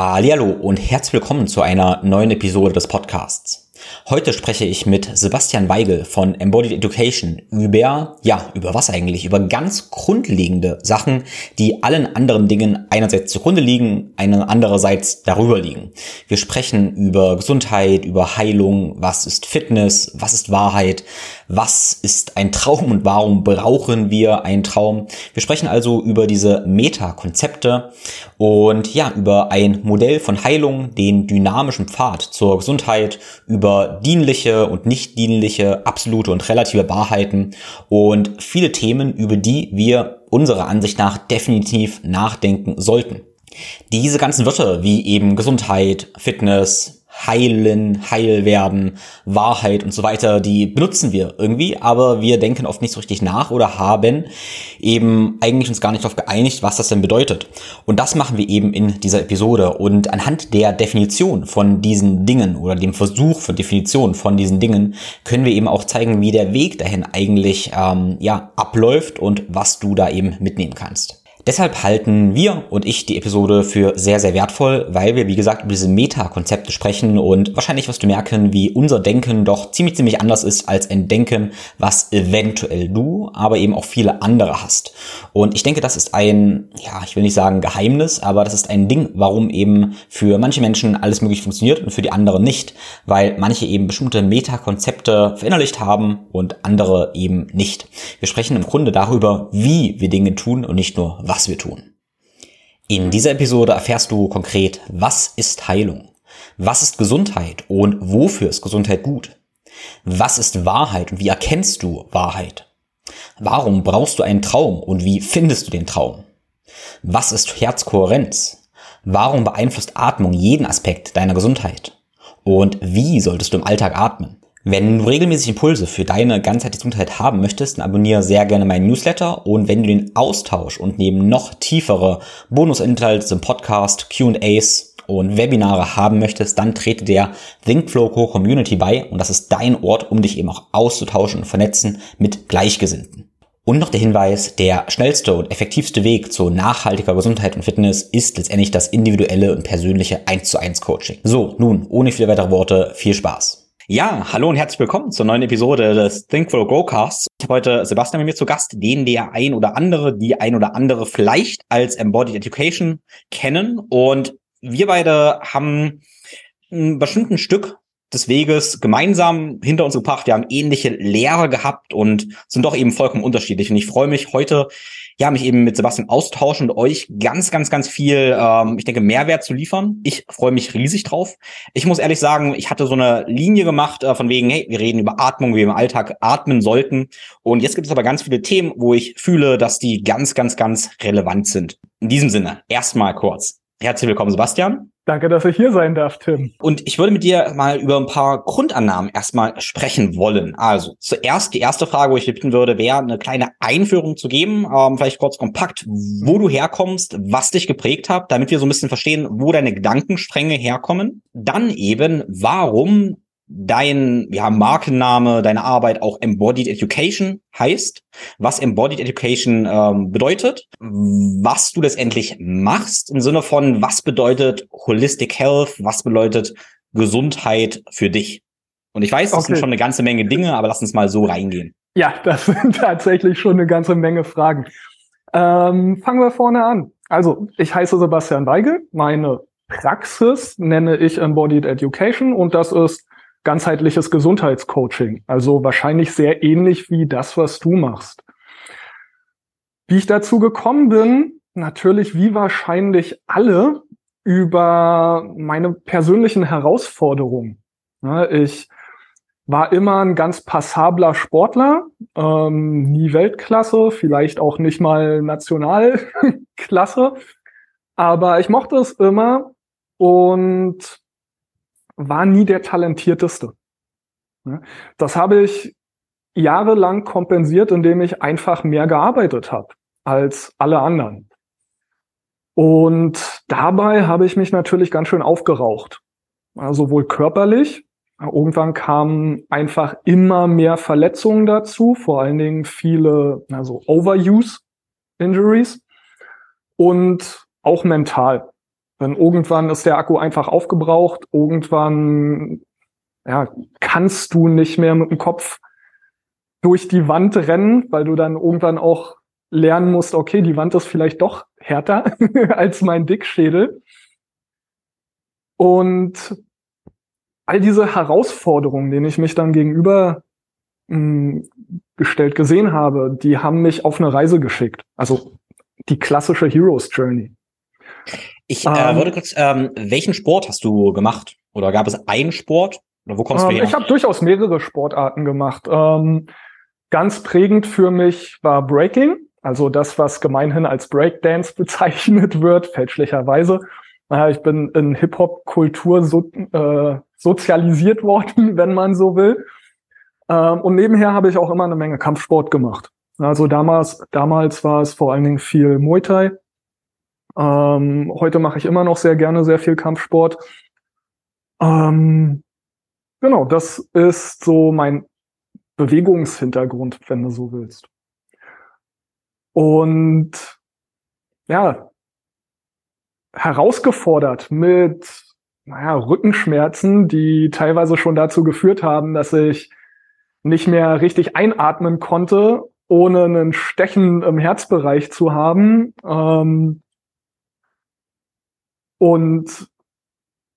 Hallo und herzlich willkommen zu einer neuen Episode des Podcasts. Heute spreche ich mit Sebastian Weigel von Embodied Education über, ja, über was eigentlich? Über ganz grundlegende Sachen, die allen anderen Dingen einerseits zugrunde liegen, andererseits darüber liegen. Wir sprechen über Gesundheit, über Heilung, was ist Fitness, was ist Wahrheit, was ist ein Traum und warum brauchen wir einen Traum. Wir sprechen also über diese Meta-Konzepte und ja, über ein Modell von Heilung, den dynamischen Pfad zur Gesundheit, über dienliche und nicht dienliche, absolute und relative Wahrheiten und viele Themen, über die wir unserer Ansicht nach definitiv nachdenken sollten. Diese ganzen Wörter wie eben Gesundheit, Fitness, heilen, heil werden, Wahrheit und so weiter, die benutzen wir irgendwie, aber wir denken oft nicht so richtig nach oder haben eben eigentlich uns gar nicht darauf geeinigt, was das denn bedeutet. Und das machen wir eben in dieser Episode. Und anhand der Definition von diesen Dingen oder dem Versuch von Definition von diesen Dingen können wir eben auch zeigen, wie der Weg dahin eigentlich ähm, ja abläuft und was du da eben mitnehmen kannst. Deshalb halten wir und ich die Episode für sehr, sehr wertvoll, weil wir, wie gesagt, über diese Meta-Konzepte sprechen und wahrscheinlich wirst du merken, wie unser Denken doch ziemlich, ziemlich anders ist als ein Denken, was eventuell du, aber eben auch viele andere hast. Und ich denke, das ist ein, ja, ich will nicht sagen Geheimnis, aber das ist ein Ding, warum eben für manche Menschen alles möglich funktioniert und für die anderen nicht, weil manche eben bestimmte Meta-Konzepte verinnerlicht haben und andere eben nicht. Wir sprechen im Grunde darüber, wie wir Dinge tun und nicht nur was was wir tun. In dieser Episode erfährst du konkret, was ist Heilung? Was ist Gesundheit und wofür ist Gesundheit gut? Was ist Wahrheit und wie erkennst du Wahrheit? Warum brauchst du einen Traum und wie findest du den Traum? Was ist Herzkohärenz? Warum beeinflusst Atmung jeden Aspekt deiner Gesundheit? Und wie solltest du im Alltag atmen? Wenn du regelmäßig Impulse für deine ganzheitliche Gesundheit haben möchtest, dann abonniere sehr gerne meinen Newsletter und wenn du den Austausch und neben noch tiefere Bonusinhalte zum Podcast, Q&As und Webinare haben möchtest, dann trete der ThinkFlow Co Community bei und das ist dein Ort, um dich eben auch auszutauschen und vernetzen mit Gleichgesinnten. Und noch der Hinweis, der schnellste und effektivste Weg zu nachhaltiger Gesundheit und Fitness ist letztendlich das individuelle und persönliche 1 zu 1 Coaching. So, nun, ohne viele weitere Worte, viel Spaß. Ja, hallo und herzlich willkommen zur neuen Episode des Think for Growcasts. Ich habe heute Sebastian mit mir zu Gast, den der ein oder andere, die ein oder andere vielleicht als Embodied Education kennen. Und wir beide haben ein bestimmten Stück des Weges gemeinsam hinter uns gebracht. Wir haben ähnliche Lehre gehabt und sind doch eben vollkommen unterschiedlich. Und ich freue mich heute ja, mich eben mit Sebastian austauschen und euch ganz, ganz, ganz viel, ähm, ich denke, Mehrwert zu liefern. Ich freue mich riesig drauf. Ich muss ehrlich sagen, ich hatte so eine Linie gemacht äh, von wegen, hey, wir reden über Atmung, wie wir im Alltag atmen sollten. Und jetzt gibt es aber ganz viele Themen, wo ich fühle, dass die ganz, ganz, ganz relevant sind. In diesem Sinne, erstmal kurz. Herzlich willkommen, Sebastian. Danke, dass ich hier sein darf, Tim. Und ich würde mit dir mal über ein paar Grundannahmen erstmal sprechen wollen. Also zuerst die erste Frage, wo ich dir bitten würde, wäre eine kleine Einführung zu geben, ähm, vielleicht kurz kompakt, wo du herkommst, was dich geprägt hat, damit wir so ein bisschen verstehen, wo deine Gedankenstränge herkommen. Dann eben, warum dein ja, Markenname, deine Arbeit auch Embodied Education heißt, was Embodied Education ähm, bedeutet, was du letztendlich machst im Sinne von, was bedeutet Holistic Health, was bedeutet Gesundheit für dich. Und ich weiß, das okay. sind schon eine ganze Menge Dinge, aber lass uns mal so reingehen. Ja, das sind tatsächlich schon eine ganze Menge Fragen. Ähm, fangen wir vorne an. Also, ich heiße Sebastian Weigel. Meine Praxis nenne ich Embodied Education und das ist ganzheitliches Gesundheitscoaching. Also wahrscheinlich sehr ähnlich wie das, was du machst. Wie ich dazu gekommen bin, natürlich wie wahrscheinlich alle über meine persönlichen Herausforderungen. Ich war immer ein ganz passabler Sportler, ähm, nie Weltklasse, vielleicht auch nicht mal Nationalklasse. Aber ich mochte es immer und war nie der talentierteste. Das habe ich jahrelang kompensiert, indem ich einfach mehr gearbeitet habe als alle anderen. Und dabei habe ich mich natürlich ganz schön aufgeraucht. Also sowohl körperlich, irgendwann kamen einfach immer mehr Verletzungen dazu, vor allen Dingen viele, also Overuse Injuries und auch mental. Denn irgendwann ist der Akku einfach aufgebraucht, irgendwann ja, kannst du nicht mehr mit dem Kopf durch die Wand rennen, weil du dann irgendwann auch lernen musst, okay, die Wand ist vielleicht doch härter als mein Dickschädel. Und all diese Herausforderungen, denen ich mich dann gegenüber hm, gestellt gesehen habe, die haben mich auf eine Reise geschickt. Also die klassische Heroes Journey. Ich äh, ähm, würde kurz, ähm, welchen Sport hast du gemacht? Oder gab es einen Sport? Oder wo kommst ähm, du her? Ich habe durchaus mehrere Sportarten gemacht. Ähm, ganz prägend für mich war Breaking, also das, was gemeinhin als Breakdance bezeichnet wird, fälschlicherweise. Naja, ich bin in Hip-Hop-Kultur so, äh, sozialisiert worden, wenn man so will. Ähm, und nebenher habe ich auch immer eine Menge Kampfsport gemacht. Also damals, damals war es vor allen Dingen viel Muay Thai. Ähm, heute mache ich immer noch sehr gerne sehr viel Kampfsport. Ähm, genau, das ist so mein Bewegungshintergrund, wenn du so willst. Und ja, herausgefordert mit naja, Rückenschmerzen, die teilweise schon dazu geführt haben, dass ich nicht mehr richtig einatmen konnte, ohne einen Stechen im Herzbereich zu haben. Ähm, und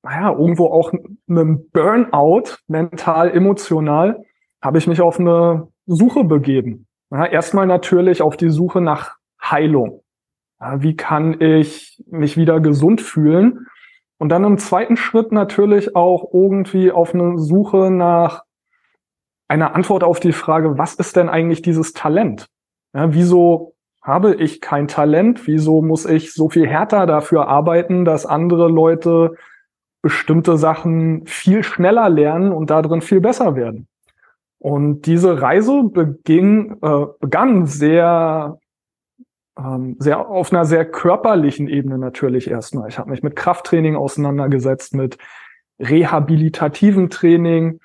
naja, irgendwo auch einen Burnout, mental, emotional, habe ich mich auf eine Suche begeben. Ja, erstmal natürlich auf die Suche nach Heilung. Ja, wie kann ich mich wieder gesund fühlen? Und dann im zweiten Schritt natürlich auch irgendwie auf eine Suche nach einer Antwort auf die Frage, was ist denn eigentlich dieses Talent? Ja, wieso habe ich kein Talent? Wieso muss ich so viel härter dafür arbeiten, dass andere Leute bestimmte Sachen viel schneller lernen und darin viel besser werden? Und diese Reise beging, äh, begann sehr ähm, sehr auf einer sehr körperlichen Ebene natürlich erstmal. Ich habe mich mit Krafttraining auseinandergesetzt, mit rehabilitativen Training.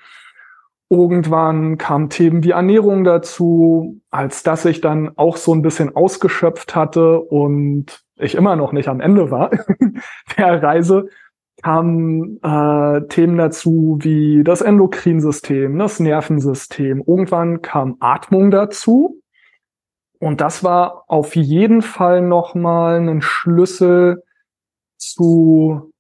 Irgendwann kamen Themen wie Ernährung dazu, als dass ich dann auch so ein bisschen ausgeschöpft hatte und ich immer noch nicht am Ende war der Reise, kamen äh, Themen dazu wie das Endokrinsystem, das Nervensystem. Irgendwann kam Atmung dazu, und das war auf jeden Fall nochmal ein Schlüssel zu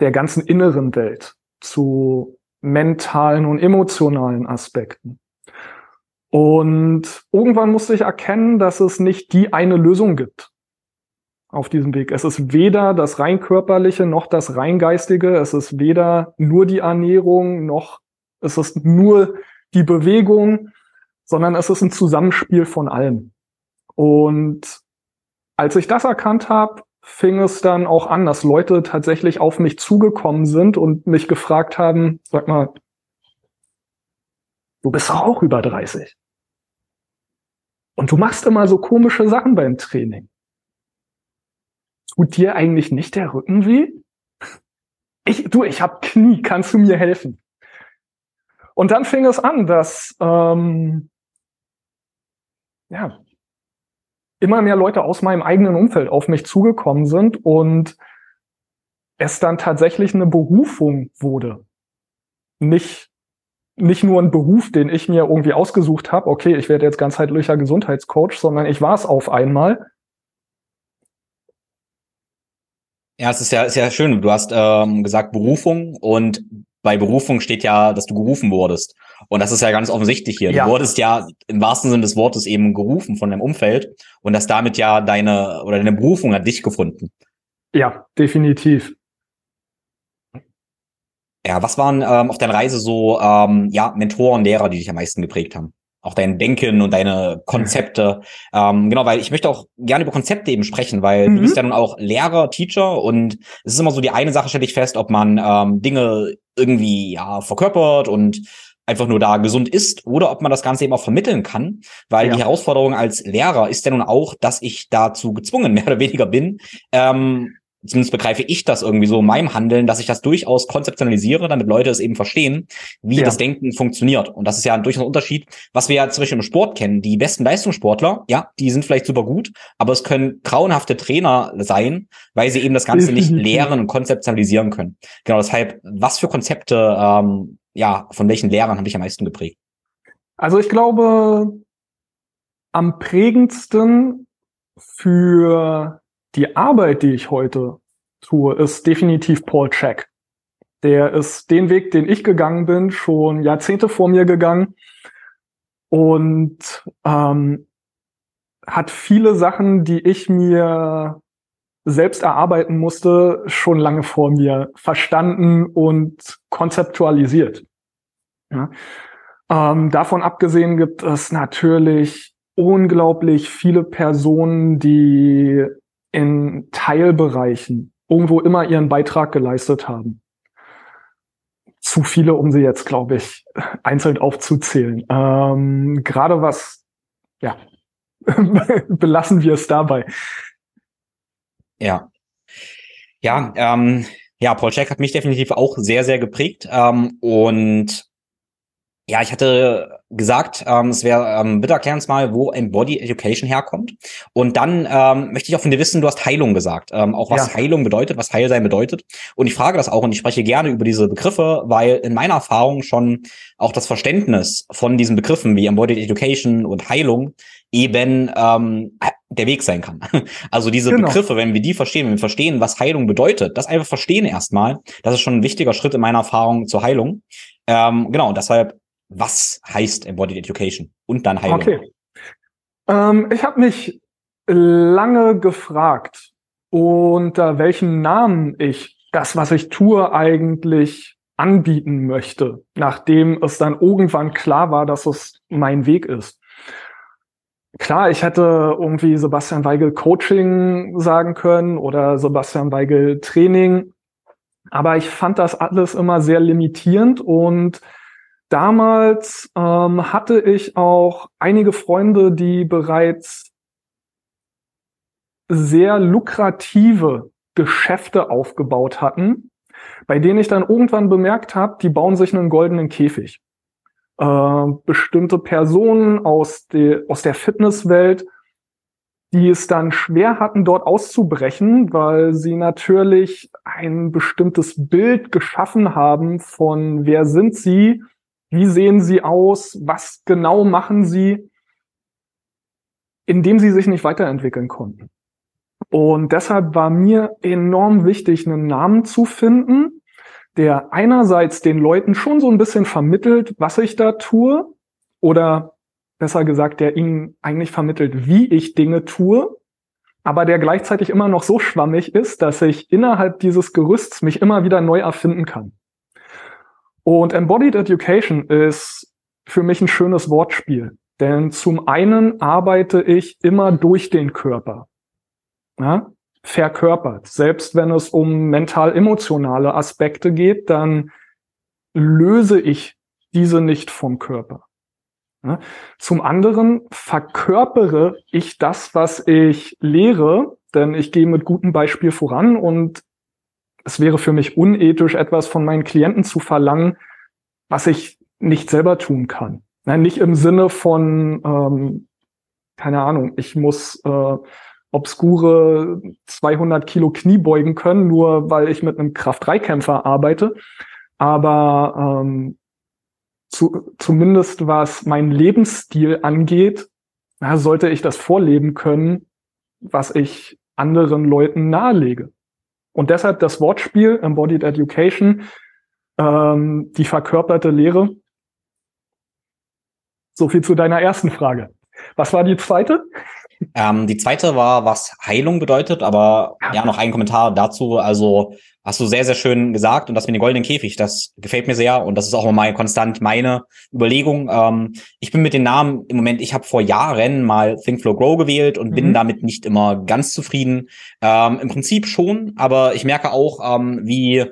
der ganzen inneren Welt, zu mentalen und emotionalen Aspekten. Und irgendwann musste ich erkennen, dass es nicht die eine Lösung gibt auf diesem Weg. Es ist weder das rein körperliche noch das rein geistige. Es ist weder nur die Ernährung noch es ist nur die Bewegung sondern es ist ein Zusammenspiel von allem. Und als ich das erkannt habe, fing es dann auch an, dass Leute tatsächlich auf mich zugekommen sind und mich gefragt haben, sag mal, du bist doch auch über 30. Und du machst immer so komische Sachen beim Training. Tut dir eigentlich nicht der Rücken weh? Ich, du, ich hab Knie, kannst du mir helfen? Und dann fing es an, dass ähm, ja, immer mehr Leute aus meinem eigenen Umfeld auf mich zugekommen sind und es dann tatsächlich eine Berufung wurde. Nicht, nicht nur ein Beruf, den ich mir irgendwie ausgesucht habe, okay, ich werde jetzt ganzheitlicher Gesundheitscoach, sondern ich war es auf einmal. Ja, es ist ja, ist ja schön. Du hast ähm, gesagt Berufung und bei Berufung steht ja, dass du gerufen wurdest. Und das ist ja ganz offensichtlich hier. Ja. Du wurdest ja im wahrsten Sinne des Wortes eben gerufen von deinem Umfeld und hast damit ja deine oder deine Berufung hat dich gefunden. Ja, definitiv. Ja, was waren ähm, auf deiner Reise so ähm, ja Mentoren, Lehrer, die dich am meisten geprägt haben? auch dein Denken und deine Konzepte. Ähm, genau, weil ich möchte auch gerne über Konzepte eben sprechen, weil mhm. du bist ja nun auch Lehrer, Teacher und es ist immer so die eine Sache, stelle ich fest, ob man ähm, Dinge irgendwie ja verkörpert und einfach nur da gesund ist oder ob man das Ganze eben auch vermitteln kann, weil ja. die Herausforderung als Lehrer ist ja nun auch, dass ich dazu gezwungen mehr oder weniger bin, ähm, zumindest begreife ich das irgendwie so in meinem Handeln, dass ich das durchaus konzeptionalisiere, damit Leute es eben verstehen, wie ja. das Denken funktioniert. Und das ist ja ein durchaus Unterschied, was wir ja zum Beispiel im Sport kennen. Die besten Leistungssportler, ja, die sind vielleicht super gut, aber es können grauenhafte Trainer sein, weil sie eben das Ganze nicht lehren und konzeptionalisieren können. Genau, deshalb, was für Konzepte, ähm, ja, von welchen Lehrern habe ich am meisten geprägt? Also ich glaube, am prägendsten für die Arbeit, die ich heute tue, ist definitiv Paul Check. Der ist den Weg, den ich gegangen bin, schon Jahrzehnte vor mir gegangen und ähm, hat viele Sachen, die ich mir selbst erarbeiten musste, schon lange vor mir verstanden und konzeptualisiert. Ja. Ähm, davon abgesehen gibt es natürlich unglaublich viele Personen, die in Teilbereichen irgendwo immer ihren Beitrag geleistet haben. Zu viele, um sie jetzt, glaube ich, einzeln aufzuzählen. Ähm, Gerade was, ja, belassen wir es dabei. Ja. Ja, ähm, ja, Paul Check hat mich definitiv auch sehr, sehr geprägt. Ähm, und ja, ich hatte gesagt, ähm, es wäre, ähm, bitte erklär uns mal, wo Embody Education herkommt. Und dann ähm, möchte ich auch von dir wissen, du hast Heilung gesagt. Ähm, auch was ja. Heilung bedeutet, was Heilsein bedeutet. Und ich frage das auch und ich spreche gerne über diese Begriffe, weil in meiner Erfahrung schon auch das Verständnis von diesen Begriffen wie Embodied Education und Heilung eben ähm, der Weg sein kann. Also diese genau. Begriffe, wenn wir die verstehen, wenn wir verstehen, was Heilung bedeutet, das einfach verstehen erstmal, das ist schon ein wichtiger Schritt in meiner Erfahrung zur Heilung. Ähm, genau, deshalb was heißt Embodied Education und dann Heilung? Okay. Ähm, ich habe mich lange gefragt, unter welchem Namen ich das, was ich tue, eigentlich anbieten möchte, nachdem es dann irgendwann klar war, dass es mein Weg ist. Klar, ich hätte irgendwie Sebastian Weigel Coaching sagen können oder Sebastian Weigel Training, aber ich fand das alles immer sehr limitierend und Damals ähm, hatte ich auch einige Freunde, die bereits sehr lukrative Geschäfte aufgebaut hatten, bei denen ich dann irgendwann bemerkt habe, die bauen sich einen goldenen Käfig. Äh, bestimmte Personen aus, de, aus der Fitnesswelt, die es dann schwer hatten, dort auszubrechen, weil sie natürlich ein bestimmtes Bild geschaffen haben von wer sind sie wie sehen sie aus? Was genau machen sie? Indem sie sich nicht weiterentwickeln konnten. Und deshalb war mir enorm wichtig, einen Namen zu finden, der einerseits den Leuten schon so ein bisschen vermittelt, was ich da tue, oder besser gesagt, der ihnen eigentlich vermittelt, wie ich Dinge tue, aber der gleichzeitig immer noch so schwammig ist, dass ich innerhalb dieses Gerüsts mich immer wieder neu erfinden kann. Und Embodied Education ist für mich ein schönes Wortspiel. Denn zum einen arbeite ich immer durch den Körper. Ja? Verkörpert. Selbst wenn es um mental-emotionale Aspekte geht, dann löse ich diese nicht vom Körper. Ja? Zum anderen verkörpere ich das, was ich lehre, denn ich gehe mit gutem Beispiel voran und es wäre für mich unethisch, etwas von meinen Klienten zu verlangen, was ich nicht selber tun kann. Nein, nicht im Sinne von, ähm, keine Ahnung, ich muss äh, obskure 200 Kilo Knie beugen können, nur weil ich mit einem Kraft-3-Kämpfer arbeite. Aber ähm, zu, zumindest was meinen Lebensstil angeht, na, sollte ich das vorleben können, was ich anderen Leuten nahelege. Und deshalb das Wortspiel Embodied Education, ähm, die verkörperte Lehre. So viel zu deiner ersten Frage. Was war die zweite? Ähm, die zweite war, was Heilung bedeutet, aber ja, ja noch ein Kommentar dazu. Also Hast du sehr, sehr schön gesagt. Und das mit dem goldenen Käfig, das gefällt mir sehr. Und das ist auch mal konstant meine Überlegung. Ähm, ich bin mit den Namen im Moment, ich habe vor Jahren mal Think Flow Grow gewählt und mhm. bin damit nicht immer ganz zufrieden. Ähm, Im Prinzip schon, aber ich merke auch, ähm, wie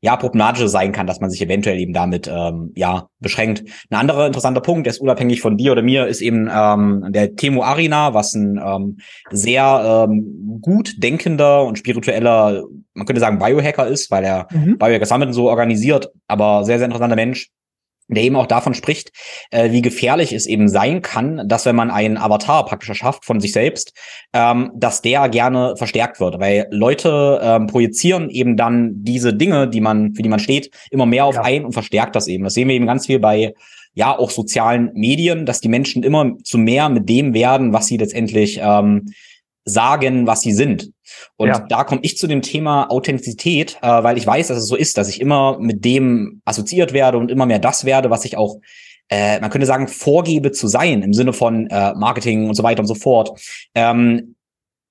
ja, problematisch sein kann, dass man sich eventuell eben damit ähm, ja beschränkt. Ein anderer interessanter Punkt, der ist unabhängig von dir oder mir, ist eben ähm, der Temo Arina, was ein ähm, sehr ähm, gut denkender und spiritueller, man könnte sagen Biohacker ist, weil er mhm. Biohacker Summit so organisiert, aber sehr, sehr interessanter Mensch, der eben auch davon spricht, äh, wie gefährlich es eben sein kann, dass wenn man einen Avatar praktisch erschafft von sich selbst, ähm, dass der gerne verstärkt wird, weil Leute ähm, projizieren eben dann diese Dinge, die man für die man steht, immer mehr auf ja. ein und verstärkt das eben. Das sehen wir eben ganz viel bei ja auch sozialen Medien, dass die Menschen immer zu mehr mit dem werden, was sie letztendlich ähm, sagen, was sie sind. Und ja. da komme ich zu dem Thema Authentizität, äh, weil ich weiß, dass es so ist, dass ich immer mit dem assoziiert werde und immer mehr das werde, was ich auch, äh, man könnte sagen, vorgebe zu sein im Sinne von äh, Marketing und so weiter und so fort. Ähm,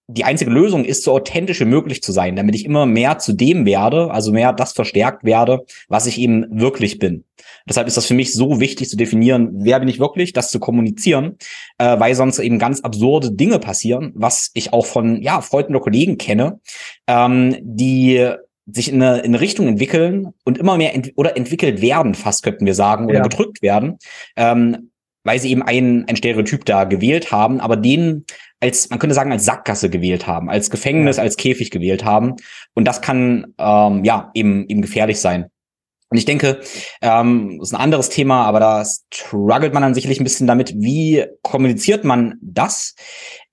die einzige Lösung ist, so authentisch wie möglich zu sein, damit ich immer mehr zu dem werde, also mehr das verstärkt werde, was ich eben wirklich bin. Deshalb ist das für mich so wichtig zu definieren, wer bin ich wirklich, das zu kommunizieren, äh, weil sonst eben ganz absurde Dinge passieren, was ich auch von ja Freunden oder Kollegen kenne, ähm, die sich in eine, in eine Richtung entwickeln und immer mehr ent oder entwickelt werden, fast könnten wir sagen, oder ja. gedrückt werden, ähm, weil sie eben ein, ein Stereotyp da gewählt haben, aber den als, man könnte sagen, als Sackgasse gewählt haben, als Gefängnis, als Käfig gewählt haben. Und das kann ähm, ja eben, eben gefährlich sein. Und ich denke, ähm, das ist ein anderes Thema, aber da struggelt man dann sicherlich ein bisschen damit, wie kommuniziert man das,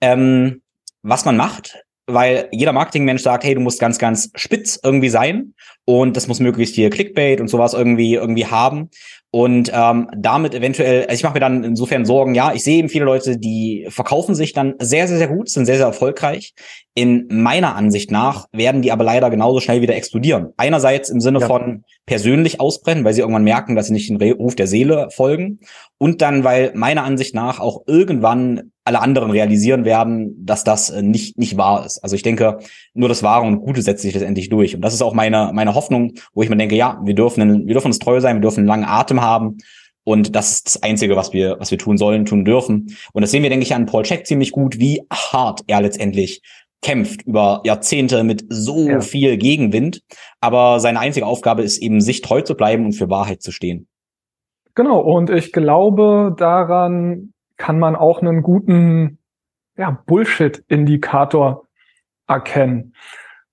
ähm, was man macht, weil jeder Marketingmensch sagt, hey, du musst ganz, ganz spitz irgendwie sein und das muss möglichst hier Clickbait und sowas irgendwie irgendwie haben und ähm, damit eventuell, also ich mache mir dann insofern Sorgen, ja, ich sehe eben viele Leute, die verkaufen sich dann sehr, sehr, sehr gut, sind sehr, sehr erfolgreich. In meiner Ansicht nach werden die aber leider genauso schnell wieder explodieren. Einerseits im Sinne ja. von persönlich ausbrennen, weil sie irgendwann merken, dass sie nicht den Ruf der Seele folgen. Und dann, weil meiner Ansicht nach auch irgendwann alle anderen realisieren werden, dass das äh, nicht, nicht wahr ist. Also ich denke, nur das Wahre und Gute setzt sich letztendlich durch. Und das ist auch meine, meine Hoffnung, wo ich mir denke, ja, wir dürfen, wir dürfen uns treu sein, wir dürfen einen langen Atem haben. Und das ist das Einzige, was wir, was wir tun sollen, tun dürfen. Und das sehen wir, denke ich, an Paul Check ziemlich gut, wie hart er letztendlich kämpft über Jahrzehnte mit so ja. viel Gegenwind. Aber seine einzige Aufgabe ist eben, sich treu zu bleiben und für Wahrheit zu stehen. Genau. Und ich glaube, daran kann man auch einen guten ja, Bullshit-Indikator erkennen.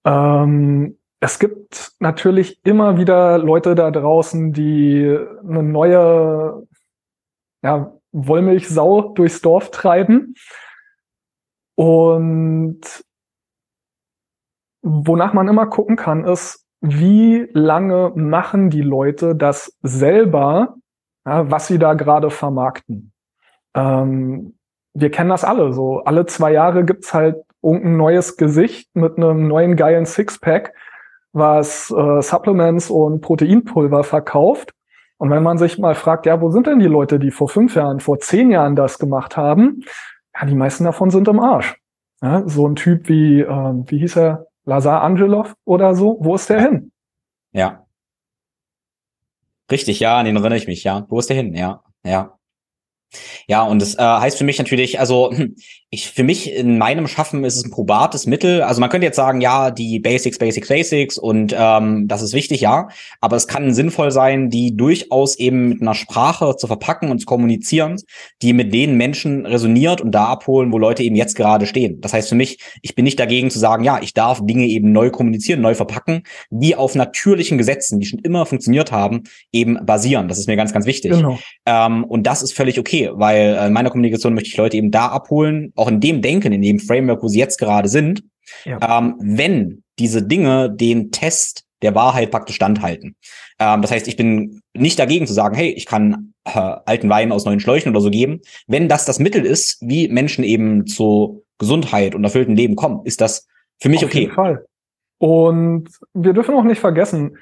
Ähm, es gibt natürlich immer wieder Leute da draußen, die eine neue ja, Wollmilchsau durchs Dorf treiben. Und wonach man immer gucken kann, ist, wie lange machen die Leute das selber, was sie da gerade vermarkten. Ähm, wir kennen das alle so. Alle zwei Jahre gibt's halt irgendein neues Gesicht mit einem neuen geilen Sixpack, was äh, Supplements und Proteinpulver verkauft. Und wenn man sich mal fragt, ja, wo sind denn die Leute, die vor fünf Jahren, vor zehn Jahren das gemacht haben? Ja, die meisten davon sind im Arsch. Ja, so ein Typ wie, ähm, wie hieß er, Lazar Angelov oder so, wo ist der hin? Ja. Richtig, ja, an den erinnere ich mich, ja. Wo ist der hin? Ja, ja. Ja, und das äh, heißt für mich natürlich, also hm, ich für mich in meinem Schaffen ist es ein probates Mittel. Also man könnte jetzt sagen, ja, die Basics, Basics, Basics und ähm, das ist wichtig, ja. Aber es kann sinnvoll sein, die durchaus eben mit einer Sprache zu verpacken und zu kommunizieren, die mit den Menschen resoniert und da abholen, wo Leute eben jetzt gerade stehen. Das heißt für mich, ich bin nicht dagegen zu sagen, ja, ich darf Dinge eben neu kommunizieren, neu verpacken, die auf natürlichen Gesetzen, die schon immer funktioniert haben, eben basieren. Das ist mir ganz, ganz wichtig. Genau. Ähm, und das ist völlig okay, weil äh, in meiner Kommunikation möchte ich Leute eben da abholen auch in dem Denken, in dem Framework, wo sie jetzt gerade sind, ja. ähm, wenn diese Dinge den Test der Wahrheit praktisch standhalten. Ähm, das heißt, ich bin nicht dagegen zu sagen, hey, ich kann äh, alten Wein aus neuen Schläuchen oder so geben. Wenn das das Mittel ist, wie Menschen eben zu Gesundheit und erfüllten Leben kommen, ist das für mich Auf okay. Jeden Fall. Und wir dürfen auch nicht vergessen,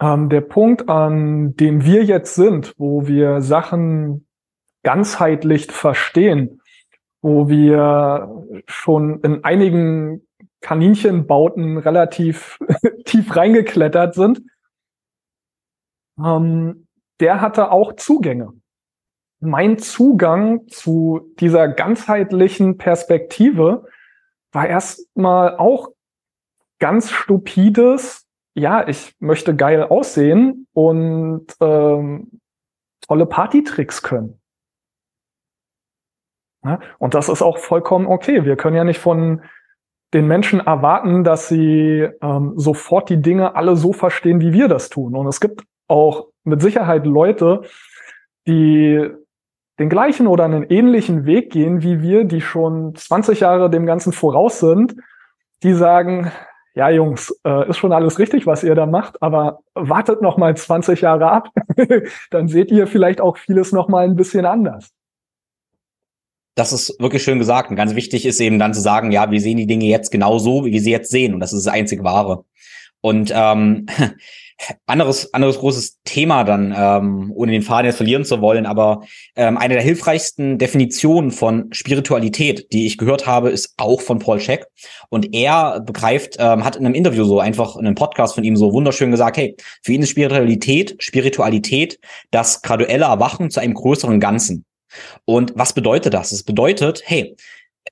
ähm, der Punkt, an dem wir jetzt sind, wo wir Sachen ganzheitlich verstehen, wo wir schon in einigen Kaninchenbauten relativ tief reingeklettert sind, ähm, der hatte auch Zugänge. Mein Zugang zu dieser ganzheitlichen Perspektive war erstmal auch ganz stupides, ja, ich möchte geil aussehen und ähm, tolle Partytricks können. Ja, und das ist auch vollkommen okay. Wir können ja nicht von den Menschen erwarten, dass sie ähm, sofort die Dinge alle so verstehen, wie wir das tun. Und es gibt auch mit Sicherheit Leute, die den gleichen oder einen ähnlichen Weg gehen wie wir, die schon 20 Jahre dem Ganzen voraus sind, die sagen, ja Jungs, äh, ist schon alles richtig, was ihr da macht, aber wartet noch mal 20 Jahre ab, dann seht ihr vielleicht auch vieles noch mal ein bisschen anders. Das ist wirklich schön gesagt. Und ganz wichtig ist eben dann zu sagen, ja, wir sehen die Dinge jetzt genau so, wie wir sie jetzt sehen. Und das ist das einzig Wahre. Und ähm, anderes, anderes großes Thema dann, ähm, ohne den Faden jetzt verlieren zu wollen, aber ähm, eine der hilfreichsten Definitionen von Spiritualität, die ich gehört habe, ist auch von Paul Scheck. Und er begreift, ähm, hat in einem Interview so einfach in einem Podcast von ihm so wunderschön gesagt, hey, für ihn ist Spiritualität, Spiritualität das graduelle Erwachen zu einem größeren Ganzen. Und was bedeutet das? Es bedeutet, hey,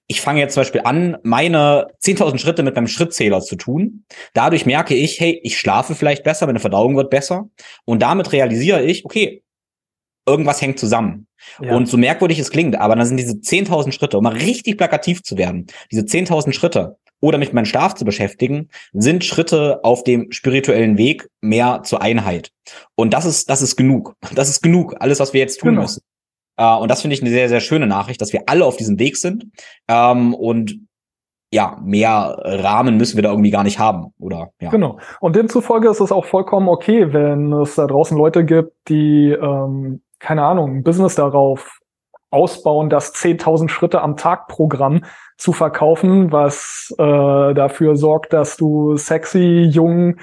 ich fange jetzt zum Beispiel an, meine 10.000 Schritte mit meinem Schrittzähler zu tun. Dadurch merke ich, hey, ich schlafe vielleicht besser, meine Verdauung wird besser. Und damit realisiere ich, okay, irgendwas hängt zusammen. Ja. Und so merkwürdig es klingt, aber dann sind diese 10.000 Schritte, um mal richtig plakativ zu werden, diese 10.000 Schritte oder mich mit meinem Schlaf zu beschäftigen, sind Schritte auf dem spirituellen Weg mehr zur Einheit. Und das ist, das ist genug. Das ist genug. Alles, was wir jetzt tun genau. müssen. Äh, und das finde ich eine sehr, sehr schöne Nachricht, dass wir alle auf diesem Weg sind. Ähm, und ja, mehr Rahmen müssen wir da irgendwie gar nicht haben, oder? Ja. Genau. Und demzufolge ist es auch vollkommen okay, wenn es da draußen Leute gibt, die, ähm, keine Ahnung, ein Business darauf ausbauen, das 10.000 Schritte am Tag Programm zu verkaufen, was äh, dafür sorgt, dass du sexy, jung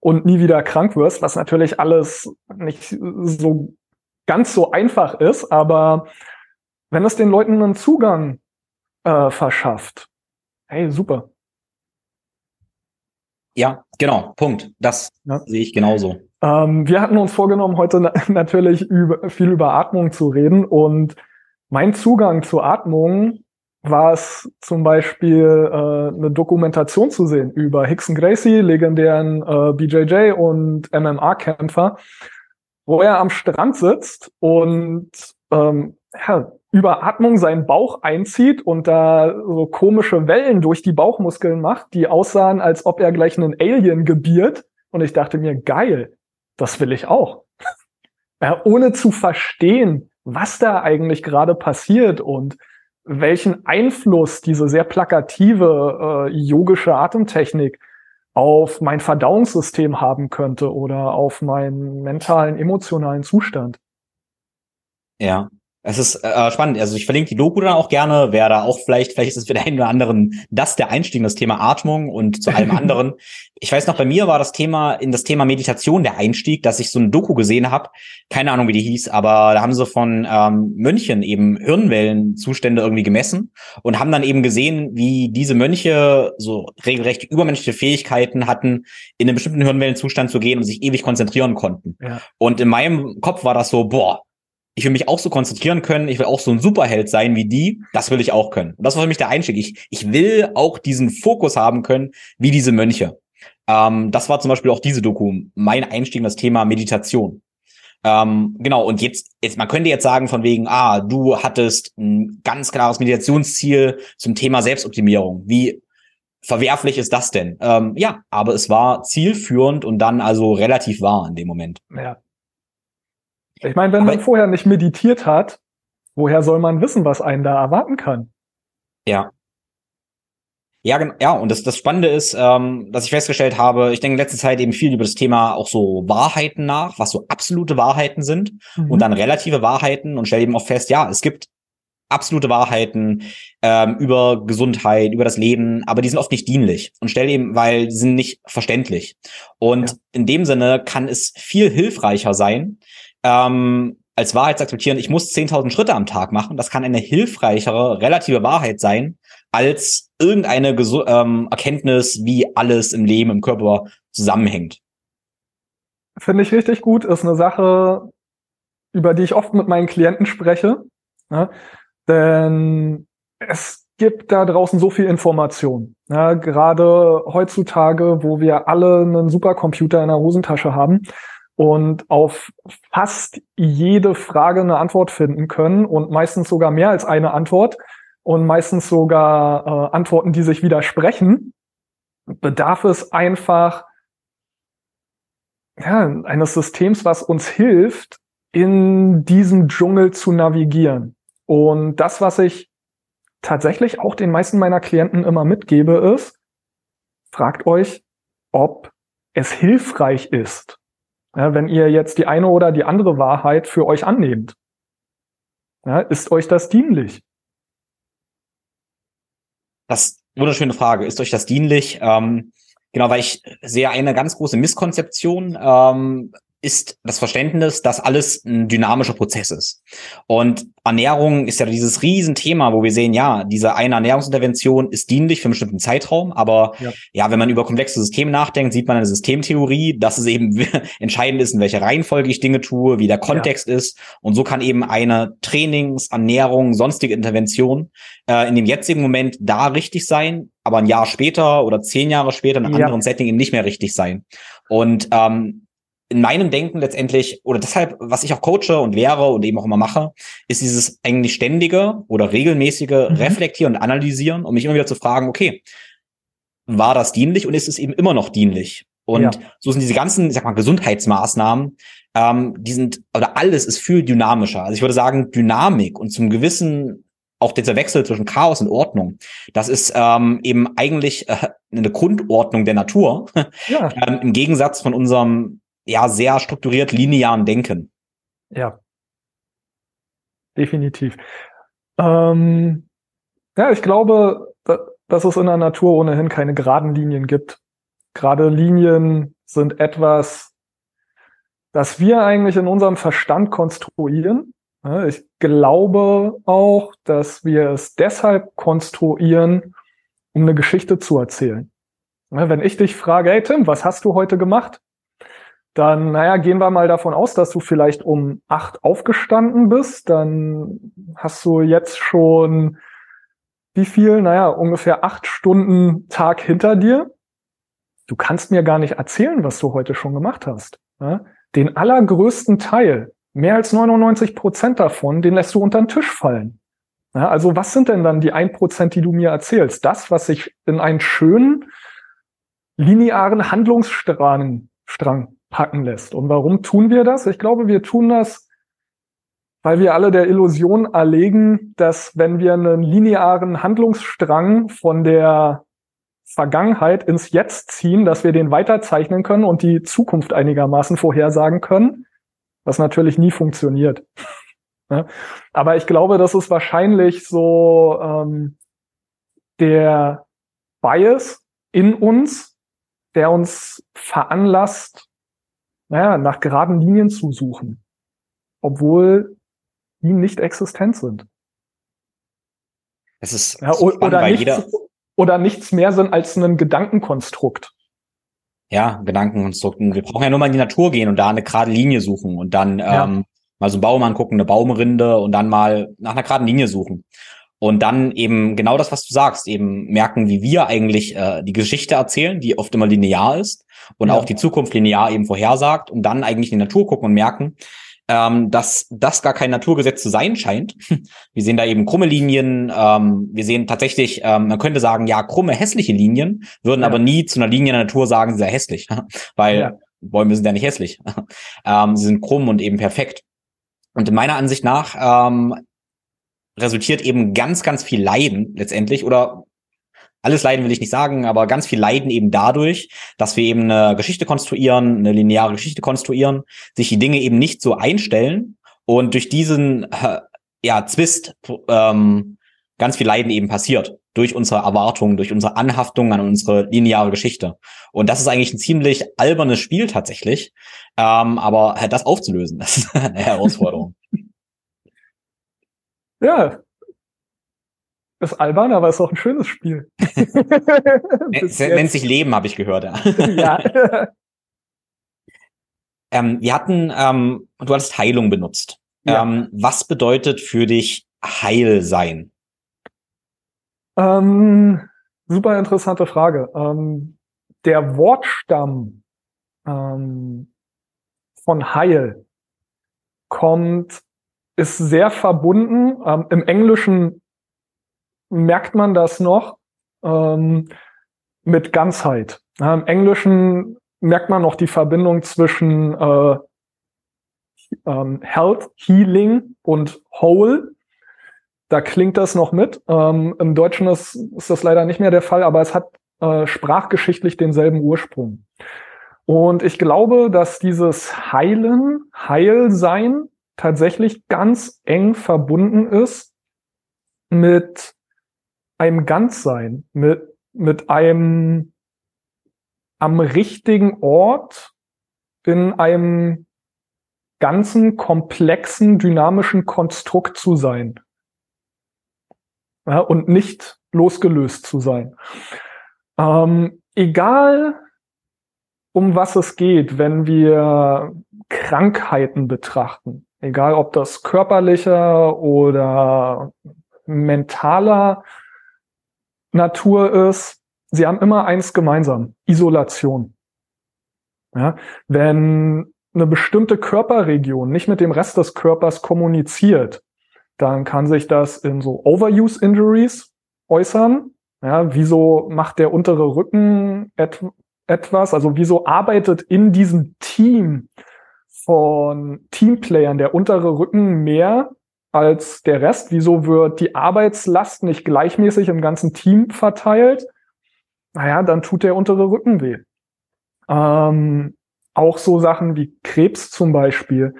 und nie wieder krank wirst, was natürlich alles nicht so ganz so einfach ist, aber wenn es den Leuten einen Zugang äh, verschafft, hey, super. Ja, genau, Punkt. Das ja. sehe ich genauso. Ähm, wir hatten uns vorgenommen, heute na natürlich über, viel über Atmung zu reden und mein Zugang zur Atmung war es zum Beispiel äh, eine Dokumentation zu sehen über Hickson Gracie, legendären äh, BJJ und MMA-Kämpfer, wo er am Strand sitzt und ähm, ja, über Atmung seinen Bauch einzieht und da so komische Wellen durch die Bauchmuskeln macht, die aussahen, als ob er gleich einen Alien gebiert. Und ich dachte mir, geil, das will ich auch. ja, ohne zu verstehen, was da eigentlich gerade passiert und welchen Einfluss diese sehr plakative äh, yogische Atemtechnik auf mein Verdauungssystem haben könnte oder auf meinen mentalen, emotionalen Zustand. Ja, es ist äh, spannend. Also ich verlinke die Doku dann auch gerne. Wer da auch vielleicht, vielleicht ist es für den einen oder anderen das der Einstieg in das Thema Atmung und zu allem anderen. Ich weiß noch, bei mir war das Thema in das Thema Meditation der Einstieg, dass ich so ein Doku gesehen habe. Keine Ahnung, wie die hieß, aber da haben sie von ähm, Mönchen eben Hirnwellenzustände irgendwie gemessen und haben dann eben gesehen, wie diese Mönche so regelrecht übermenschliche Fähigkeiten hatten, in einen bestimmten Hirnwellenzustand zu gehen und sich ewig konzentrieren konnten. Ja. Und in meinem Kopf war das so, boah, ich will mich auch so konzentrieren können, ich will auch so ein Superheld sein wie die, das will ich auch können. Und das war für mich der Einstieg. Ich, ich will auch diesen Fokus haben können, wie diese Mönche. Ähm, das war zum Beispiel auch diese Doku, mein Einstieg in das Thema Meditation. Ähm, genau, und jetzt, jetzt, man könnte jetzt sagen von wegen, ah, du hattest ein ganz klares Meditationsziel zum Thema Selbstoptimierung. Wie verwerflich ist das denn? Ähm, ja, aber es war zielführend und dann also relativ wahr in dem Moment. Ja, ich meine, wenn Aber man vorher nicht meditiert hat, woher soll man wissen, was einen da erwarten kann? Ja. Ja, ja, und das, das Spannende ist, ähm, dass ich festgestellt habe, ich denke in letzter Zeit eben viel über das Thema auch so Wahrheiten nach, was so absolute Wahrheiten sind mhm. und dann relative Wahrheiten und stelle eben auch fest, ja, es gibt absolute Wahrheiten ähm, über Gesundheit, über das Leben, aber die sind oft nicht dienlich und stelle eben, weil die sind nicht verständlich. Und ja. in dem Sinne kann es viel hilfreicher sein, ähm, als Wahrheit zu akzeptieren, ich muss 10.000 Schritte am Tag machen. Das kann eine hilfreichere, relative Wahrheit sein, als irgendeine Gesu ähm, Erkenntnis, wie alles im Leben, im Körper zusammenhängt. Finde ich richtig gut. Ist eine Sache, über die ich oft mit meinen Klienten spreche. Ja? Denn es gibt da draußen so viel Information. Ja, gerade heutzutage, wo wir alle einen Supercomputer in der Hosentasche haben und auf fast jede Frage eine Antwort finden können und meistens sogar mehr als eine Antwort und meistens sogar äh, Antworten, die sich widersprechen, bedarf es einfach ja, eines Systems, was uns hilft, in diesem Dschungel zu navigieren. Und das, was ich tatsächlich auch den meisten meiner Klienten immer mitgebe, ist, fragt euch, ob es hilfreich ist, ja, wenn ihr jetzt die eine oder die andere Wahrheit für euch annehmt. Ja, ist euch das dienlich? Das wunderschöne Frage. Ist euch das dienlich? Ähm, genau, weil ich sehe eine ganz große Misskonzeption. Ähm, ist das Verständnis, dass alles ein dynamischer Prozess ist. Und Ernährung ist ja dieses Riesenthema, wo wir sehen, ja, diese eine Ernährungsintervention ist dienlich für einen bestimmten Zeitraum, aber ja. ja, wenn man über komplexe Systeme nachdenkt, sieht man eine Systemtheorie, dass es eben entscheidend ist, in welcher Reihenfolge ich Dinge tue, wie der Kontext ja. ist. Und so kann eben eine Trainings-, Ernährung, sonstige Intervention äh, in dem jetzigen Moment da richtig sein, aber ein Jahr später oder zehn Jahre später in einem ja. anderen Setting eben nicht mehr richtig sein. Und ähm, in meinem Denken letztendlich, oder deshalb, was ich auch coache und lehre und eben auch immer mache, ist dieses eigentlich ständige oder regelmäßige mhm. Reflektieren und Analysieren, um mich immer wieder zu fragen, okay, war das dienlich und ist es eben immer noch dienlich? Und ja. so sind diese ganzen, ich sag mal, Gesundheitsmaßnahmen, ähm, die sind, oder alles ist viel dynamischer. Also ich würde sagen, Dynamik und zum gewissen auch dieser Wechsel zwischen Chaos und Ordnung, das ist ähm, eben eigentlich äh, eine Grundordnung der Natur. Ja. ähm, Im Gegensatz von unserem ja sehr strukturiert linearen Denken. Ja. Definitiv. Ähm, ja, ich glaube, dass es in der Natur ohnehin keine geraden Linien gibt. Gerade Linien sind etwas, das wir eigentlich in unserem Verstand konstruieren. Ich glaube auch, dass wir es deshalb konstruieren, um eine Geschichte zu erzählen. Wenn ich dich frage, hey Tim, was hast du heute gemacht? Dann, naja, gehen wir mal davon aus, dass du vielleicht um acht aufgestanden bist. Dann hast du jetzt schon wie viel? Naja, ungefähr acht Stunden Tag hinter dir. Du kannst mir gar nicht erzählen, was du heute schon gemacht hast. Ja? Den allergrößten Teil, mehr als 99 Prozent davon, den lässt du unter den Tisch fallen. Ja, also was sind denn dann die ein Prozent, die du mir erzählst? Das, was sich in einen schönen, linearen Handlungsstrang Strang packen lässt. Und warum tun wir das? Ich glaube, wir tun das, weil wir alle der Illusion erlegen, dass wenn wir einen linearen Handlungsstrang von der Vergangenheit ins Jetzt ziehen, dass wir den weiterzeichnen können und die Zukunft einigermaßen vorhersagen können, was natürlich nie funktioniert. Aber ich glaube, das ist wahrscheinlich so ähm, der Bias in uns, der uns veranlasst, naja, nach geraden Linien zu suchen, obwohl die nicht existent sind. Es ist ja, spannend, oder, nichts, oder nichts mehr sind als ein Gedankenkonstrukt. Ja, Gedankenkonstrukten. Wir brauchen ja nur mal in die Natur gehen und da eine gerade Linie suchen und dann ja. ähm, mal so einen Baum angucken, eine Baumrinde und dann mal nach einer geraden Linie suchen. Und dann eben genau das, was du sagst, eben merken, wie wir eigentlich äh, die Geschichte erzählen, die oft immer linear ist und ja. auch die Zukunft linear eben vorhersagt und dann eigentlich in die Natur gucken und merken, ähm, dass das gar kein Naturgesetz zu sein scheint. Wir sehen da eben krumme Linien. Ähm, wir sehen tatsächlich, ähm, man könnte sagen, ja, krumme, hässliche Linien, würden ja. aber nie zu einer Linie in der Natur sagen, sehr hässlich, weil ja. Bäume sind ja nicht hässlich. ähm, sie sind krumm und eben perfekt. Und in meiner Ansicht nach ähm, resultiert eben ganz, ganz viel Leiden letztendlich oder alles Leiden will ich nicht sagen, aber ganz viel Leiden eben dadurch, dass wir eben eine Geschichte konstruieren, eine lineare Geschichte konstruieren, sich die Dinge eben nicht so einstellen und durch diesen äh, ja Zwist ähm, ganz viel Leiden eben passiert durch unsere Erwartungen, durch unsere Anhaftung an unsere lineare Geschichte. Und das ist eigentlich ein ziemlich albernes Spiel tatsächlich, ähm, aber halt das aufzulösen, das ist eine Herausforderung. Ja, ist albern, aber ist auch ein schönes Spiel. es nennt sich Leben, habe ich gehört. Ja. ja. ähm, wir hatten, ähm, du hattest Heilung benutzt. Ja. Ähm, was bedeutet für dich Heil sein? Ähm, super interessante Frage. Ähm, der Wortstamm ähm, von Heil kommt, ist sehr verbunden. Ähm, Im Englischen merkt man das noch ähm, mit Ganzheit. Ja, Im Englischen merkt man noch die Verbindung zwischen äh, ähm, Health, Healing und Whole. Da klingt das noch mit. Ähm, Im Deutschen ist, ist das leider nicht mehr der Fall, aber es hat äh, sprachgeschichtlich denselben Ursprung. Und ich glaube, dass dieses Heilen, Heilsein tatsächlich ganz eng verbunden ist mit einem Ganzsein, mit, mit einem am richtigen Ort in einem ganzen komplexen, dynamischen Konstrukt zu sein. Ja, und nicht losgelöst zu sein. Ähm, egal, um was es geht, wenn wir Krankheiten betrachten, egal ob das körperlicher oder mentaler Natur ist, sie haben immer eins gemeinsam, Isolation. Ja, wenn eine bestimmte Körperregion nicht mit dem Rest des Körpers kommuniziert, dann kann sich das in so Overuse Injuries äußern. Ja, wieso macht der untere Rücken et etwas? Also wieso arbeitet in diesem Team von Teamplayern der untere Rücken mehr als der Rest? Wieso wird die Arbeitslast nicht gleichmäßig im ganzen Team verteilt? Naja, dann tut der untere Rücken weh. Ähm, auch so Sachen wie Krebs zum Beispiel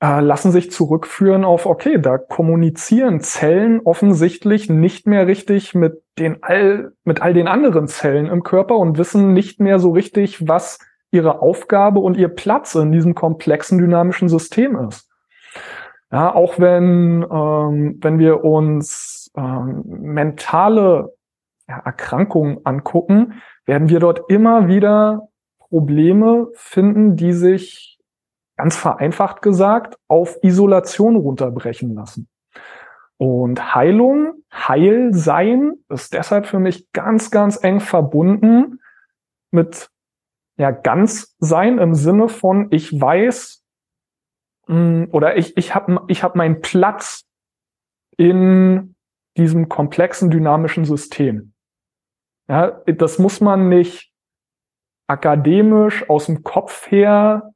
äh, lassen sich zurückführen auf, okay, da kommunizieren Zellen offensichtlich nicht mehr richtig mit den all, mit all den anderen Zellen im Körper und wissen nicht mehr so richtig, was ihre Aufgabe und ihr Platz in diesem komplexen dynamischen System ist. Ja, auch wenn, ähm, wenn wir uns ähm, mentale ja, Erkrankungen angucken, werden wir dort immer wieder Probleme finden, die sich ganz vereinfacht gesagt auf Isolation runterbrechen lassen. Und Heilung, Heilsein ist deshalb für mich ganz, ganz eng verbunden mit ja, ganz sein im Sinne von, ich weiß mh, mm, oder ich, ich habe ich hab meinen Platz in diesem komplexen dynamischen System. Ja, das muss man nicht akademisch aus dem Kopf her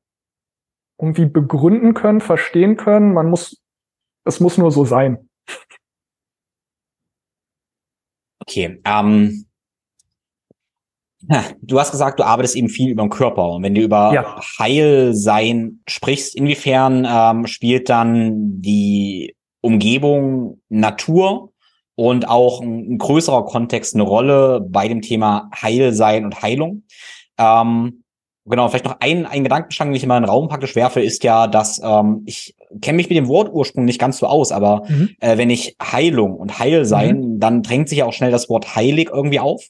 irgendwie begründen können, verstehen können. Man muss, es muss nur so sein. Okay, ähm, du hast gesagt, du arbeitest eben viel über den Körper. Und wenn du über ja. Heilsein sprichst, inwiefern ähm, spielt dann die Umgebung Natur und auch ein, ein, größerer Kontext eine Rolle bei dem Thema Heilsein und Heilung. Ähm, genau, vielleicht noch ein, ein Gedankenstrang, den ich in meinen Raum praktisch werfe, ist ja, dass ähm, ich kenne mich mit dem Wortursprung nicht ganz so aus, aber mhm. äh, wenn ich Heilung und Heilsein, mhm. dann drängt sich ja auch schnell das Wort heilig irgendwie auf.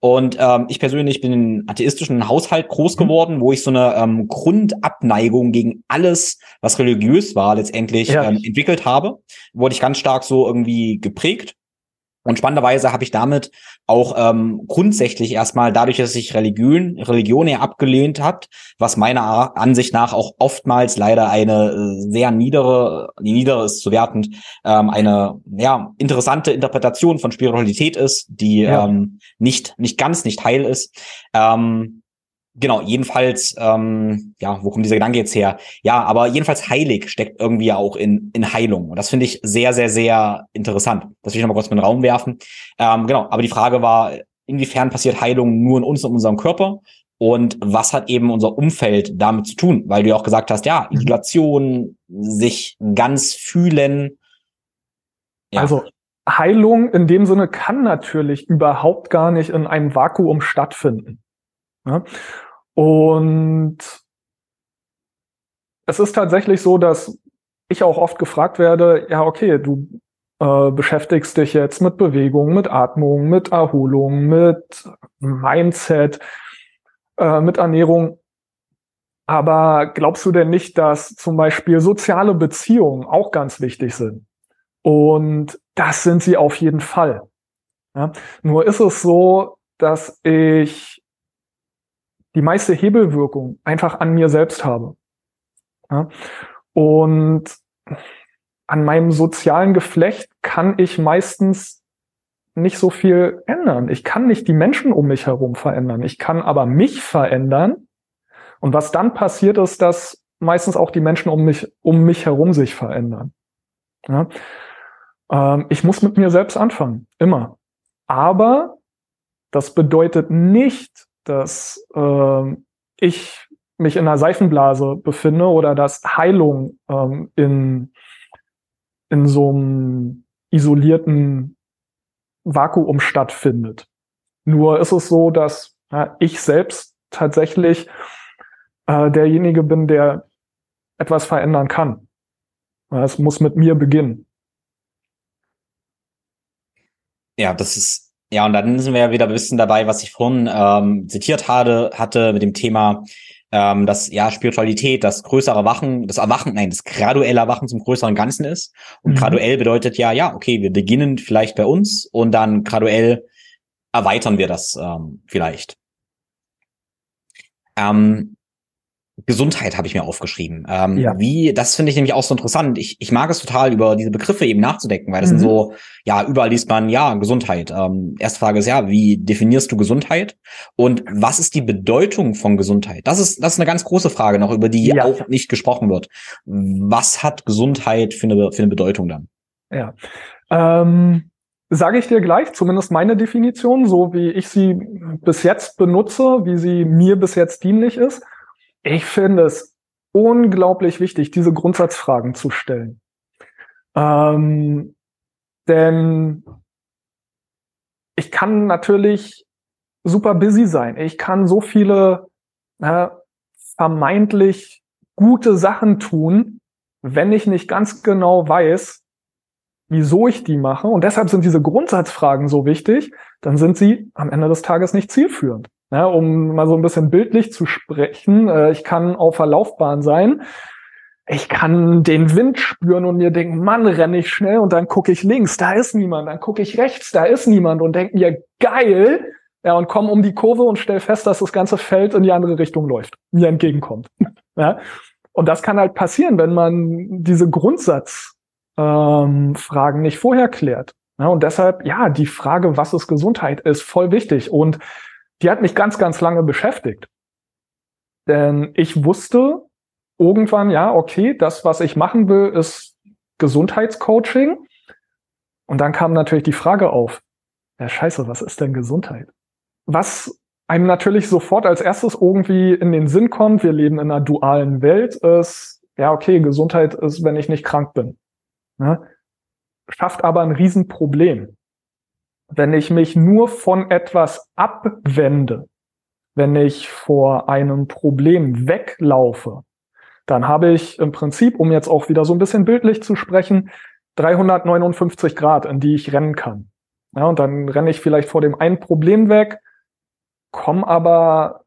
Und ähm, ich persönlich bin in einem atheistischen Haushalt groß mhm. geworden, wo ich so eine ähm, Grundabneigung gegen alles, was religiös war, letztendlich ja. ähm, entwickelt habe. Wurde ich ganz stark so irgendwie geprägt. Und spannenderweise habe ich damit auch ähm, grundsätzlich erstmal dadurch, dass sich Religion, Religion eher abgelehnt hat, was meiner Ansicht nach auch oftmals leider eine äh, sehr niedere, niedere ist zu wertend, ähm, eine ja interessante Interpretation von Spiritualität ist, die ja. ähm, nicht nicht ganz nicht heil ist. Ähm, Genau, jedenfalls, ähm, ja, wo kommt dieser Gedanke jetzt her? Ja, aber jedenfalls heilig steckt irgendwie auch in, in Heilung. Und das finde ich sehr, sehr, sehr interessant. Das will ich nochmal kurz in den Raum werfen. Ähm, genau, aber die Frage war, inwiefern passiert Heilung nur in uns und unserem Körper? Und was hat eben unser Umfeld damit zu tun? Weil du ja auch gesagt hast, ja, mhm. Isolation, sich ganz fühlen. Ja. Also Heilung in dem Sinne kann natürlich überhaupt gar nicht in einem Vakuum stattfinden. Ja? Und es ist tatsächlich so, dass ich auch oft gefragt werde, ja, okay, du äh, beschäftigst dich jetzt mit Bewegung, mit Atmung, mit Erholung, mit Mindset, äh, mit Ernährung. Aber glaubst du denn nicht, dass zum Beispiel soziale Beziehungen auch ganz wichtig sind? Und das sind sie auf jeden Fall. Ja? Nur ist es so, dass ich die meiste Hebelwirkung einfach an mir selbst habe. Ja? Und an meinem sozialen Geflecht kann ich meistens nicht so viel ändern. Ich kann nicht die Menschen um mich herum verändern. Ich kann aber mich verändern. Und was dann passiert ist, dass meistens auch die Menschen um mich, um mich herum sich verändern. Ja? Ähm, ich muss mit mir selbst anfangen. Immer. Aber das bedeutet nicht, dass äh, ich mich in einer Seifenblase befinde oder dass Heilung ähm, in, in so einem isolierten Vakuum stattfindet. Nur ist es so, dass ja, ich selbst tatsächlich äh, derjenige bin, der etwas verändern kann. Es muss mit mir beginnen. Ja, das ist ja, und dann sind wir ja wieder ein bisschen dabei, was ich vorhin ähm, zitiert hatte, hatte mit dem Thema, ähm, dass ja Spiritualität das größere Erwachen, das Erwachen, nein, das graduelle Erwachen zum größeren Ganzen ist. Und mhm. graduell bedeutet ja, ja, okay, wir beginnen vielleicht bei uns und dann graduell erweitern wir das ähm, vielleicht. Ähm, Gesundheit habe ich mir aufgeschrieben. Ähm, ja. Wie, das finde ich nämlich auch so interessant. Ich, ich mag es total, über diese Begriffe eben nachzudenken, weil das mhm. sind so, ja, überall liest man, ja, Gesundheit. Ähm, erste Frage ist ja, wie definierst du Gesundheit? Und was ist die Bedeutung von Gesundheit? Das ist, das ist eine ganz große Frage noch, über die ja. auch nicht gesprochen wird. Was hat Gesundheit für eine, für eine Bedeutung dann? Ja. Ähm, Sage ich dir gleich, zumindest meine Definition, so wie ich sie bis jetzt benutze, wie sie mir bis jetzt dienlich ist. Ich finde es unglaublich wichtig, diese Grundsatzfragen zu stellen. Ähm, denn ich kann natürlich super busy sein. Ich kann so viele äh, vermeintlich gute Sachen tun, wenn ich nicht ganz genau weiß, wieso ich die mache. Und deshalb sind diese Grundsatzfragen so wichtig. Dann sind sie am Ende des Tages nicht zielführend. Ja, um mal so ein bisschen bildlich zu sprechen, äh, ich kann auf der Laufbahn sein. Ich kann den Wind spüren und mir denken, Mann, renne ich schnell und dann gucke ich links, da ist niemand, dann gucke ich rechts, da ist niemand und denke mir, geil, ja, und komme um die Kurve und stell fest, dass das ganze Feld in die andere Richtung läuft, mir entgegenkommt. ja. Und das kann halt passieren, wenn man diese Grundsatzfragen ähm, nicht vorher klärt. Ja, und deshalb, ja, die Frage, was ist Gesundheit, ist voll wichtig. Und die hat mich ganz, ganz lange beschäftigt. Denn ich wusste irgendwann, ja, okay, das, was ich machen will, ist Gesundheitscoaching. Und dann kam natürlich die Frage auf, ja, scheiße, was ist denn Gesundheit? Was einem natürlich sofort als erstes irgendwie in den Sinn kommt, wir leben in einer dualen Welt, ist, ja, okay, Gesundheit ist, wenn ich nicht krank bin. Ne? Schafft aber ein Riesenproblem wenn ich mich nur von etwas abwende, wenn ich vor einem Problem weglaufe, dann habe ich im Prinzip, um jetzt auch wieder so ein bisschen bildlich zu sprechen, 359 Grad, in die ich rennen kann. Ja, und dann renne ich vielleicht vor dem einen Problem weg, komme aber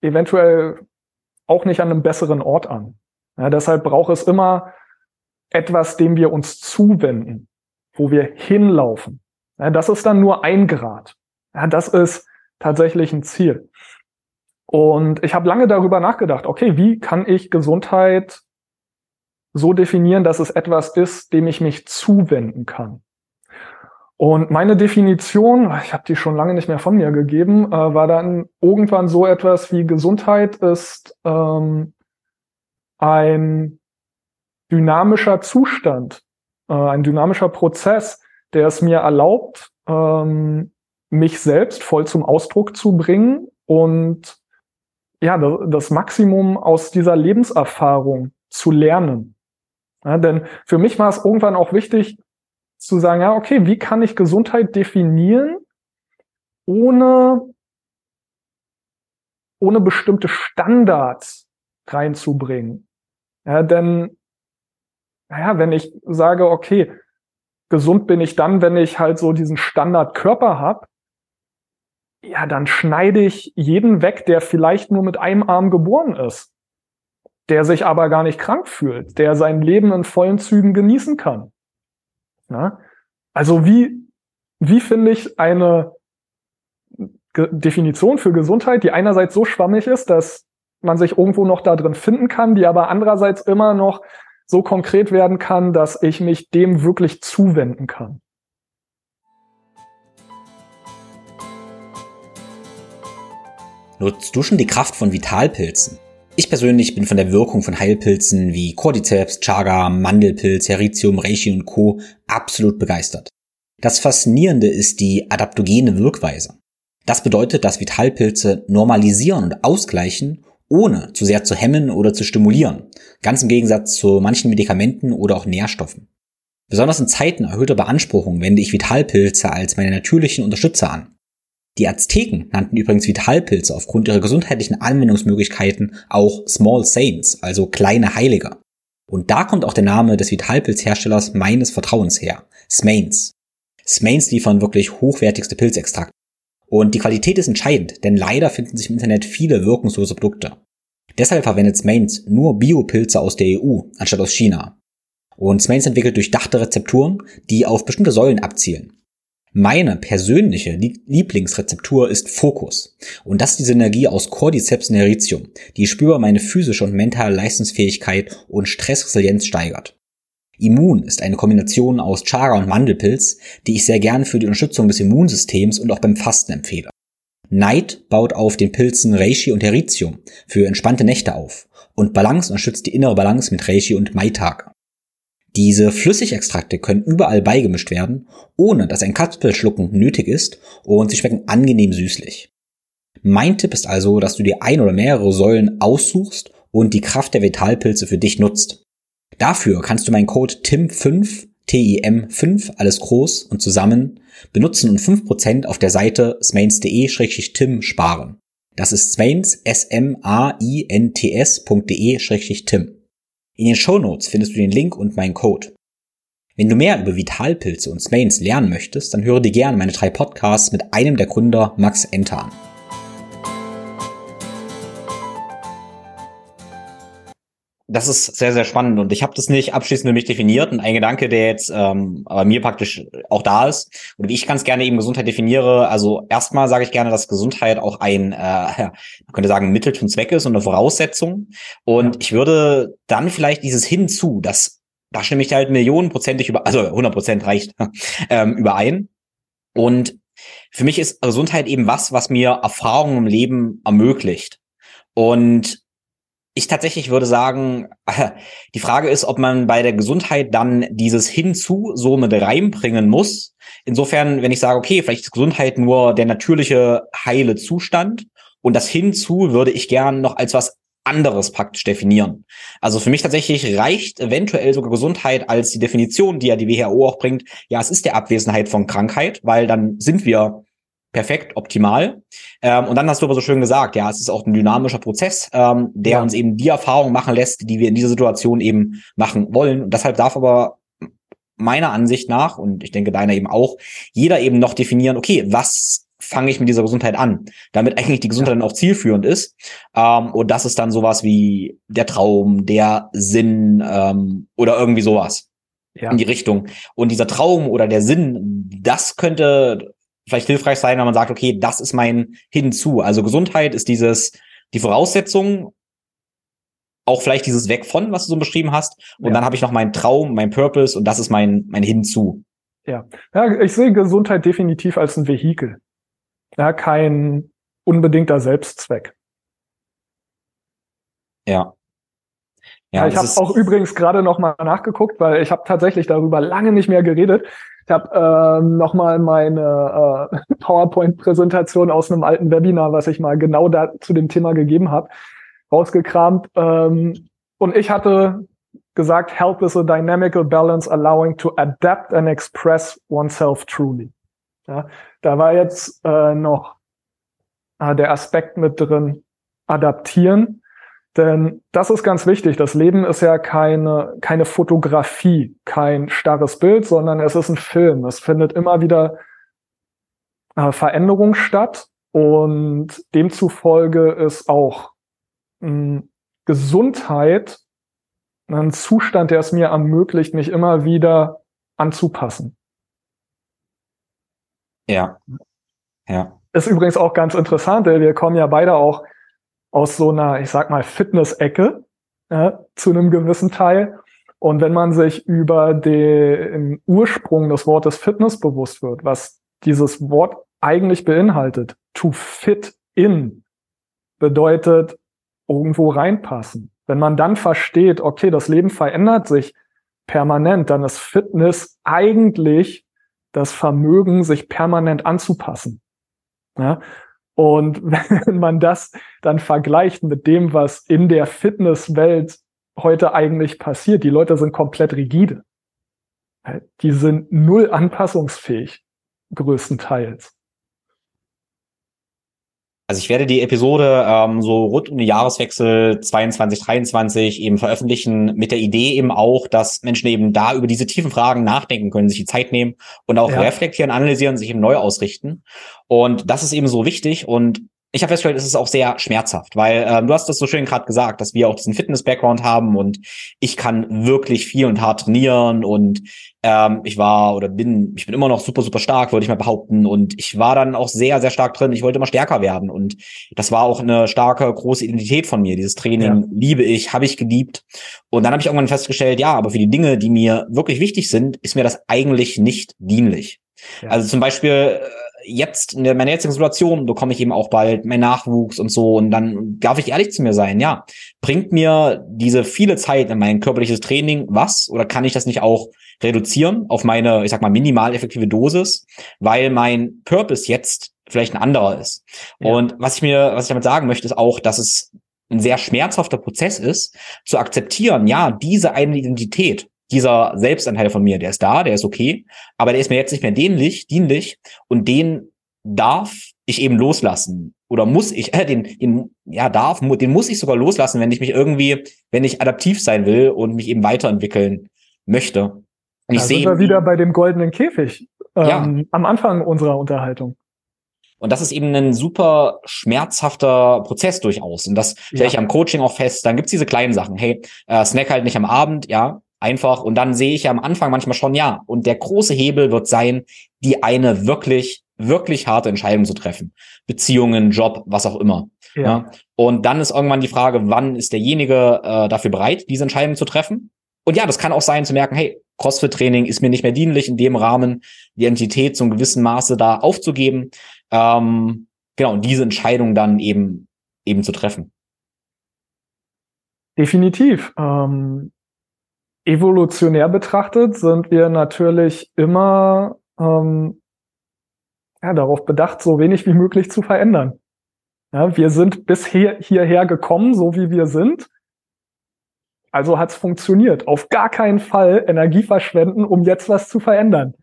eventuell auch nicht an einem besseren Ort an. Ja, deshalb braucht es immer etwas, dem wir uns zuwenden, wo wir hinlaufen. Das ist dann nur ein Grad. Das ist tatsächlich ein Ziel. Und ich habe lange darüber nachgedacht, okay, wie kann ich Gesundheit so definieren, dass es etwas ist, dem ich mich zuwenden kann? Und meine Definition, ich habe die schon lange nicht mehr von mir gegeben, äh, war dann irgendwann so etwas wie Gesundheit ist ähm, ein dynamischer Zustand, äh, ein dynamischer Prozess, der es mir erlaubt, ähm, mich selbst voll zum Ausdruck zu bringen und ja, das Maximum aus dieser Lebenserfahrung zu lernen. Ja, denn für mich war es irgendwann auch wichtig zu sagen, ja, okay, wie kann ich Gesundheit definieren, ohne, ohne bestimmte Standards reinzubringen. Ja, denn, naja, wenn ich sage, okay, gesund bin ich dann, wenn ich halt so diesen Standardkörper habe. Ja, dann schneide ich jeden weg, der vielleicht nur mit einem Arm geboren ist, der sich aber gar nicht krank fühlt, der sein Leben in vollen Zügen genießen kann. Ja? Also wie, wie finde ich eine Ge Definition für Gesundheit, die einerseits so schwammig ist, dass man sich irgendwo noch da drin finden kann, die aber andererseits immer noch so konkret werden kann, dass ich mich dem wirklich zuwenden kann. Nutzt du schon die Kraft von Vitalpilzen? Ich persönlich bin von der Wirkung von Heilpilzen wie Cordyceps, Chaga, Mandelpilz, Heritium, Reishi und Co. absolut begeistert. Das Faszinierende ist die adaptogene Wirkweise. Das bedeutet, dass Vitalpilze normalisieren und ausgleichen ohne zu sehr zu hemmen oder zu stimulieren, ganz im Gegensatz zu manchen Medikamenten oder auch Nährstoffen. Besonders in Zeiten erhöhter Beanspruchung wende ich Vitalpilze als meine natürlichen Unterstützer an. Die Azteken nannten übrigens Vitalpilze aufgrund ihrer gesundheitlichen Anwendungsmöglichkeiten auch Small Saints, also kleine Heilige. Und da kommt auch der Name des Vitalpilzherstellers meines Vertrauens her, Smains. Smains liefern wirklich hochwertigste Pilzextrakte. Und die Qualität ist entscheidend, denn leider finden sich im Internet viele wirkungslose Produkte. Deshalb verwendet Smains nur Biopilze aus der EU anstatt aus China. Und Smains entwickelt durchdachte Rezepturen, die auf bestimmte Säulen abzielen. Meine persönliche Lieblingsrezeptur ist Fokus. Und das ist die Synergie aus Cordyceps und Heritium, die spürbar meine physische und mentale Leistungsfähigkeit und Stressresilienz steigert. Immun ist eine Kombination aus Chaga und Mandelpilz, die ich sehr gerne für die Unterstützung des Immunsystems und auch beim Fasten empfehle. Neid baut auf den Pilzen Reishi und Heritium für entspannte Nächte auf und Balance unterstützt die innere Balance mit Reishi und Maitake. Diese Flüssigextrakte können überall beigemischt werden, ohne dass ein Kapselschlucken nötig ist und sie schmecken angenehm süßlich. Mein Tipp ist also, dass du dir ein oder mehrere Säulen aussuchst und die Kraft der Vitalpilze für dich nutzt. Dafür kannst du meinen Code TIM5, T-I-M5, alles groß und zusammen, benutzen und 5% auf der Seite smains.de-tim sparen. Das ist smains, S-M-A-I-N-T-S.de-tim. In den Shownotes findest du den Link und meinen Code. Wenn du mehr über Vitalpilze und Smains lernen möchtest, dann höre dir gerne meine drei Podcasts mit einem der Gründer Max Enter an. Das ist sehr, sehr spannend und ich habe das nicht abschließend für mich definiert und ein Gedanke, der jetzt ähm, bei mir praktisch auch da ist und wie ich ganz gerne eben Gesundheit definiere. Also erstmal sage ich gerne, dass Gesundheit auch ein, äh, man könnte sagen, Mittel zum Zweck ist und eine Voraussetzung. Und ich würde dann vielleicht dieses Hinzu, das da stimme ich halt millionenprozentig über, also 100 Prozent reicht, ähm, überein. Und für mich ist Gesundheit eben was, was mir Erfahrungen im Leben ermöglicht. Und ich tatsächlich würde sagen, die Frage ist, ob man bei der Gesundheit dann dieses Hinzu so mit reinbringen muss. Insofern, wenn ich sage, okay, vielleicht ist Gesundheit nur der natürliche heile Zustand und das Hinzu würde ich gern noch als was anderes praktisch definieren. Also für mich tatsächlich reicht eventuell sogar Gesundheit als die Definition, die ja die WHO auch bringt. Ja, es ist der Abwesenheit von Krankheit, weil dann sind wir perfekt, optimal. Ähm, und dann hast du aber so schön gesagt, ja, es ist auch ein dynamischer Prozess, ähm, der ja. uns eben die Erfahrung machen lässt, die wir in dieser Situation eben machen wollen. Und deshalb darf aber meiner Ansicht nach, und ich denke deiner eben auch, jeder eben noch definieren, okay, was fange ich mit dieser Gesundheit an, damit eigentlich die Gesundheit dann auch zielführend ist. Ähm, und das ist dann sowas wie der Traum, der Sinn ähm, oder irgendwie sowas ja. in die Richtung. Und dieser Traum oder der Sinn, das könnte vielleicht hilfreich sein, wenn man sagt, okay, das ist mein Hinzu. Also Gesundheit ist dieses, die Voraussetzung, auch vielleicht dieses Weg von, was du so beschrieben hast. Und ja. dann habe ich noch meinen Traum, mein Purpose und das ist mein, mein Hinzu. Ja. ja, ich sehe Gesundheit definitiv als ein Vehikel. Ja, kein unbedingter Selbstzweck. Ja. Ja, ja ich habe auch übrigens gerade noch mal nachgeguckt, weil ich habe tatsächlich darüber lange nicht mehr geredet. Ich habe ähm, nochmal meine äh, PowerPoint-Präsentation aus einem alten Webinar, was ich mal genau da zu dem Thema gegeben habe, rausgekramt. Ähm, und ich hatte gesagt, Health is a dynamical balance allowing to adapt and express oneself truly. Ja, da war jetzt äh, noch äh, der Aspekt mit drin, adaptieren. Denn das ist ganz wichtig. Das Leben ist ja keine, keine Fotografie, kein starres Bild, sondern es ist ein Film. Es findet immer wieder äh, Veränderung statt und demzufolge ist auch mh, hm, Gesundheit ein Zustand, der es mir ermöglicht, mich immer wieder anzupassen. Ja. Ja. Ist übrigens auch ganz interessant, wir kommen ja beide auch aus so einer, ich sag mal, Fitness-Ecke äh, zu einem gewissen Teil. Und wenn man sich über den Ursprung des Wortes Fitness bewusst wird, was dieses Wort eigentlich beinhaltet, to fit in, bedeutet irgendwo reinpassen. Wenn man dann versteht, okay, das Leben verändert sich permanent, dann ist Fitness eigentlich das Vermögen, sich permanent anzupassen. Ja? Und wenn man das dann vergleicht mit dem, was in der Fitnesswelt heute eigentlich passiert, die Leute sind komplett rigide. Die sind null anpassungsfähig, größtenteils. Also ich werde die Episode ähm, so rund um den Jahreswechsel 22, 23 eben veröffentlichen mit der Idee eben auch, dass Menschen eben da über diese tiefen Fragen nachdenken können, sich die Zeit nehmen und auch ja. reflektieren, analysieren, sich eben neu ausrichten. Und das ist eben so wichtig und ich habe festgestellt, es ist auch sehr schmerzhaft, weil ähm, du hast das so schön gerade gesagt, dass wir auch diesen Fitness-Background haben und ich kann wirklich viel und hart trainieren und ähm, ich war oder bin, ich bin immer noch super, super stark, würde ich mal behaupten. Und ich war dann auch sehr, sehr stark drin. Ich wollte immer stärker werden. Und das war auch eine starke, große Identität von mir. Dieses Training ja. liebe ich, habe ich geliebt. Und dann habe ich irgendwann festgestellt, ja, aber für die Dinge, die mir wirklich wichtig sind, ist mir das eigentlich nicht dienlich. Ja. Also zum Beispiel jetzt in meiner jetzigen Situation bekomme ich eben auch bald mehr Nachwuchs und so. Und dann darf ich ehrlich zu mir sein, ja, bringt mir diese viele Zeit in mein körperliches Training was? Oder kann ich das nicht auch reduzieren auf meine, ich sag mal, minimal effektive Dosis, weil mein Purpose jetzt vielleicht ein anderer ist. Ja. Und was ich mir, was ich damit sagen möchte, ist auch, dass es ein sehr schmerzhafter Prozess ist, zu akzeptieren, ja, diese eine Identität, dieser Selbstanteil von mir, der ist da, der ist okay, aber der ist mir jetzt nicht mehr dienlich, dienlich und den darf ich eben loslassen oder muss ich, äh, den, den ja darf, den muss ich sogar loslassen, wenn ich mich irgendwie, wenn ich adaptiv sein will und mich eben weiterentwickeln möchte. Und ich da sind wir wieder bei dem goldenen Käfig ähm, ja. am Anfang unserer Unterhaltung. Und das ist eben ein super schmerzhafter Prozess durchaus. Und das stelle ich am Coaching auch fest. Dann gibt's diese kleinen Sachen. Hey, äh, snack halt nicht am Abend, ja einfach. Und dann sehe ich ja am Anfang manchmal schon, ja. Und der große Hebel wird sein, die eine wirklich, wirklich harte Entscheidung zu treffen. Beziehungen, Job, was auch immer. Ja. ja. Und dann ist irgendwann die Frage, wann ist derjenige äh, dafür bereit, diese Entscheidung zu treffen? Und ja, das kann auch sein zu merken, hey, CrossFit-Training ist mir nicht mehr dienlich, in dem Rahmen die Entität zum gewissen Maße da aufzugeben. Ähm, genau, und diese Entscheidung dann eben, eben zu treffen. Definitiv. Ähm, evolutionär betrachtet sind wir natürlich immer ähm, ja, darauf bedacht, so wenig wie möglich zu verändern. Ja, wir sind bisher hierher gekommen, so wie wir sind. Also hat's funktioniert. Auf gar keinen Fall Energie verschwenden, um jetzt was zu verändern.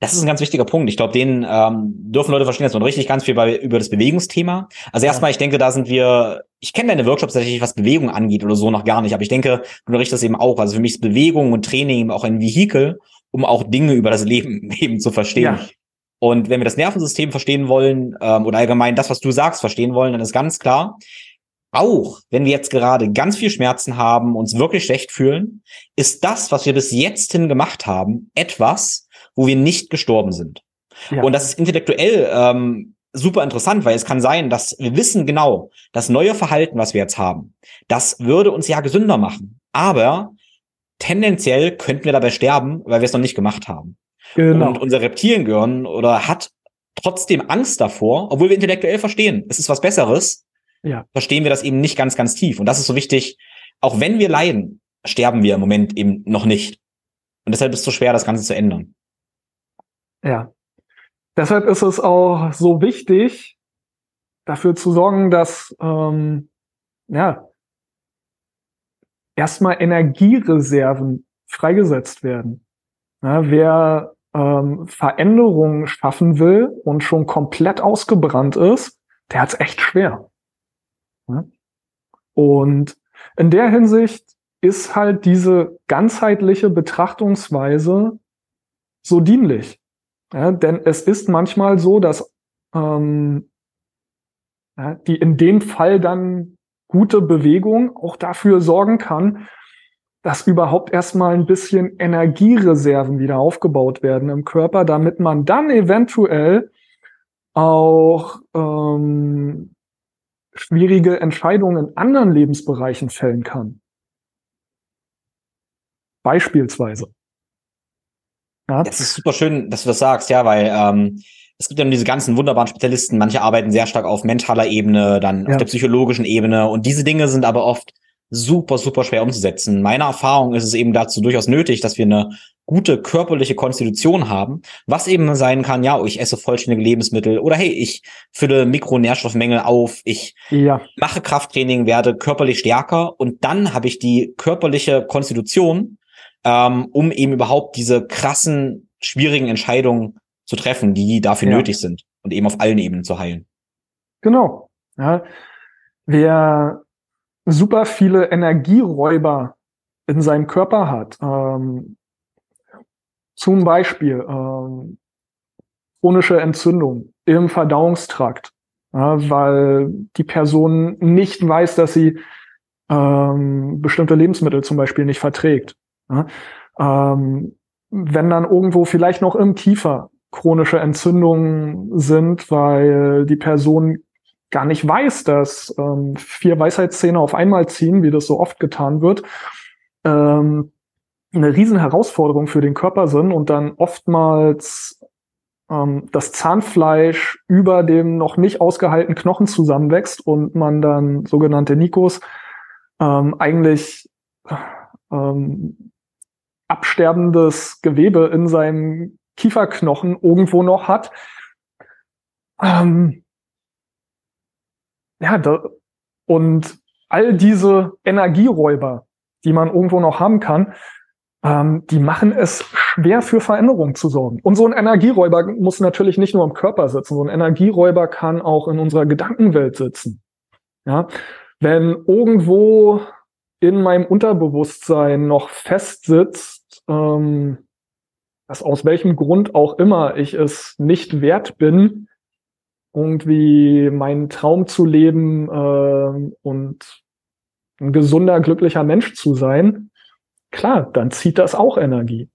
Das ist ein ganz wichtiger Punkt. Ich glaube, den ähm, dürfen Leute verstehen, dass man richtig ganz viel bei, über das Bewegungsthema. Also erstmal, ja. ich denke, da sind wir, ich kenne deine Workshops tatsächlich, was Bewegung angeht oder so noch gar nicht, aber ich denke, du unterrichtest eben auch. Also für mich ist Bewegung und Training eben auch ein Vehikel, um auch Dinge über das Leben eben zu verstehen. Ja. Und wenn wir das Nervensystem verstehen wollen ähm, oder allgemein das, was du sagst, verstehen wollen, dann ist ganz klar, auch wenn wir jetzt gerade ganz viel Schmerzen haben, uns wirklich schlecht fühlen, ist das, was wir bis jetzt hin gemacht haben, etwas, wo wir nicht gestorben sind. Ja. Und das ist intellektuell ähm, super interessant, weil es kann sein, dass wir wissen genau, das neue Verhalten, was wir jetzt haben, das würde uns ja gesünder machen. Aber tendenziell könnten wir dabei sterben, weil wir es noch nicht gemacht haben. Genau. Und unser Reptiliengehirn oder hat trotzdem Angst davor, obwohl wir intellektuell verstehen, es ist was Besseres, ja. verstehen wir das eben nicht ganz, ganz tief. Und das ist so wichtig. Auch wenn wir leiden, sterben wir im Moment eben noch nicht. Und deshalb ist es so schwer, das Ganze zu ändern. Ja. Deshalb ist es auch so wichtig, dafür zu sorgen, dass ähm, ja erstmal Energiereserven freigesetzt werden. Ja, wer ähm, Veränderungen schaffen will und schon komplett ausgebrannt ist, der hat es echt schwer. Und in der Hinsicht ist halt diese ganzheitliche Betrachtungsweise so dienlich. Ja, denn es ist manchmal so, dass ähm, ja, die in dem Fall dann gute Bewegung auch dafür sorgen kann, dass überhaupt erstmal ein bisschen Energiereserven wieder aufgebaut werden im Körper, damit man dann eventuell auch ähm, schwierige Entscheidungen in anderen Lebensbereichen fällen kann. Beispielsweise. Ja. Das ist super schön, dass du das sagst, ja, weil ähm, es gibt ja diese ganzen wunderbaren Spezialisten, manche arbeiten sehr stark auf mentaler Ebene, dann ja. auf der psychologischen Ebene und diese Dinge sind aber oft super, super schwer umzusetzen. Meiner Erfahrung ist es eben dazu durchaus nötig, dass wir eine gute körperliche Konstitution haben, was eben sein kann, ja, ich esse vollständige Lebensmittel oder hey, ich fülle Mikronährstoffmängel auf, ich ja. mache Krafttraining, werde körperlich stärker und dann habe ich die körperliche Konstitution, ähm, um eben überhaupt diese krassen, schwierigen Entscheidungen zu treffen, die dafür ja. nötig sind und eben auf allen Ebenen zu heilen. Genau. Ja. Wer super viele Energieräuber in seinem Körper hat. Ähm, zum Beispiel ähm, chronische Entzündung im Verdauungstrakt, ja, weil die Person nicht weiß, dass sie ähm, bestimmte Lebensmittel zum Beispiel nicht verträgt. Ja. Ähm, wenn dann irgendwo vielleicht noch im Kiefer chronische Entzündungen sind, weil die Person gar nicht weiß, dass ähm, vier Weisheitszähne auf einmal ziehen, wie das so oft getan wird, ähm, eine riesen Herausforderung für den Körper sind und dann oftmals ähm, das Zahnfleisch über dem noch nicht ausgehaltenen Knochen zusammenwächst und man dann sogenannte Nikos ähm, eigentlich ähm, absterbendes Gewebe in seinem Kieferknochen irgendwo noch hat. Ähm, ja, da, und all diese Energieräuber, die man irgendwo noch haben kann, ähm, die machen es schwer für Veränderungen zu sorgen. Und so ein Energieräuber muss natürlich nicht nur im Körper sitzen, so ein Energieräuber kann auch in unserer Gedankenwelt sitzen. Ja, wenn irgendwo in meinem Unterbewusstsein noch fest ähm, dass aus welchem Grund auch immer ich es nicht wert bin, irgendwie meinen Traum zu leben äh, und ein gesunder, glücklicher Mensch zu sein, klar, dann zieht das auch Energie.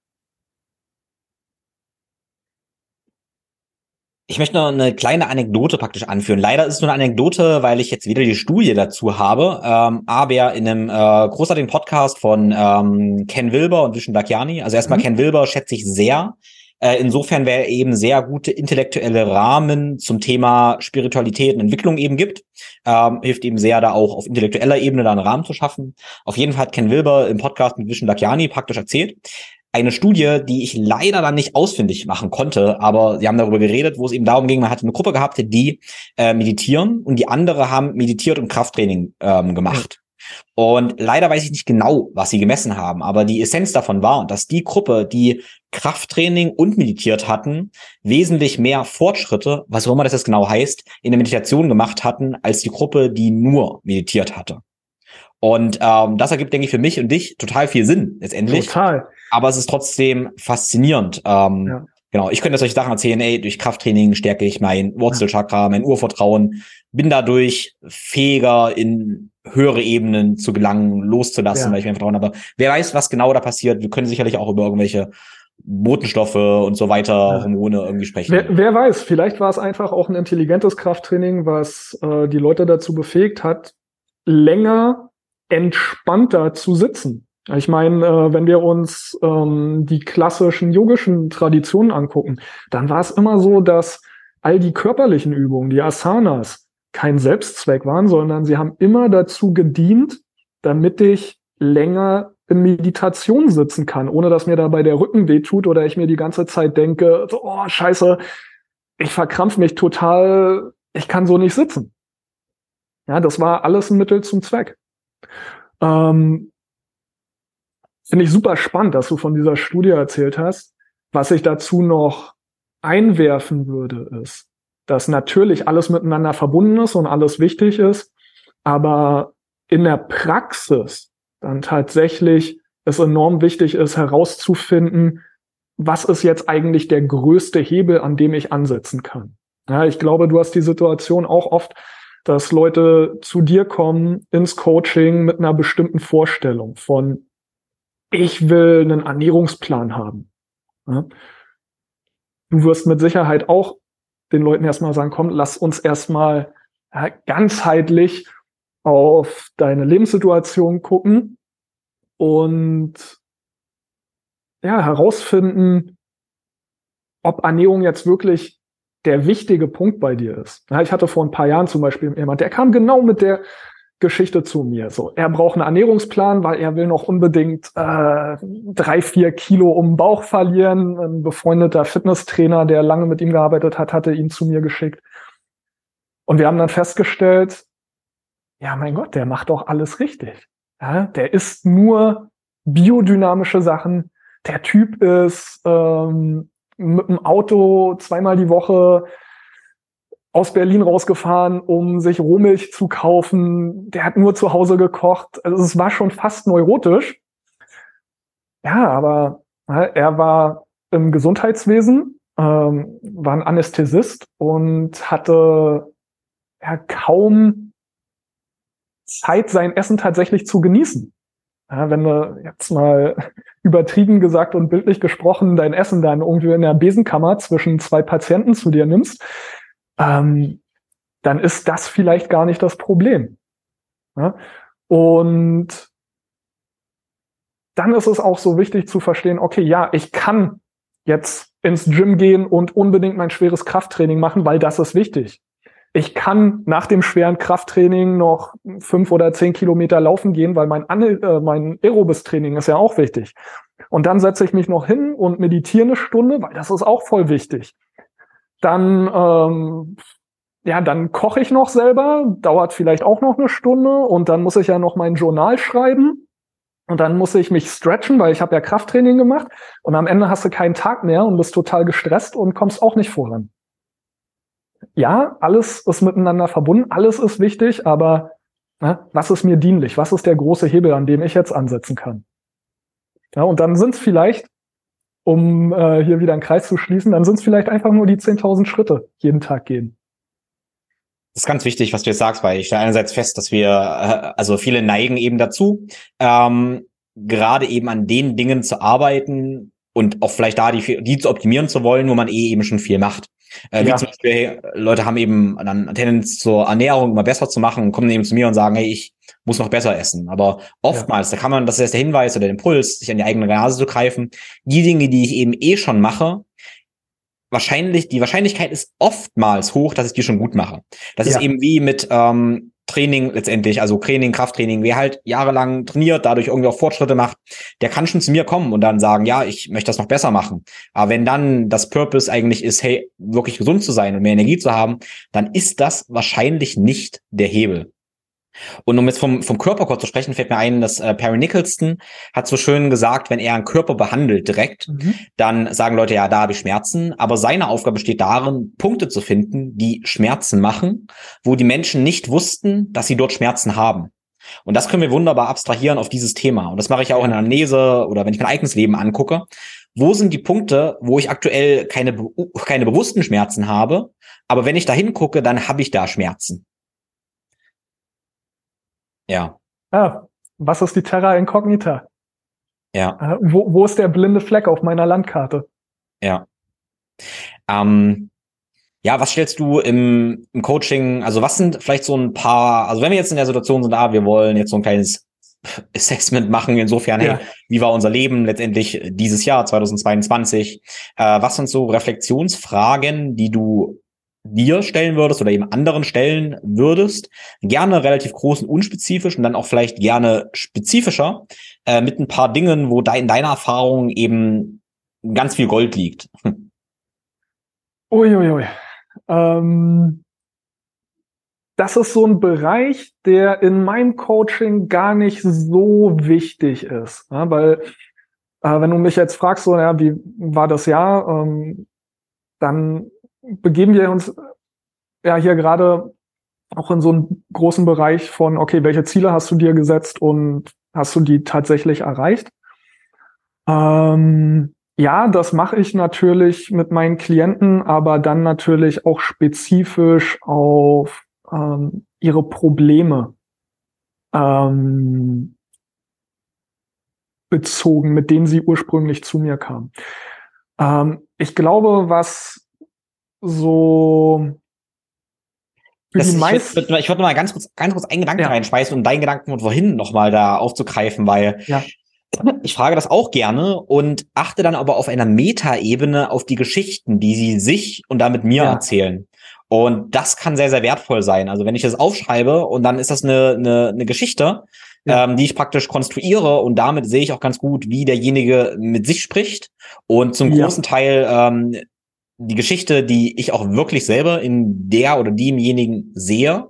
Ich möchte noch eine kleine Anekdote praktisch anführen. Leider ist es nur eine Anekdote, weil ich jetzt wieder die Studie dazu habe. Ähm, aber in einem äh, großartigen Podcast von ähm, Ken Wilber und Vishen Dakiani. Also erstmal mhm. Ken Wilber schätze ich sehr. Äh, insofern wäre eben sehr gute intellektuelle Rahmen zum Thema Spiritualität und Entwicklung eben gibt. Ähm, hilft eben sehr, da auch auf intellektueller Ebene da einen Rahmen zu schaffen. Auf jeden Fall hat Ken Wilber im Podcast mit Vishen Lakiani praktisch erzählt, eine Studie, die ich leider dann nicht ausfindig machen konnte, aber sie haben darüber geredet, wo es eben darum ging, man hatte eine Gruppe gehabt, die äh, meditieren und die andere haben meditiert und Krafttraining ähm, gemacht. Und leider weiß ich nicht genau, was sie gemessen haben, aber die Essenz davon war, dass die Gruppe, die Krafttraining und meditiert hatten, wesentlich mehr Fortschritte, was auch immer das jetzt genau heißt, in der Meditation gemacht hatten, als die Gruppe, die nur meditiert hatte. Und ähm, das ergibt, denke ich, für mich und dich total viel Sinn letztendlich. Total. Aber es ist trotzdem faszinierend. Ähm, ja. Genau, ich könnte solche Sachen erzählen, ey, durch Krafttraining stärke ich mein Wurzelchakra, mein Urvertrauen, bin dadurch fähiger in höhere Ebenen zu gelangen, loszulassen, ja. weil ich mir vertrauen habe. Wer weiß, was genau da passiert. Wir können sicherlich auch über irgendwelche Botenstoffe und so weiter. Hormone irgendwie sprechen. Wer, wer, weiß, vielleicht war es einfach auch ein intelligentes Krafttraining, was äh, die Leute dazu befähigt hat, länger entspannter zu sitzen. Ich meine, äh, wenn wir uns ähm, die klassischen yogischen Traditionen angucken, dann war es immer so, dass all die körperlichen Übungen, die Asanas, kein Selbstzweck waren, sondern sie haben immer dazu gedient, damit ich länger in Meditation sitzen kann, ohne dass mir dabei der Rücken wehtut oder ich mir die ganze Zeit denke, oh scheiße, ich verkrampf mich total, ich kann so nicht sitzen. Ja, das war alles ein Mittel zum Zweck. Ähm, Finde ich super spannend, dass du von dieser Studie erzählt hast. Was ich dazu noch einwerfen würde, ist, dass natürlich alles miteinander verbunden ist und alles wichtig ist, aber in der Praxis dann tatsächlich es enorm wichtig ist, herauszufinden, was ist jetzt eigentlich der größte Hebel, an dem ich ansetzen kann. Ja, ich glaube, du hast die Situation auch oft, dass Leute zu dir kommen ins Coaching mit einer bestimmten Vorstellung von, ich will einen Ernährungsplan haben. Du wirst mit Sicherheit auch den Leuten erstmal sagen, komm, lass uns erstmal ganzheitlich auf deine Lebenssituation gucken und ja, herausfinden, ob Ernährung jetzt wirklich der wichtige Punkt bei dir ist. Ich hatte vor ein paar Jahren zum Beispiel jemand, der kam genau mit der Geschichte zu mir. So, er braucht einen Ernährungsplan, weil er will noch unbedingt äh, drei, vier Kilo um den Bauch verlieren. Ein befreundeter Fitnesstrainer, der lange mit ihm gearbeitet hat, hatte ihn zu mir geschickt. Und wir haben dann festgestellt, ja, mein Gott, der macht doch alles richtig. Ja, der isst nur biodynamische Sachen. Der Typ ist ähm, mit dem Auto zweimal die Woche aus Berlin rausgefahren, um sich Rohmilch zu kaufen. Der hat nur zu Hause gekocht. Also es war schon fast neurotisch. Ja, aber ja, er war im Gesundheitswesen, ähm, war ein Anästhesist und hatte ja kaum Zeit, sein Essen tatsächlich zu genießen. Ja, wenn du jetzt mal übertrieben gesagt und bildlich gesprochen dein Essen dann irgendwie in der Besenkammer zwischen zwei Patienten zu dir nimmst, ähm, dann ist das vielleicht gar nicht das Problem. Ja? Und dann ist es auch so wichtig zu verstehen, okay, ja, ich kann jetzt ins Gym gehen und unbedingt mein schweres Krafttraining machen, weil das ist wichtig ich kann nach dem schweren Krafttraining noch fünf oder zehn Kilometer laufen gehen, weil mein, äh, mein Aerobis-Training ist ja auch wichtig. Und dann setze ich mich noch hin und meditiere eine Stunde, weil das ist auch voll wichtig. Dann, ähm, ja, dann koche ich noch selber, dauert vielleicht auch noch eine Stunde und dann muss ich ja noch mein Journal schreiben. Und dann muss ich mich stretchen, weil ich habe ja Krafttraining gemacht. Und am Ende hast du keinen Tag mehr und bist total gestresst und kommst auch nicht voran ja, alles ist miteinander verbunden, alles ist wichtig, aber ne, was ist mir dienlich? Was ist der große Hebel, an dem ich jetzt ansetzen kann? Ja, und dann sind es vielleicht, um äh, hier wieder einen Kreis zu schließen, dann sind es vielleicht einfach nur die 10.000 Schritte jeden Tag gehen. Das ist ganz wichtig, was du jetzt sagst, weil ich stelle einerseits fest, dass wir, äh, also viele neigen eben dazu, ähm, gerade eben an den Dingen zu arbeiten und auch vielleicht da die, die zu optimieren zu wollen, wo man eh eben schon viel macht. Äh, ja. Wie zum Beispiel, hey, Leute haben eben dann Tendenz zur Ernährung immer besser zu machen und kommen eben zu mir und sagen, hey, ich muss noch besser essen. Aber oftmals, ja. da kann man, das ist der Hinweis oder der Impuls, sich an die eigene Nase zu greifen. Die Dinge, die ich eben eh schon mache, wahrscheinlich, die Wahrscheinlichkeit ist oftmals hoch, dass ich die schon gut mache. Das ja. ist eben wie mit ähm, Training letztendlich, also Training, Krafttraining, wer halt jahrelang trainiert, dadurch irgendwie auch Fortschritte macht, der kann schon zu mir kommen und dann sagen, ja, ich möchte das noch besser machen. Aber wenn dann das Purpose eigentlich ist, hey, wirklich gesund zu sein und mehr Energie zu haben, dann ist das wahrscheinlich nicht der Hebel. Und um jetzt vom, vom Körper kurz zu sprechen, fällt mir ein, dass äh, Perry Nicholson hat so schön gesagt, wenn er einen Körper behandelt direkt, mhm. dann sagen Leute, ja, da habe ich Schmerzen. Aber seine Aufgabe besteht darin, Punkte zu finden, die Schmerzen machen, wo die Menschen nicht wussten, dass sie dort Schmerzen haben. Und das können wir wunderbar abstrahieren auf dieses Thema. Und das mache ich auch in der Anamnese oder wenn ich mein eigenes Leben angucke. Wo sind die Punkte, wo ich aktuell keine, keine bewussten Schmerzen habe? Aber wenn ich da hingucke, dann habe ich da Schmerzen. Ja. Ah, was ist die Terra Incognita? Ja. Äh, wo, wo ist der blinde Fleck auf meiner Landkarte? Ja. Ähm, ja, was stellst du im, im Coaching, also was sind vielleicht so ein paar, also wenn wir jetzt in der Situation sind, ah, wir wollen jetzt so ein kleines Assessment machen, insofern, ja. hey, wie war unser Leben letztendlich dieses Jahr, 2022? Äh, was sind so Reflexionsfragen, die du dir stellen würdest oder eben anderen stellen würdest. Gerne relativ groß und unspezifisch und dann auch vielleicht gerne spezifischer äh, mit ein paar Dingen, wo da in deiner Erfahrung eben ganz viel Gold liegt. Uiuiui. Ähm, das ist so ein Bereich, der in meinem Coaching gar nicht so wichtig ist. Ja, weil äh, wenn du mich jetzt fragst, so, ja, wie war das Jahr, ähm, dann begeben wir uns ja hier gerade auch in so einem großen Bereich von, okay, welche Ziele hast du dir gesetzt und hast du die tatsächlich erreicht? Ähm, ja, das mache ich natürlich mit meinen Klienten, aber dann natürlich auch spezifisch auf ähm, ihre Probleme ähm, bezogen, mit denen sie ursprünglich zu mir kamen. Ähm, ich glaube, was so für das, die meisten. Ich würde würd mal ganz kurz, ganz kurz einen Gedanken ja. reinschmeißen, um deinen Gedanken von vorhin nochmal da aufzugreifen, weil ja. ich frage das auch gerne und achte dann aber auf einer Metaebene auf die Geschichten, die sie sich und damit mir ja. erzählen. Und das kann sehr, sehr wertvoll sein. Also wenn ich das aufschreibe und dann ist das eine, eine, eine Geschichte, ja. ähm, die ich praktisch konstruiere und damit sehe ich auch ganz gut, wie derjenige mit sich spricht. Und zum ja. großen Teil ähm, die Geschichte, die ich auch wirklich selber in der oder demjenigen sehe.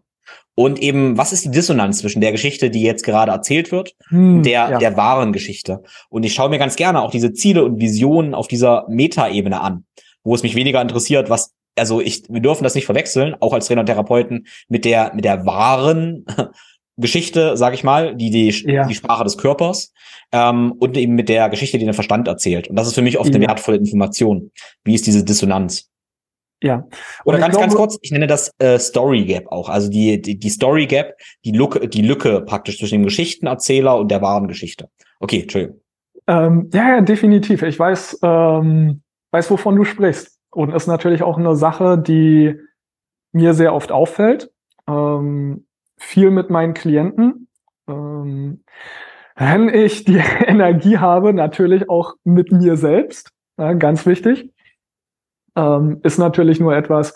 Und eben, was ist die Dissonanz zwischen der Geschichte, die jetzt gerade erzählt wird, hm, der, ja. der wahren Geschichte? Und ich schaue mir ganz gerne auch diese Ziele und Visionen auf dieser Metaebene an, wo es mich weniger interessiert, was also ich, wir dürfen das nicht verwechseln, auch als Trainer und Therapeuten, mit der, mit der wahren Geschichte, sag ich mal, die, die, ja. die Sprache des Körpers, ähm, und eben mit der Geschichte, die der Verstand erzählt. Und das ist für mich oft ja. eine wertvolle Information. Wie ist diese Dissonanz? Ja. Oder ganz, glaube, ganz kurz, ich nenne das äh, Story Gap auch. Also die, die, die Story Gap, die Lücke, die Lücke praktisch zwischen dem Geschichtenerzähler und der wahren Geschichte. Okay, Entschuldigung. Ähm, ja, ja, definitiv. Ich weiß, ähm, weiß, wovon du sprichst. Und ist natürlich auch eine Sache, die mir sehr oft auffällt. Ähm, viel mit meinen Klienten. Ähm, wenn ich die Energie habe, natürlich auch mit mir selbst, ja, ganz wichtig, ähm, ist natürlich nur etwas,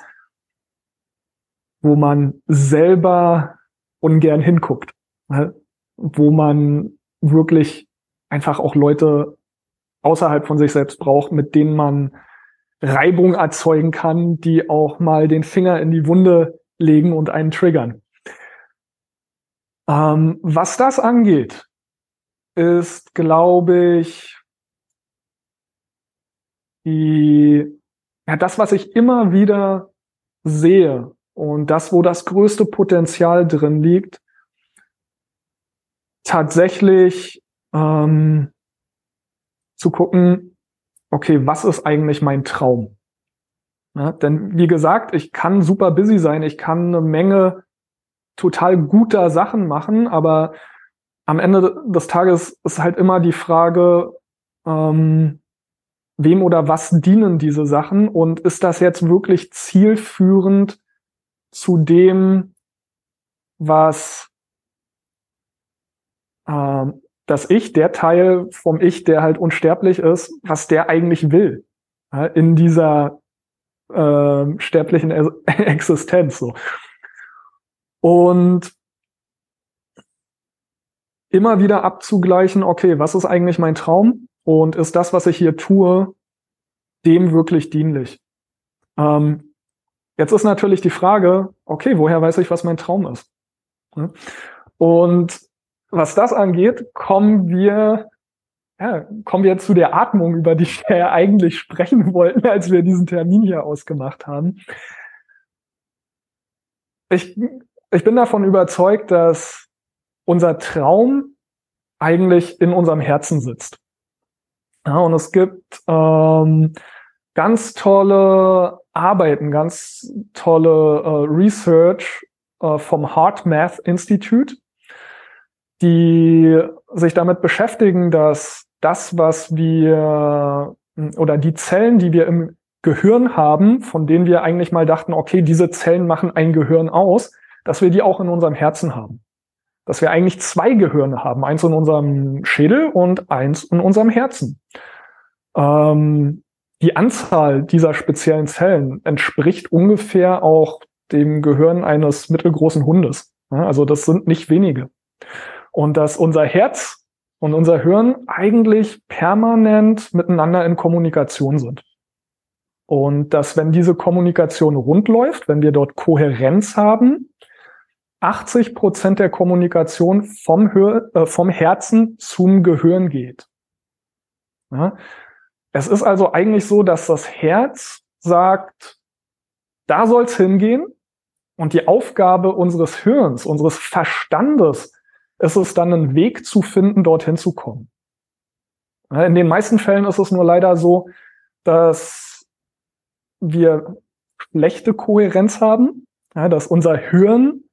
wo man selber ungern hinguckt, wo man wirklich einfach auch Leute außerhalb von sich selbst braucht, mit denen man Reibung erzeugen kann, die auch mal den Finger in die Wunde legen und einen triggern. Ähm, was das angeht, ist, glaube ich, die, ja, das, was ich immer wieder sehe und das, wo das größte Potenzial drin liegt, tatsächlich ähm, zu gucken, okay, was ist eigentlich mein Traum? Ja, denn wie gesagt, ich kann super busy sein, ich kann eine Menge total guter Sachen machen, aber am Ende des Tages ist halt immer die Frage, ähm, wem oder was dienen diese Sachen und ist das jetzt wirklich zielführend zu dem, was ähm, dass ich, der Teil vom Ich, der halt unsterblich ist, was der eigentlich will ja, in dieser äh, sterblichen Existenz. So. Und immer wieder abzugleichen, okay, was ist eigentlich mein Traum und ist das, was ich hier tue, dem wirklich dienlich? Ähm, jetzt ist natürlich die Frage, okay, woher weiß ich, was mein Traum ist? Und was das angeht, kommen wir, ja, kommen wir zu der Atmung, über die wir eigentlich sprechen wollten, als wir diesen Termin hier ausgemacht haben. Ich, ich bin davon überzeugt, dass unser Traum eigentlich in unserem Herzen sitzt. Ja, und es gibt ähm, ganz tolle Arbeiten, ganz tolle äh, Research äh, vom Heart Math Institute die sich damit beschäftigen, dass das, was wir oder die Zellen, die wir im Gehirn haben, von denen wir eigentlich mal dachten, okay, diese Zellen machen ein Gehirn aus, dass wir die auch in unserem Herzen haben. Dass wir eigentlich zwei Gehirne haben, eins in unserem Schädel und eins in unserem Herzen. Ähm, die Anzahl dieser speziellen Zellen entspricht ungefähr auch dem Gehirn eines mittelgroßen Hundes. Also das sind nicht wenige. Und dass unser Herz und unser Hirn eigentlich permanent miteinander in Kommunikation sind. Und dass wenn diese Kommunikation rund läuft, wenn wir dort Kohärenz haben, 80 Prozent der Kommunikation vom, Hör, äh, vom Herzen zum Gehirn geht. Ja? Es ist also eigentlich so, dass das Herz sagt, da soll's hingehen, Und die Aufgabe unseres Hirns, unseres Verstandes, ist es dann, einen Weg zu finden, dorthin zu kommen. In den meisten Fällen ist es nur leider so, dass wir schlechte Kohärenz haben, dass unser Hirn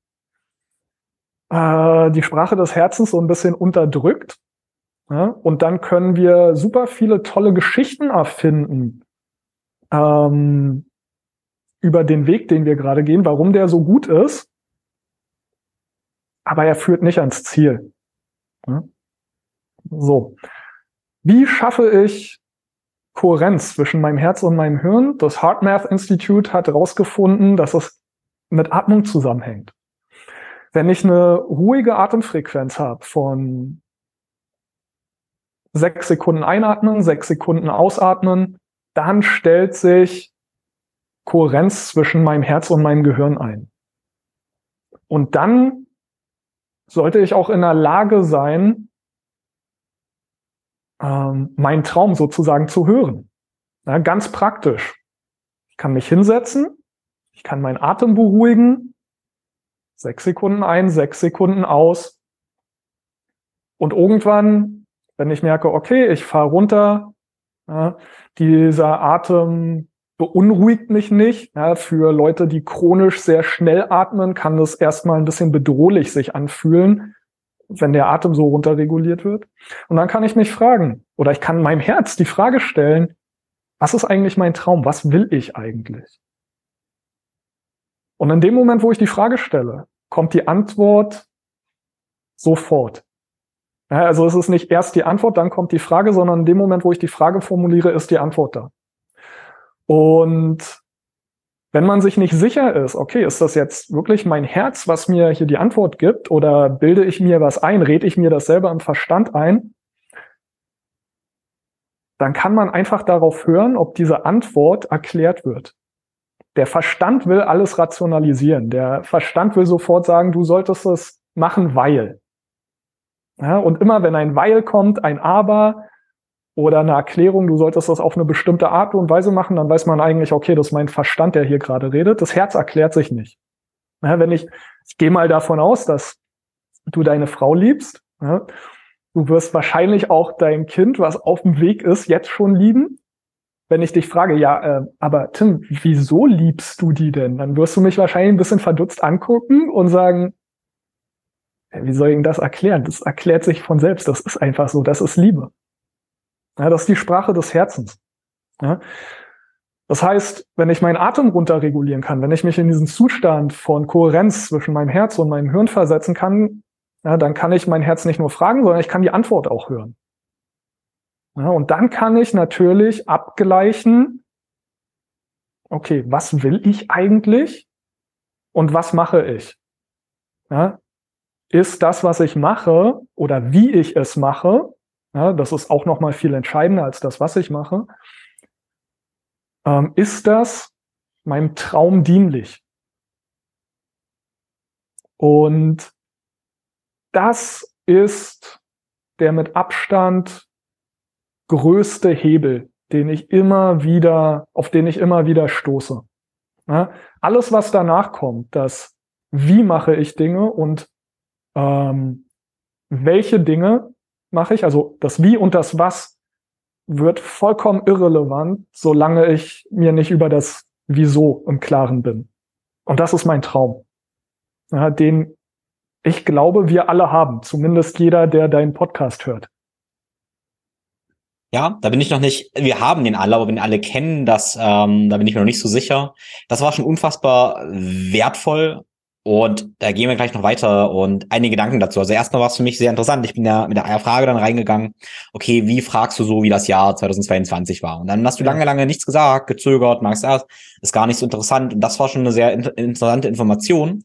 äh, die Sprache des Herzens so ein bisschen unterdrückt. und dann können wir super viele tolle Geschichten erfinden ähm, über den Weg, den wir gerade gehen, warum der so gut ist aber er führt nicht ans Ziel. So. Wie schaffe ich Kohärenz zwischen meinem Herz und meinem Hirn? Das HeartMath Institute hat herausgefunden, dass es mit Atmung zusammenhängt. Wenn ich eine ruhige Atemfrequenz habe von sechs Sekunden einatmen, sechs Sekunden ausatmen, dann stellt sich Kohärenz zwischen meinem Herz und meinem Gehirn ein. Und dann sollte ich auch in der Lage sein, ähm, meinen Traum sozusagen zu hören. Ja, ganz praktisch. Ich kann mich hinsetzen, ich kann meinen Atem beruhigen, sechs Sekunden ein, sechs Sekunden aus. Und irgendwann, wenn ich merke, okay, ich fahre runter, ja, dieser Atem beunruhigt mich nicht. Ja, für Leute, die chronisch sehr schnell atmen, kann das erstmal ein bisschen bedrohlich sich anfühlen, wenn der Atem so runterreguliert wird. Und dann kann ich mich fragen, oder ich kann meinem Herz die Frage stellen, was ist eigentlich mein Traum? Was will ich eigentlich? Und in dem Moment, wo ich die Frage stelle, kommt die Antwort sofort. Ja, also es ist nicht erst die Antwort, dann kommt die Frage, sondern in dem Moment, wo ich die Frage formuliere, ist die Antwort da. Und wenn man sich nicht sicher ist, okay, ist das jetzt wirklich mein Herz, was mir hier die Antwort gibt, oder bilde ich mir was ein, rede ich mir das selber im Verstand ein, dann kann man einfach darauf hören, ob diese Antwort erklärt wird. Der Verstand will alles rationalisieren. Der Verstand will sofort sagen, du solltest es machen, weil. Ja, und immer wenn ein weil kommt, ein aber, oder eine Erklärung, du solltest das auf eine bestimmte Art und Weise machen, dann weiß man eigentlich, okay, das ist mein Verstand, der hier gerade redet. Das Herz erklärt sich nicht. Ja, wenn ich, ich gehe mal davon aus, dass du deine Frau liebst, ja, du wirst wahrscheinlich auch dein Kind, was auf dem Weg ist, jetzt schon lieben. Wenn ich dich frage, ja, äh, aber Tim, wieso liebst du die denn? Dann wirst du mich wahrscheinlich ein bisschen verdutzt angucken und sagen, wie soll ich denn das erklären? Das erklärt sich von selbst. Das ist einfach so. Das ist Liebe. Ja, das ist die Sprache des Herzens. Ja. Das heißt, wenn ich meinen Atem runterregulieren kann, wenn ich mich in diesen Zustand von Kohärenz zwischen meinem Herz und meinem Hirn versetzen kann, ja, dann kann ich mein Herz nicht nur fragen, sondern ich kann die Antwort auch hören. Ja, und dann kann ich natürlich abgleichen, okay, was will ich eigentlich und was mache ich? Ja, ist das, was ich mache oder wie ich es mache, ja, das ist auch noch mal viel entscheidender als das, was ich mache. Ähm, ist das meinem Traum dienlich? Und das ist der mit Abstand größte Hebel, den ich immer wieder, auf den ich immer wieder stoße. Ja, alles, was danach kommt, das wie mache ich Dinge und ähm, welche Dinge mache ich. Also das Wie und das Was wird vollkommen irrelevant, solange ich mir nicht über das Wieso im Klaren bin. Und das ist mein Traum, ja, den ich glaube, wir alle haben. Zumindest jeder, der deinen Podcast hört. Ja, da bin ich noch nicht, wir haben den alle, aber wenn alle kennen, das, ähm, da bin ich mir noch nicht so sicher. Das war schon unfassbar wertvoll und da gehen wir gleich noch weiter und einige Gedanken dazu. Also erstmal war es für mich sehr interessant. Ich bin ja mit der Frage dann reingegangen, okay, wie fragst du so, wie das Jahr 2022 war? Und dann hast du lange, lange nichts gesagt, gezögert, magst erst, ist gar nicht so interessant. Und das war schon eine sehr interessante Information.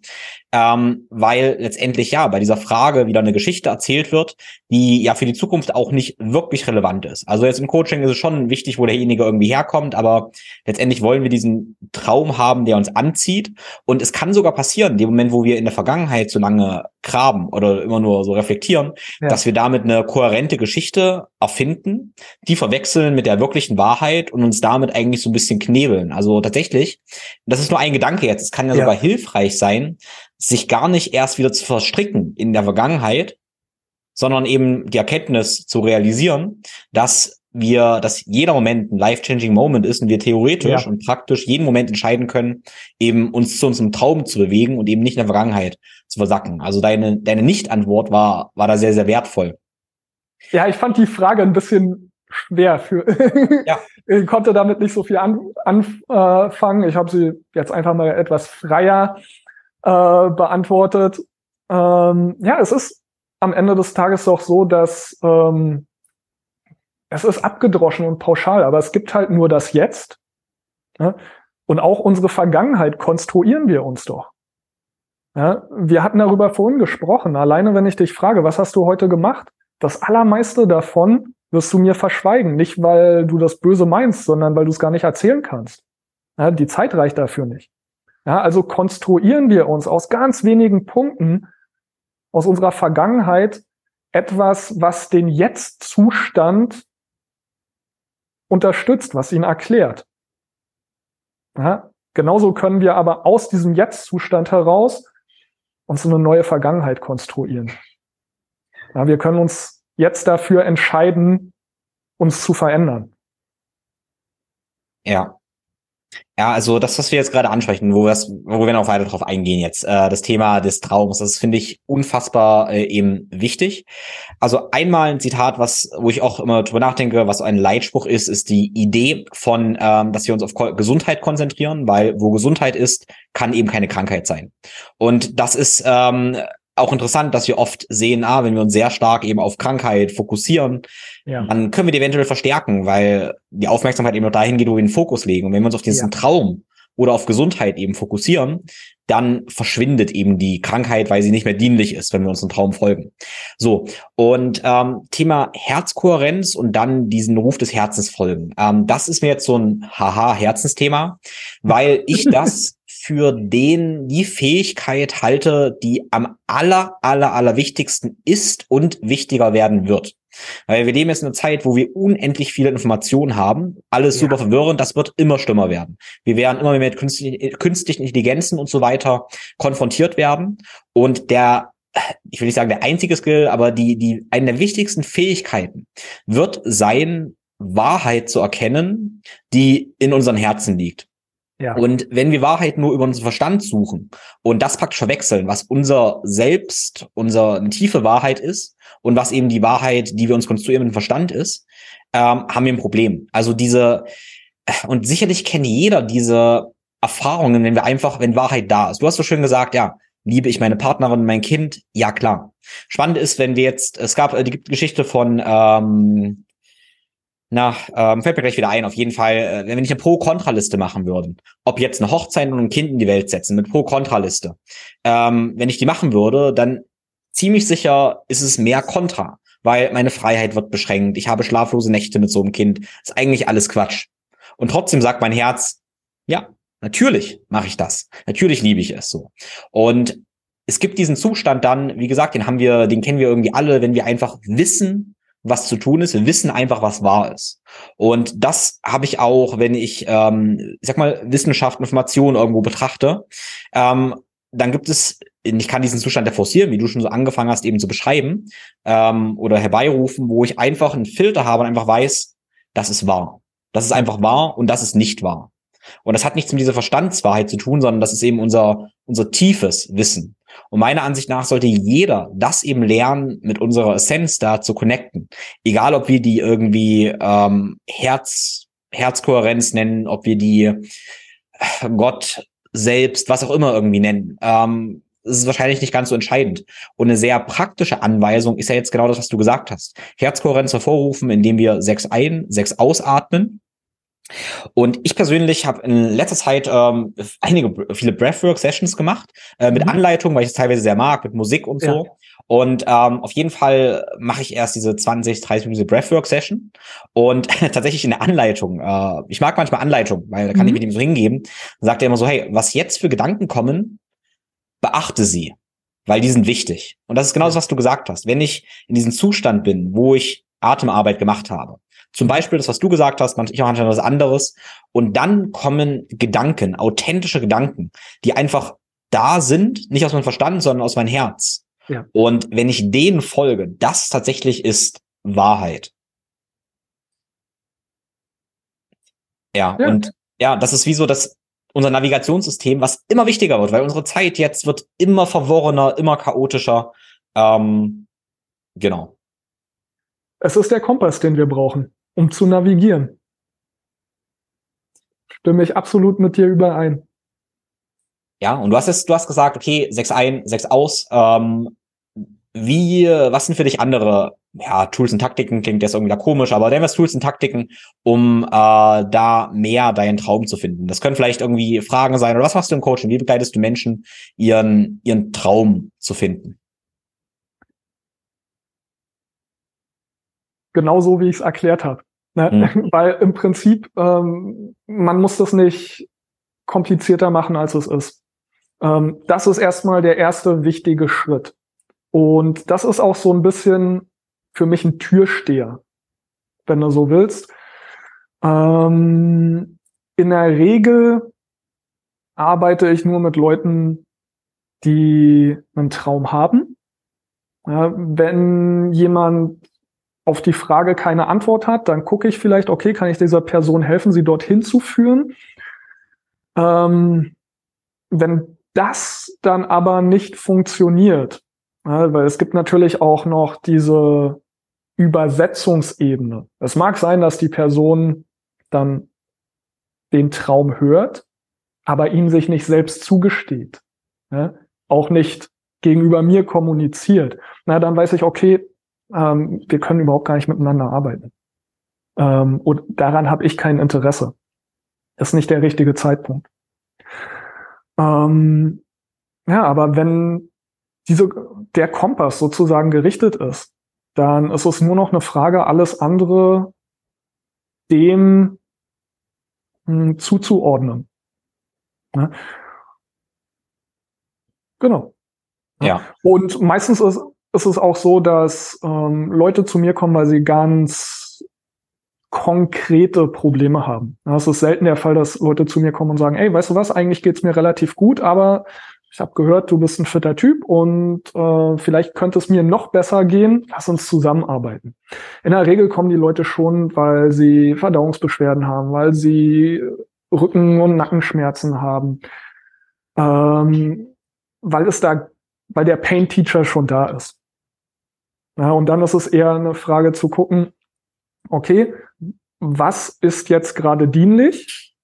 ähm, weil letztendlich ja bei dieser Frage wieder eine Geschichte erzählt wird, die ja für die Zukunft auch nicht wirklich relevant ist. Also jetzt im Coaching ist es schon wichtig, wo derjenige irgendwie herkommt, aber letztendlich wollen wir diesen Traum haben, der uns anzieht. Und es kann sogar passieren, in dem Moment, wo wir in der Vergangenheit so lange graben oder immer nur so reflektieren, ja. dass wir damit eine kohärente Geschichte erfinden, die verwechseln mit der wirklichen Wahrheit und uns damit eigentlich so ein bisschen knebeln. Also tatsächlich, das ist nur ein Gedanke jetzt, es kann ja, ja. sogar hilfreich sein, sich gar nicht erst wieder zu verstricken in der Vergangenheit, sondern eben die Erkenntnis zu realisieren, dass wir, dass jeder Moment ein life-changing Moment ist und wir theoretisch ja. und praktisch jeden Moment entscheiden können, eben uns zu unserem Traum zu bewegen und eben nicht in der Vergangenheit zu versacken. Also deine, deine Nicht-Antwort war, war da sehr, sehr wertvoll. Ja, ich fand die Frage ein bisschen schwer für. ja. ich konnte damit nicht so viel an, anfangen. Ich habe sie jetzt einfach mal etwas freier äh, beantwortet. Ähm, ja, es ist am Ende des Tages doch so, dass ähm, es ist abgedroschen und pauschal, aber es gibt halt nur das Jetzt. Ja? Und auch unsere Vergangenheit konstruieren wir uns doch. Ja? Wir hatten darüber vorhin gesprochen. Alleine wenn ich dich frage, was hast du heute gemacht? Das allermeiste davon wirst du mir verschweigen. Nicht, weil du das Böse meinst, sondern weil du es gar nicht erzählen kannst. Ja, die Zeit reicht dafür nicht. Ja, also konstruieren wir uns aus ganz wenigen Punkten aus unserer Vergangenheit etwas, was den Jetzt-Zustand unterstützt, was ihn erklärt. Ja, genauso können wir aber aus diesem Jetzt-Zustand heraus uns eine neue Vergangenheit konstruieren. Ja, wir können uns jetzt dafür entscheiden, uns zu verändern. Ja, ja, also das, was wir jetzt gerade ansprechen, wo, wo wir noch weiter drauf eingehen jetzt, äh, das Thema des Traums, das finde ich unfassbar äh, eben wichtig. Also einmal ein Zitat, was, wo ich auch immer drüber nachdenke, was ein Leitspruch ist, ist die Idee von, ähm, dass wir uns auf Ko Gesundheit konzentrieren, weil wo Gesundheit ist, kann eben keine Krankheit sein. Und das ist ähm, auch interessant, dass wir oft sehen, ah, wenn wir uns sehr stark eben auf Krankheit fokussieren, ja. dann können wir die eventuell verstärken, weil die Aufmerksamkeit eben noch dahin geht, wo wir den Fokus legen. Und wenn wir uns auf diesen ja. Traum oder auf Gesundheit eben fokussieren, dann verschwindet eben die Krankheit, weil sie nicht mehr dienlich ist, wenn wir uns Traum folgen. So, und ähm, Thema Herzkohärenz und dann diesen Ruf des Herzens folgen. Ähm, das ist mir jetzt so ein Haha-Herzensthema, weil ich das für den die Fähigkeit halte, die am aller, aller, aller wichtigsten ist und wichtiger werden wird. Weil wir leben jetzt in einer Zeit, wo wir unendlich viele Informationen haben, alles ja. super verwirrend, das wird immer schlimmer werden. Wir werden immer mehr mit künstlichen Intelligenzen und so weiter konfrontiert werden. Und der ich will nicht sagen der einzige Skill, aber die, die, eine der wichtigsten Fähigkeiten wird sein, Wahrheit zu erkennen, die in unseren Herzen liegt. Ja. Und wenn wir Wahrheit nur über unseren Verstand suchen und das praktisch verwechseln, was unser Selbst, unsere tiefe Wahrheit ist und was eben die Wahrheit, die wir uns konstruieren mit dem Verstand ist, ähm, haben wir ein Problem. Also diese, und sicherlich kennt jeder diese Erfahrungen, wenn wir einfach, wenn Wahrheit da ist. Du hast so schön gesagt, ja, liebe ich meine Partnerin, mein Kind? Ja, klar. Spannend ist, wenn wir jetzt, es gab äh, die Geschichte von ähm, na, ähm, fällt mir gleich wieder ein, auf jeden Fall, äh, wenn nicht eine Pro-Kontra-Liste machen würden, ob jetzt eine Hochzeit und ein Kind in die Welt setzen, mit Pro-Kontra-Liste, ähm, wenn ich die machen würde, dann ziemlich sicher ist es mehr Kontra, weil meine Freiheit wird beschränkt, ich habe schlaflose Nächte mit so einem Kind, ist eigentlich alles Quatsch. Und trotzdem sagt mein Herz, ja, natürlich mache ich das, natürlich liebe ich es so. Und es gibt diesen Zustand dann, wie gesagt, den haben wir, den kennen wir irgendwie alle, wenn wir einfach wissen, was zu tun ist. Wir wissen einfach, was wahr ist. Und das habe ich auch, wenn ich, ähm, ich sag mal, Wissenschaft, Information irgendwo betrachte. Ähm, dann gibt es, ich kann diesen Zustand der forcieren, wie du schon so angefangen hast, eben zu beschreiben ähm, oder herbeirufen, wo ich einfach einen Filter habe und einfach weiß, das ist wahr. Das ist einfach wahr und das ist nicht wahr. Und das hat nichts mit dieser Verstandswahrheit zu tun, sondern das ist eben unser, unser tiefes Wissen. Und meiner Ansicht nach sollte jeder das eben lernen, mit unserer Essenz da zu connecten. Egal, ob wir die irgendwie ähm, Herz, Herzkohärenz nennen, ob wir die äh, Gott selbst, was auch immer irgendwie nennen. Ähm, das ist wahrscheinlich nicht ganz so entscheidend. Und eine sehr praktische Anweisung ist ja jetzt genau das, was du gesagt hast. Herzkohärenz hervorrufen, indem wir sechs ein, sechs ausatmen. Und ich persönlich habe in letzter Zeit ähm, einige, viele Breathwork-Sessions gemacht, äh, mit mhm. Anleitung, weil ich es teilweise sehr mag, mit Musik und so. Ja. Und ähm, auf jeden Fall mache ich erst diese 20, 30 Minuten Breathwork-Session. Und tatsächlich in der Anleitung, äh, ich mag manchmal Anleitung, weil da kann mhm. ich mit ihm so hingeben, sagt er immer so, hey, was jetzt für Gedanken kommen, beachte sie, weil die sind wichtig. Und das ist genau das, was du gesagt hast. Wenn ich in diesem Zustand bin, wo ich Atemarbeit gemacht habe, zum Beispiel das, was du gesagt hast, manchmal manchmal was anderes. Und dann kommen Gedanken, authentische Gedanken, die einfach da sind, nicht aus meinem Verstand, sondern aus meinem Herz. Ja. Und wenn ich denen folge, das tatsächlich ist Wahrheit. Ja, ja, und ja, das ist wie so das unser Navigationssystem, was immer wichtiger wird, weil unsere Zeit jetzt wird immer verworrener, immer chaotischer. Ähm, genau. Es ist der Kompass, den wir brauchen um zu navigieren. Stimme ich absolut mit dir überein. Ja, und du hast es, du hast gesagt, okay, sechs ein, sechs aus. Ähm, wie, was sind für dich andere ja, Tools und Taktiken? Klingt jetzt irgendwie da komisch, aber denn was Tools und Taktiken, um äh, da mehr deinen Traum zu finden? Das können vielleicht irgendwie Fragen sein. Oder was machst du im Coaching? Wie begleitest du Menschen, ihren, ihren Traum zu finden? Genauso wie ich es erklärt habe. Ne? Mhm. Weil im Prinzip, ähm, man muss das nicht komplizierter machen, als es ist. Ähm, das ist erstmal der erste wichtige Schritt. Und das ist auch so ein bisschen für mich ein Türsteher, wenn du so willst. Ähm, in der Regel arbeite ich nur mit Leuten, die einen Traum haben. Ja, wenn jemand auf die Frage keine Antwort hat, dann gucke ich vielleicht, okay, kann ich dieser Person helfen, sie dorthin zu führen? Ähm, wenn das dann aber nicht funktioniert, ja, weil es gibt natürlich auch noch diese Übersetzungsebene. Es mag sein, dass die Person dann den Traum hört, aber ihn sich nicht selbst zugesteht, ja, auch nicht gegenüber mir kommuniziert. Na, dann weiß ich, okay, ähm, wir können überhaupt gar nicht miteinander arbeiten. Ähm, und daran habe ich kein Interesse. Das ist nicht der richtige Zeitpunkt. Ähm, ja, aber wenn diese, der Kompass sozusagen gerichtet ist, dann ist es nur noch eine Frage, alles andere dem mh, hm, zuzuordnen. Ja. Genau. Ja. Und meistens ist, ist es auch so, dass ähm, Leute zu mir kommen, weil sie ganz konkrete Probleme haben. Es ist selten der Fall, dass Leute zu mir kommen und sagen, ey, weißt du was, eigentlich geht's mir relativ gut, aber ich habe gehört, du bist ein fitter Typ und äh, vielleicht könnte es mir noch besser gehen, lass uns zusammenarbeiten. In der Regel kommen die Leute schon, weil sie Verdauungsbeschwerden haben, weil sie Rücken- und Nackenschmerzen haben, ähm, weil es da, weil der Pain Teacher schon da ist. Ja, und dann ist es eher eine Frage zu gucken, okay, was ist jetzt gerade dienlich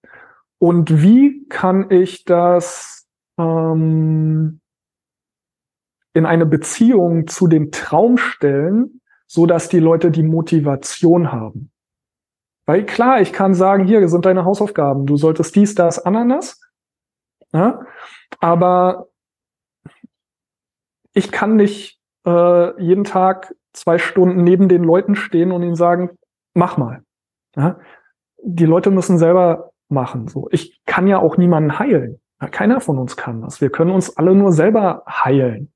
und wie kann ich das ähm, in eine Beziehung zu dem Traum stellen, so dass die Leute die Motivation haben. Weil klar, ich kann sagen, hier sind deine Hausaufgaben, du solltest dies, das, Ananas. Ja? Aber ich kann nicht äh, jeden Tag zwei Stunden neben den Leuten stehen und ihnen sagen, mach mal. Ja? Die Leute müssen selber machen. So, ich kann ja auch niemanden heilen. Ja, keiner von uns kann das. Wir können uns alle nur selber heilen.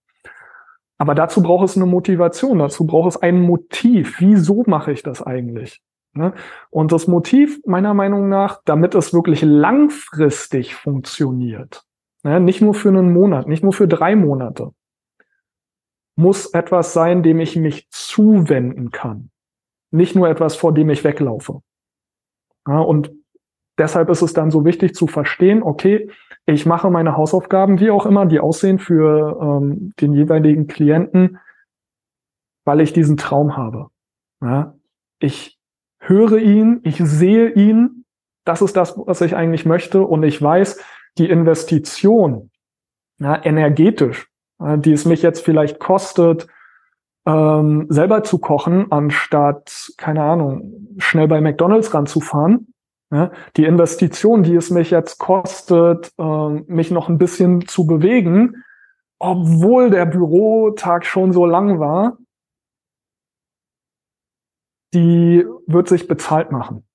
Aber dazu braucht es eine Motivation, dazu braucht es ein Motiv. Wieso mache ich das eigentlich? Und das Motiv, meiner Meinung nach, damit es wirklich langfristig funktioniert, nicht nur für einen Monat, nicht nur für drei Monate, muss etwas sein, dem ich mich zuwenden kann. Nicht nur etwas, vor dem ich weglaufe. Ja, und deshalb ist es dann so wichtig zu verstehen, okay, ich mache meine Hausaufgaben, wie auch immer die aussehen für ähm, den jeweiligen Klienten, weil ich diesen Traum habe. Ja, ich höre ihn, ich sehe ihn, das ist das, was ich eigentlich möchte und ich weiß, die Investition ja, energetisch die es mich jetzt vielleicht kostet, ähm, selber zu kochen, anstatt, keine Ahnung, schnell bei McDonalds ranzufahren, Ja, die Investition, die es mich jetzt kostet, äh, mich noch ein bisschen zu bewegen, obwohl der Bürotag schon so lang war, die wird sich bezahlt machen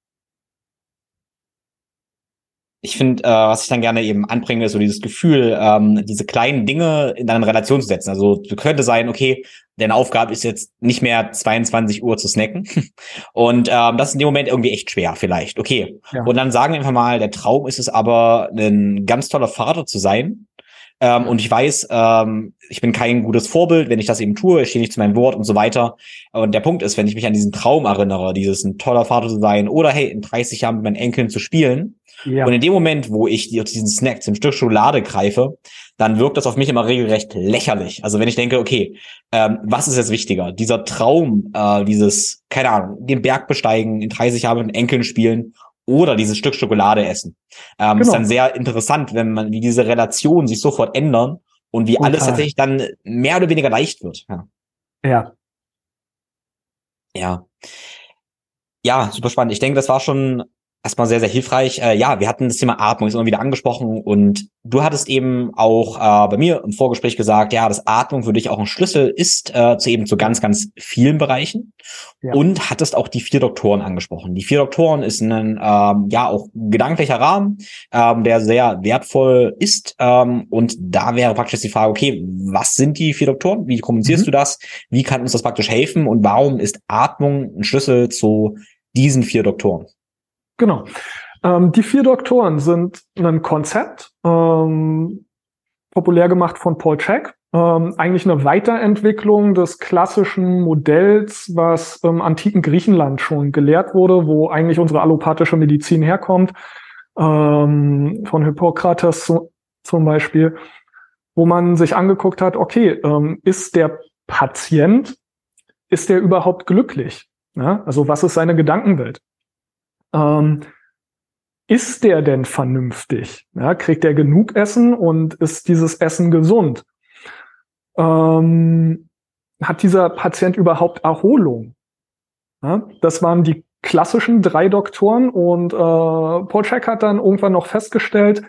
ich finde, äh, was ich dann gerne eben anbringe, ist so dieses Gefühl, ähm, diese kleinen Dinge in eine Relation zu setzen. Also könnte sein, okay, deine Aufgabe ist jetzt nicht mehr 22 Uhr zu snacken. Und ähm, das ist in dem Moment irgendwie echt schwer, vielleicht. Okay. Ja. Und dann sagen wir einfach mal, der Traum ist es aber, ein ganz toller Vater zu sein. Ähm, und ich weiß, ähm, ich bin kein gutes Vorbild, wenn ich das eben tue, ich stehe nicht zu meinem Wort und so weiter. Und der Punkt ist, wenn ich mich an diesen Traum erinnere, dieses ein toller Vater zu sein oder hey, in 30 Jahren mit meinen Enkeln zu spielen, ja. Und in dem Moment, wo ich diesen Snack zum Stück Schokolade greife, dann wirkt das auf mich immer regelrecht lächerlich. Also wenn ich denke, okay, ähm, was ist jetzt wichtiger? Dieser Traum, äh, dieses, keine Ahnung, den Berg besteigen, in 30 Jahren mit den Enkeln spielen oder dieses Stück Schokolade essen. Ähm, genau. Ist dann sehr interessant, wenn man, wie diese Relationen sich sofort ändern und wie Total. alles tatsächlich dann mehr oder weniger leicht wird. Ja. Ja. Ja. Ja, super spannend. Ich denke, das war schon erstmal sehr, sehr hilfreich. Äh, ja, wir hatten das Thema Atmung immer wieder angesprochen und du hattest eben auch äh, bei mir im Vorgespräch gesagt, ja, dass Atmung für dich auch ein Schlüssel ist äh, zu eben zu ganz, ganz vielen Bereichen ja. und hattest auch die vier Doktoren angesprochen. Die vier Doktoren ist ein ähm, ja auch gedanklicher Rahmen, ähm, der sehr wertvoll ist ähm, und da wäre praktisch die Frage, okay, was sind die vier Doktoren? Wie kommunizierst mhm. du das? Wie kann uns das praktisch helfen und warum ist Atmung ein Schlüssel zu diesen vier Doktoren? Genau. Ähm, die vier Doktoren sind ein Konzept, ähm, populär gemacht von Paul Check. Ähm, eigentlich eine Weiterentwicklung des klassischen Modells, was im antiken Griechenland schon gelehrt wurde, wo eigentlich unsere allopathische Medizin herkommt, ähm, von Hippokrates zu, zum Beispiel, wo man sich angeguckt hat, okay, ähm, ist der Patient, ist der überhaupt glücklich? Ja? Also was ist seine Gedankenwelt? Ähm, ist der denn vernünftig? Ja, kriegt er genug Essen und ist dieses Essen gesund? Ähm, hat dieser Patient überhaupt Erholung? Ja, das waren die klassischen drei Doktoren und äh, Paul Check hat dann irgendwann noch festgestellt,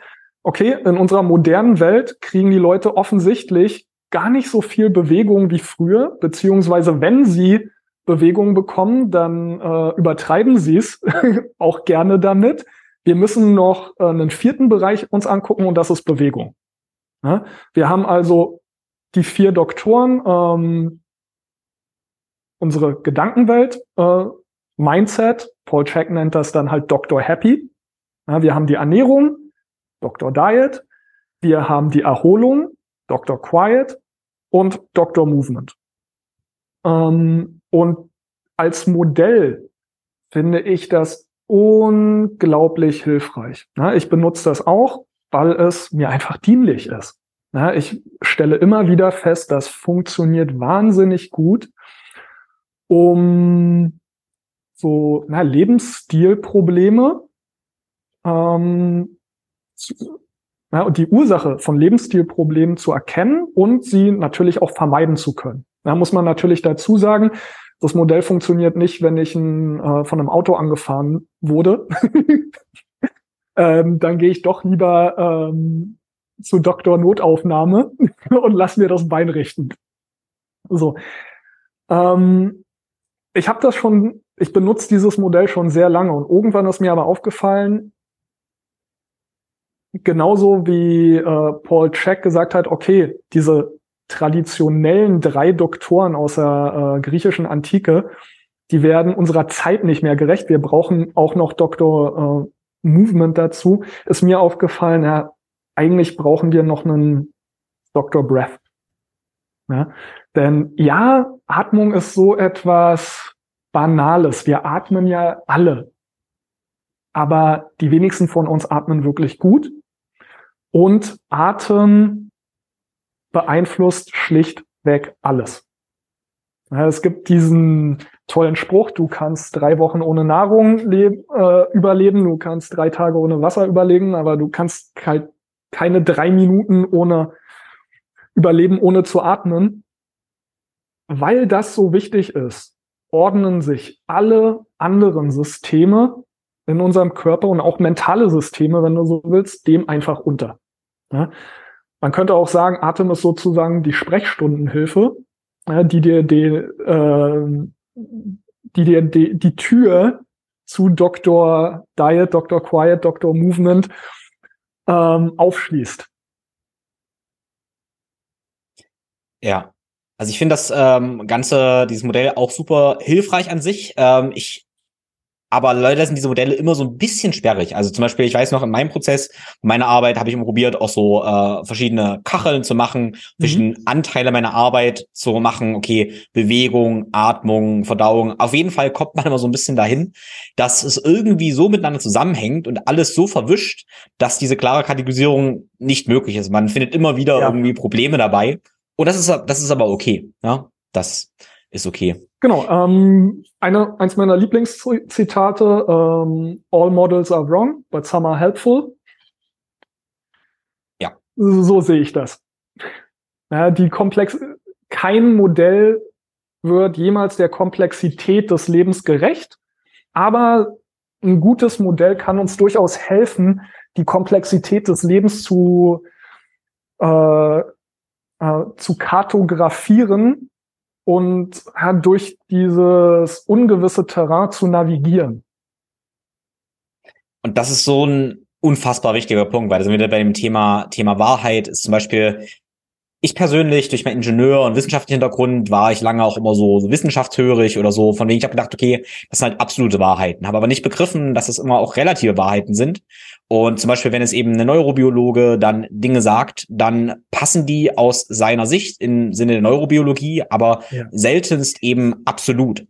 okay, in unserer modernen Welt kriegen die Leute offensichtlich gar nicht so viel Bewegung wie früher, beziehungsweise wenn sie Bewegung bekommen, dann äh, übertreiben sie es auch gerne damit. Wir müssen noch äh, einen vierten Bereich uns angucken und das ist Bewegung. Ja? Wir haben also die vier Doktoren, ähm, unsere Gedankenwelt, äh, Mindset, Paul Check nennt das dann halt Dr. Happy. Ja, wir haben die Ernährung, Dr. Diet, wir haben die Erholung, Dr. Quiet und Dr. Movement. Ähm, und als Modell finde ich das unglaublich hilfreich. Ich benutze das auch, weil es mir einfach dienlich ist. Ich stelle immer wieder fest, das funktioniert wahnsinnig gut, um so na, Lebensstilprobleme ähm, ja, und die Ursache von Lebensstilproblemen zu erkennen und sie natürlich auch vermeiden zu können. Da muss man natürlich dazu sagen, das Modell funktioniert nicht, wenn ich ein, äh, von einem Auto angefahren wurde. ähm, dann gehe ich doch lieber ähm, zu Doktor Notaufnahme und lass mir das Bein richten. So. Ähm, ich habe das schon, ich benutze dieses Modell schon sehr lange und irgendwann ist mir aber aufgefallen, genauso wie äh, Paul Check gesagt hat, okay, diese traditionellen drei Doktoren aus der äh, griechischen Antike, die werden unserer Zeit nicht mehr gerecht. Wir brauchen auch noch Dr. Äh, Movement dazu. Ist mir aufgefallen, ja, eigentlich brauchen wir noch einen Dr. Breath. Ja? Denn ja, Atmung ist so etwas Banales. Wir atmen ja alle. Aber die wenigsten von uns atmen wirklich gut. Und Atem beeinflusst schlichtweg alles. Es gibt diesen tollen Spruch, du kannst drei Wochen ohne Nahrung äh, überleben, du kannst drei Tage ohne Wasser überleben, aber du kannst halt keine drei Minuten ohne überleben, ohne zu atmen. Weil das so wichtig ist, ordnen sich alle anderen Systeme in unserem Körper und auch mentale Systeme, wenn du so willst, dem einfach unter. Ja? Man könnte auch sagen, Atem ist sozusagen die Sprechstundenhilfe, die dir die, äh, die dir die, die Tür zu Dr. Diet, Dr. Quiet, Dr. Movement ähm, aufschließt. Ja, also ich finde das ähm, ganze, dieses Modell auch super hilfreich an sich. Ähm, ich aber leider sind diese Modelle immer so ein bisschen sperrig. Also zum Beispiel, ich weiß noch, in meinem Prozess, meiner Arbeit, habe ich immer probiert, auch so äh, verschiedene Kacheln zu machen, mhm. verschiedene Anteile meiner Arbeit zu machen. Okay, Bewegung, Atmung, Verdauung. Auf jeden Fall kommt man immer so ein bisschen dahin, dass es irgendwie so miteinander zusammenhängt und alles so verwischt, dass diese klare Kategorisierung nicht möglich ist. Man findet immer wieder ja. irgendwie Probleme dabei. Und das ist, das ist aber okay. Ja, das ist okay. Genau. Ähm, eine, eins meiner Lieblingszitate, ähm, All models are wrong, but some are helpful. Ja. So sehe ich das. Ja, die Komplex, kein Modell wird jemals der Komplexität des Lebens gerecht, aber ein gutes Modell kann uns durchaus helfen, die Komplexität des Lebens zu, äh, äh, zu kartografieren und ja, durch dieses ungewisse Terrain zu navigieren. Und das ist so ein unfassbar wichtiger Punkt, weil da sind wir bei dem Thema, Thema Wahrheit. Ist zum Beispiel, ich persönlich, durch meinen Ingenieur- und wissenschaftlichen Hintergrund, war ich lange auch immer so, so wissenschaftshörig oder so, von wegen ich habe gedacht, okay, das sind halt absolute Wahrheiten, habe aber nicht begriffen, dass es immer auch relative Wahrheiten sind und zum Beispiel, wenn es eben eine Neurobiologe dann Dinge sagt, dann passen die aus seiner Sicht im Sinne der Neurobiologie, aber ja. seltenst eben absolut.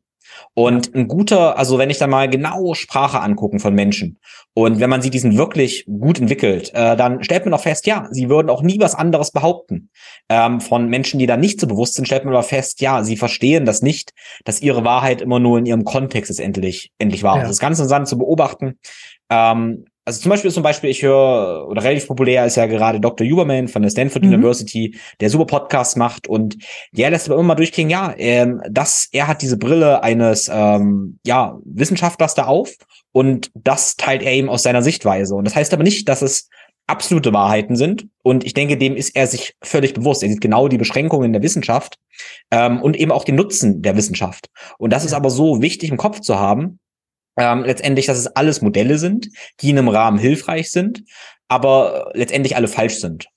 Und ein guter, also wenn ich da mal genau Sprache angucken von Menschen und wenn man sie diesen wirklich gut entwickelt, äh, dann stellt man auch fest, ja, sie würden auch nie was anderes behaupten. Ähm, von Menschen, die da nicht so bewusst sind, stellt man aber fest, ja, sie verstehen das nicht, dass ihre Wahrheit immer nur in ihrem Kontext ist endlich, endlich wahr. Ja. Das ist ganz interessant zu beobachten. Ähm, also zum Beispiel zum Beispiel, ich höre, oder relativ populär ist ja gerade Dr. Huberman von der Stanford mhm. University, der super Podcasts macht und der lässt aber immer mal durchklingen, ja, ähm, dass er hat diese Brille eines ähm, ja, Wissenschaftlers da auf und das teilt er eben aus seiner Sichtweise. Und das heißt aber nicht, dass es absolute Wahrheiten sind. Und ich denke, dem ist er sich völlig bewusst. Er sieht genau die Beschränkungen der Wissenschaft ähm, und eben auch den Nutzen der Wissenschaft. Und das ist aber so wichtig im Kopf zu haben, ähm, letztendlich, dass es alles Modelle sind, die in einem Rahmen hilfreich sind, aber letztendlich alle falsch sind.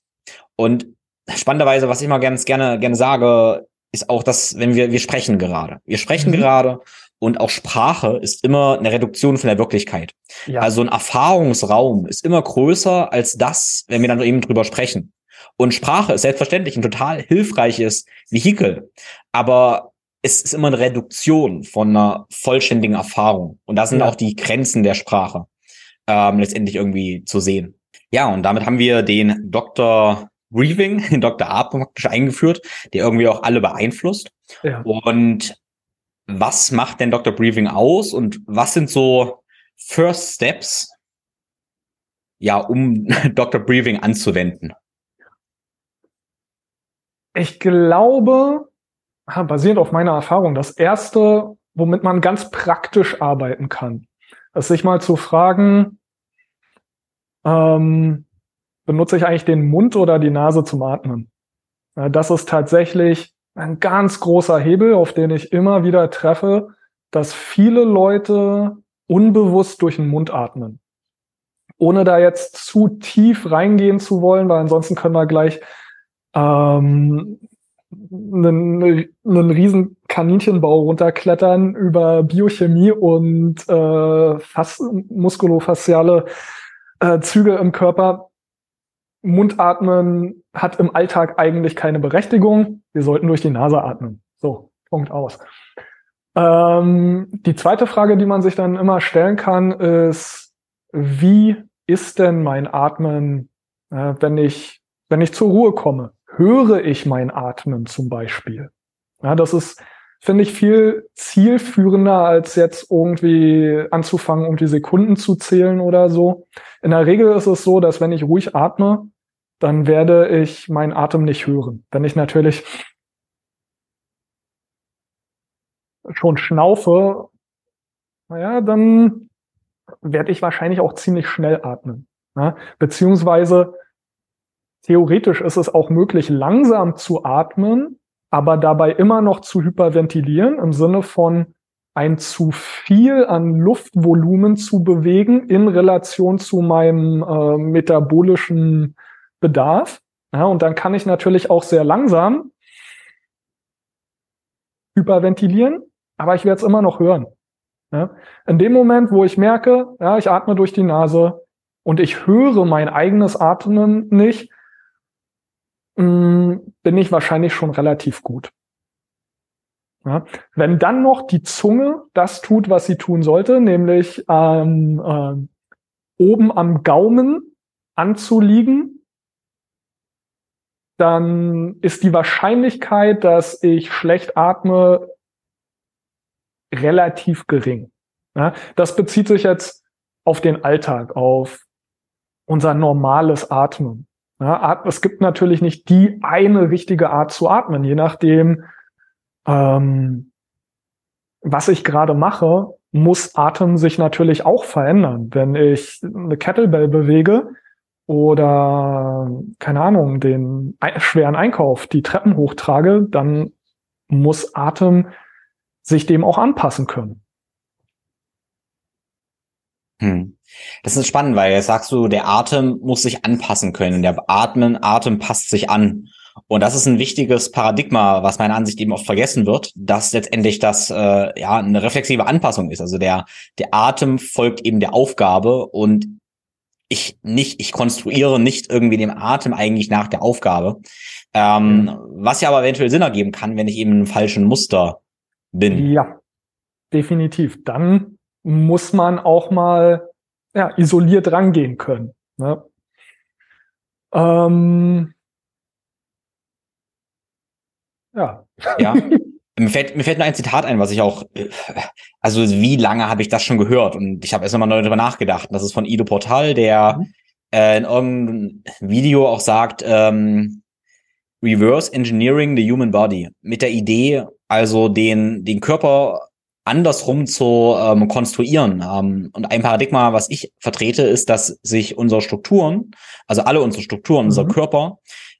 Und spannenderweise, was ich mal ganz gerne, gerne sage, ist auch, dass, wenn wir, wir sprechen gerade. Wir sprechen mhm. gerade und auch Sprache ist immer eine Reduktion von der Wirklichkeit. Ja. Also ein Erfahrungsraum ist immer größer als das, wenn wir dann eben drüber sprechen. Und Sprache ist selbstverständlich ein total hilfreiches Vehikel. Aber es ist immer eine Reduktion von einer vollständigen Erfahrung. Und da sind ja. auch die Grenzen der Sprache ähm, letztendlich irgendwie zu sehen. Ja, und damit haben wir den Dr. Breathing, den Dr. Atmung praktisch eingeführt, der irgendwie auch alle beeinflusst. Ja. Und was macht denn Dr. Breathing aus und was sind so First Steps, ja, um Dr. Breathing anzuwenden? Ich glaube, basierend auf meiner Erfahrung, das erste, womit man ganz praktisch arbeiten kann, ist sich mal zu fragen, ähm, benutze ich eigentlich den Mund oder die Nase zum Atmen? Das ist tatsächlich ein ganz großer Hebel, auf den ich immer wieder treffe, dass viele Leute unbewusst durch den Mund atmen. Ohne da jetzt zu tief reingehen zu wollen, weil ansonsten können wir gleich ähm, einen, einen riesen Kaninchenbau runterklettern über Biochemie und äh, fast muskulofasziale äh, Züge im Körper. Mundatmen hat im Alltag eigentlich keine Berechtigung. Wir sollten durch die Nase atmen. So, Punkt aus. Ähm, die zweite Frage, die man sich dann immer stellen kann, ist, wie ist denn mein Atmen, äh, wenn ich, wenn ich zur Ruhe komme? Höre ich mein Atmen zum Beispiel. Ja, das ist, finde ich, viel zielführender, als jetzt irgendwie anzufangen, um die Sekunden zu zählen oder so. In der Regel ist es so, dass wenn ich ruhig atme, dann werde ich meinen Atem nicht hören. Wenn ich natürlich schon schnaufe, naja, dann werde ich wahrscheinlich auch ziemlich schnell atmen. Ja? Beziehungsweise theoretisch ist es auch möglich, langsam zu atmen, aber dabei immer noch zu hyperventilieren im Sinne von ein zu viel an Luftvolumen zu bewegen in Relation zu meinem äh, metabolischen Bedarf. Ja, und dann kann ich natürlich auch sehr langsam hyperventilieren, aber ich werde es immer noch hören. Ja? In dem Moment, wo ich merke, ja, ich atme durch die Nase und ich höre mein eigenes Atmen nicht, bin ich wahrscheinlich schon relativ gut. Ja? Wenn dann noch die Zunge das tut, was sie tun sollte, nämlich ähm, äh, oben am Gaumen anzuliegen, dann ist die Wahrscheinlichkeit, dass ich schlecht atme, relativ gering. Ja? Das bezieht sich jetzt auf den Alltag, auf unser normales Atmen. Ja, es gibt natürlich nicht die eine richtige Art zu atmen, je nachdem, ähm, was ich gerade mache, muss Atem sich natürlich auch verändern. Wenn ich eine Kettlebell bewege oder, keine Ahnung, den schweren Einkauf, die Treppen hochtrage, dann muss Atem sich dem auch anpassen können. Hm. Das ist spannend, weil jetzt sagst du, der Atem muss sich anpassen können. Der Atmen, Atem passt sich an. Und das ist ein wichtiges Paradigma, was meiner Ansicht eben oft vergessen wird, dass letztendlich das äh, ja eine reflexive Anpassung ist. Also der der Atem folgt eben der Aufgabe und ich nicht, ich konstruiere nicht irgendwie dem Atem eigentlich nach der Aufgabe. Ähm, mhm. Was ja aber eventuell Sinn ergeben kann, wenn ich eben im falschen Muster bin. Ja, definitiv. Dann muss man auch mal ja, isoliert rangehen können. Ne? Ähm, ja. Ja. Mir fällt, mir fällt nur ein Zitat ein, was ich auch, also wie lange habe ich das schon gehört? Und ich habe erst mal neu darüber nachgedacht. Das ist von Ido Portal, der mhm. äh, in irgendeinem Video auch sagt, ähm, Reverse Engineering the Human Body. Mit der Idee, also den, den Körper andersrum zu ähm, konstruieren. Ähm, und ein Paradigma, was ich vertrete, ist, dass sich unsere Strukturen, also alle unsere Strukturen, mhm. unser Körper,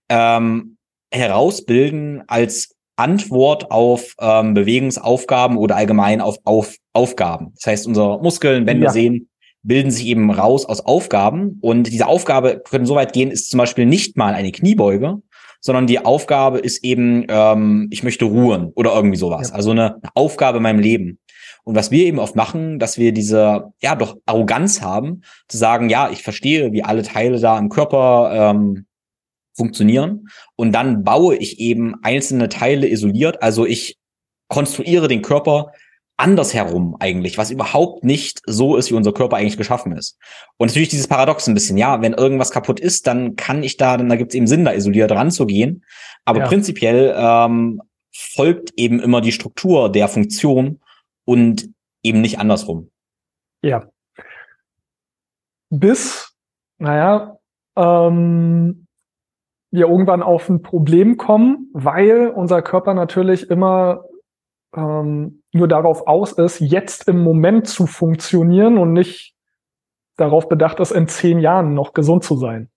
ähm, herausbilden als Antwort auf ähm, Bewegungsaufgaben oder allgemein auf, auf Aufgaben. Das heißt, unsere Muskeln, wenn ja. wir sehen, bilden sich eben raus aus Aufgaben. Und diese Aufgabe können so weit gehen, ist zum Beispiel nicht mal eine Kniebeuge, sondern die Aufgabe ist eben, ähm, ich möchte ruhen oder irgendwie sowas. Ja. Also eine Aufgabe in meinem Leben. Und was wir eben oft machen, dass wir diese, ja, doch Arroganz haben, zu sagen, ja, ich verstehe, wie alle Teile da im Körper ähm, funktionieren. Und dann baue ich eben einzelne Teile isoliert. Also ich konstruiere den Körper andersherum eigentlich, was überhaupt nicht so ist, wie unser Körper eigentlich geschaffen ist. Und natürlich dieses Paradox ein bisschen, ja, wenn irgendwas kaputt ist, dann kann ich da, dann da gibt es eben Sinn, da isoliert ranzugehen. Aber ja. prinzipiell ähm, folgt eben immer die Struktur der Funktion und eben nicht andersrum. Ja. Bis, naja, ähm, wir irgendwann auf ein Problem kommen, weil unser Körper natürlich immer ähm, nur darauf aus ist, jetzt im Moment zu funktionieren und nicht darauf bedacht ist, in zehn Jahren noch gesund zu sein.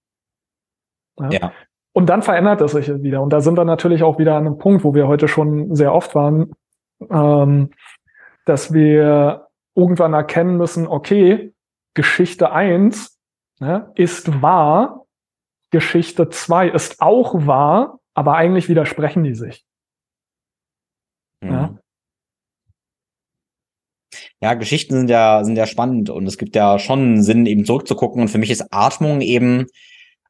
Ja. ja. Und dann verändert es sich wieder. Und da sind wir natürlich auch wieder an einem Punkt, wo wir heute schon sehr oft waren, ähm, dass wir irgendwann erkennen müssen, okay, Geschichte eins ne, ist wahr, Geschichte zwei ist auch wahr, aber eigentlich widersprechen die sich. Mhm. Ja? Ja, Geschichten sind ja, sind ja spannend und es gibt ja schon Sinn, eben zurückzugucken. Und für mich ist Atmung eben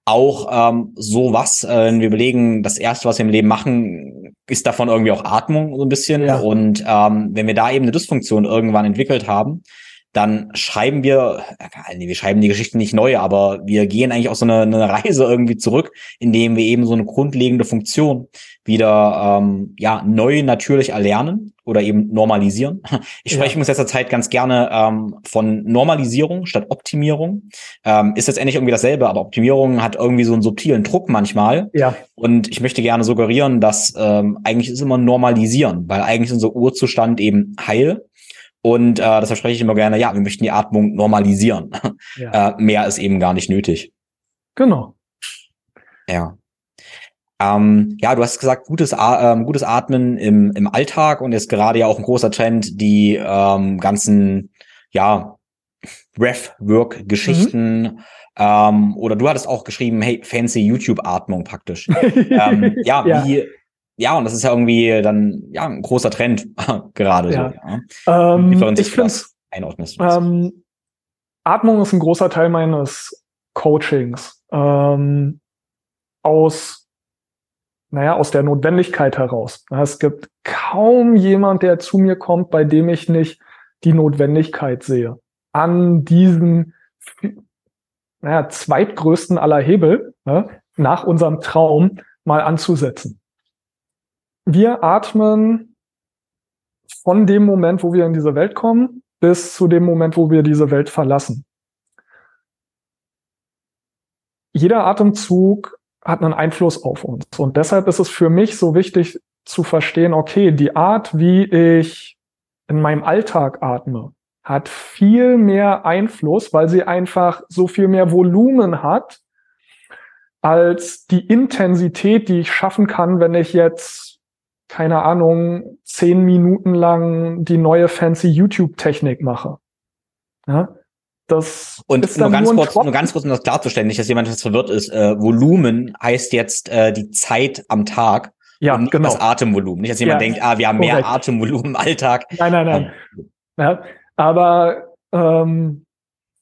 auch ähm, so was, äh, wenn wir überlegen, das erste, was wir im Leben machen, ist davon irgendwie auch Atmung so ein bisschen. Ja. Und ähm, wenn wir da eben eine Dysfunktion irgendwann entwickelt haben, dann schreiben wir, äh, nee, wir schreiben die Geschichte nicht neu, aber wir gehen eigentlich auf so eine, eine Reise irgendwie zurück, indem wir eben so eine grundlegende Funktion wieder ähm, ja neu natürlich erlernen oder eben normalisieren. Ich spreche ja. in letzter Zeit ganz gerne ähm, von Normalisierung statt Optimierung. Ähm, ist letztendlich irgendwie dasselbe, aber Optimierung hat irgendwie so einen subtilen Druck manchmal. Ja. Und ich möchte gerne suggerieren, dass ähm, eigentlich ist immer Normalisieren, weil eigentlich ist unser Urzustand eben heil Und äh, das verspreche ich immer gerne, ja, wir möchten die Atmung normalisieren. Ja. Äh, mehr ist eben gar nicht nötig. Genau. Ja. Ähm, ja, du hast gesagt, gutes, ähm, gutes Atmen im, im Alltag und jetzt gerade ja auch ein großer Trend, die ähm, ganzen, ja, Breathwork-Geschichten. Mhm. Ähm, oder du hattest auch geschrieben, hey, fancy YouTube-Atmung praktisch. ähm, ja, ja, wie, ja, und das ist ja irgendwie dann ja ein großer Trend gerade ja. so. Ja. Ähm, ich finde einordnest. Ähm, Atmung ist ein großer Teil meines Coachings. Ähm, aus, naja, aus der Notwendigkeit heraus. Es gibt kaum jemand, der zu mir kommt, bei dem ich nicht die Notwendigkeit sehe, an diesem naja, zweitgrößten aller Hebel ne, nach unserem Traum mal anzusetzen. Wir atmen von dem Moment, wo wir in diese Welt kommen, bis zu dem Moment, wo wir diese Welt verlassen. Jeder Atemzug hat einen Einfluss auf uns. Und deshalb ist es für mich so wichtig zu verstehen, okay, die Art, wie ich in meinem Alltag atme, hat viel mehr Einfluss, weil sie einfach so viel mehr Volumen hat, als die Intensität, die ich schaffen kann, wenn ich jetzt, keine Ahnung, zehn Minuten lang die neue fancy YouTube-Technik mache. Ja? Das und ist nur ganz nur kurz, nur ganz kurz, um das klarzustellen, nicht, dass jemand jetzt verwirrt ist. Äh, Volumen heißt jetzt äh, die Zeit am Tag. Ja, und nicht genau. das Atemvolumen. Nicht, dass jemand ja, denkt, ah, wir haben korrekt. mehr Atemvolumen im Alltag. Nein, nein, nein. Ja, aber ähm,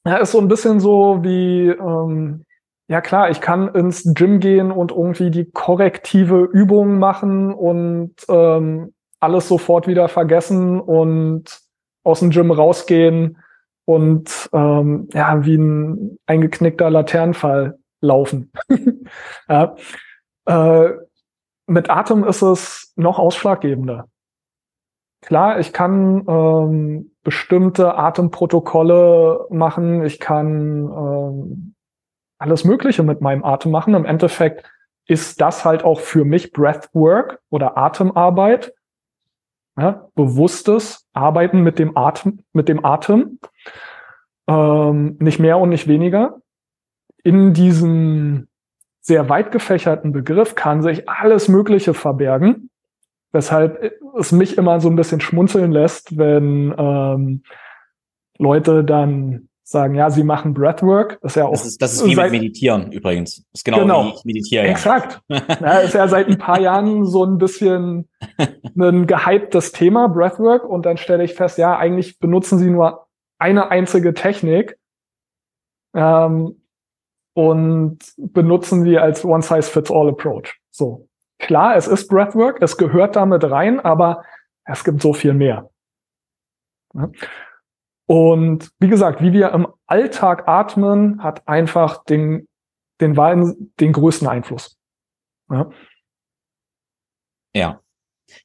ja, ist so ein bisschen so wie, ähm, ja klar, ich kann ins Gym gehen und irgendwie die korrektive Übung machen und ähm, alles sofort wieder vergessen und aus dem Gym rausgehen und ähm, ja, wie ein eingeknickter Laternenfall laufen. ja. äh, mit Atem ist es noch ausschlaggebender. Klar, ich kann ähm, bestimmte Atemprotokolle machen, ich kann ähm, alles Mögliche mit meinem Atem machen. Im Endeffekt ist das halt auch für mich Breathwork oder Atemarbeit. Ja, bewusstes Arbeiten mit dem Atem, mit dem Atem. Ähm, nicht mehr und nicht weniger. In diesem sehr weit gefächerten Begriff kann sich alles Mögliche verbergen. Weshalb es mich immer so ein bisschen schmunzeln lässt, wenn ähm, Leute dann sagen, ja, sie machen Breathwork. Das ist ja auch. Das ist, das ist wie seit, mit Meditieren übrigens. Das ist genau, genau. wie ich meditiere. Exakt. ja, ist ja seit ein paar Jahren so ein bisschen ein gehyptes Thema, Breathwork. Und dann stelle ich fest, ja, eigentlich benutzen sie nur eine einzige Technik ähm, und benutzen die als One-Size-Fits-All-Approach. So. Klar, es ist Breathwork, es gehört damit rein, aber es gibt so viel mehr. Und wie gesagt, wie wir im Alltag atmen, hat einfach den, den, den größten Einfluss. Ja. Ja,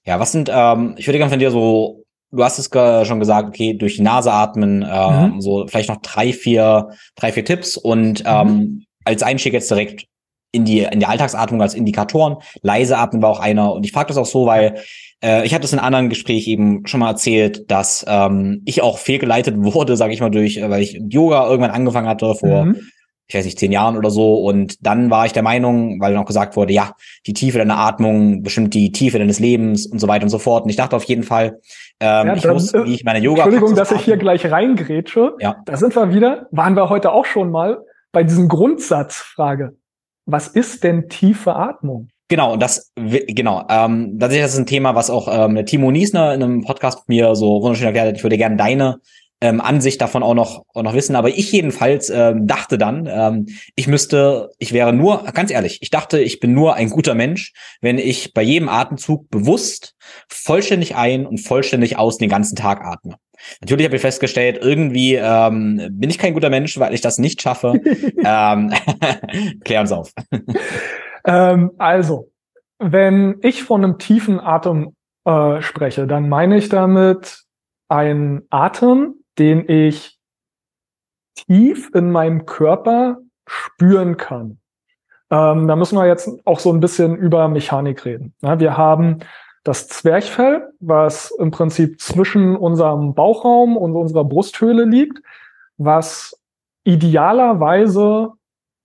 ja was sind, ähm, ich würde gerne von dir so, du hast es schon gesagt, okay, durch die Nase atmen, ähm, mhm. so vielleicht noch drei, vier, drei, vier Tipps und ähm, mhm. als Einstieg jetzt direkt in die, in die Alltagsatmung als Indikatoren. Leise atmen war auch einer. Und ich frage das auch so, weil äh, ich hatte es in anderen Gespräch eben schon mal erzählt, dass ähm, ich auch fehlgeleitet wurde, sage ich mal, durch, äh, weil ich Yoga irgendwann angefangen hatte vor, mhm. ich weiß nicht, zehn Jahren oder so. Und dann war ich der Meinung, weil dann auch gesagt wurde, ja, die Tiefe deiner Atmung bestimmt die Tiefe deines Lebens und so weiter und so fort. Und ich dachte auf jeden Fall, ähm, ja, ich muss, wie ich meine Yoga. Entschuldigung, dass ich hier gleich reingrätsche. Ja. Da sind wir wieder, waren wir heute auch schon mal bei diesem Grundsatzfrage was ist denn tiefe Atmung? Genau, und das, genau, ähm, tatsächlich das ist ein Thema, was auch ähm, Timo Niesner in einem Podcast mit mir so wunderschön erklärt hat. Ich würde gerne deine ähm, Ansicht davon auch noch, auch noch wissen. Aber ich jedenfalls ähm, dachte dann, ähm, ich müsste, ich wäre nur, ganz ehrlich, ich dachte, ich bin nur ein guter Mensch, wenn ich bei jedem Atemzug bewusst vollständig ein und vollständig aus den ganzen Tag atme. Natürlich habe ich festgestellt, irgendwie ähm, bin ich kein guter Mensch, weil ich das nicht schaffe. ähm, klär uns auf. Ähm, also, wenn ich von einem tiefen Atem äh, spreche, dann meine ich damit einen Atem, den ich tief in meinem Körper spüren kann. Ähm, da müssen wir jetzt auch so ein bisschen über Mechanik reden. Ja, wir haben das Zwerchfell, was im Prinzip zwischen unserem Bauchraum und unserer Brusthöhle liegt, was idealerweise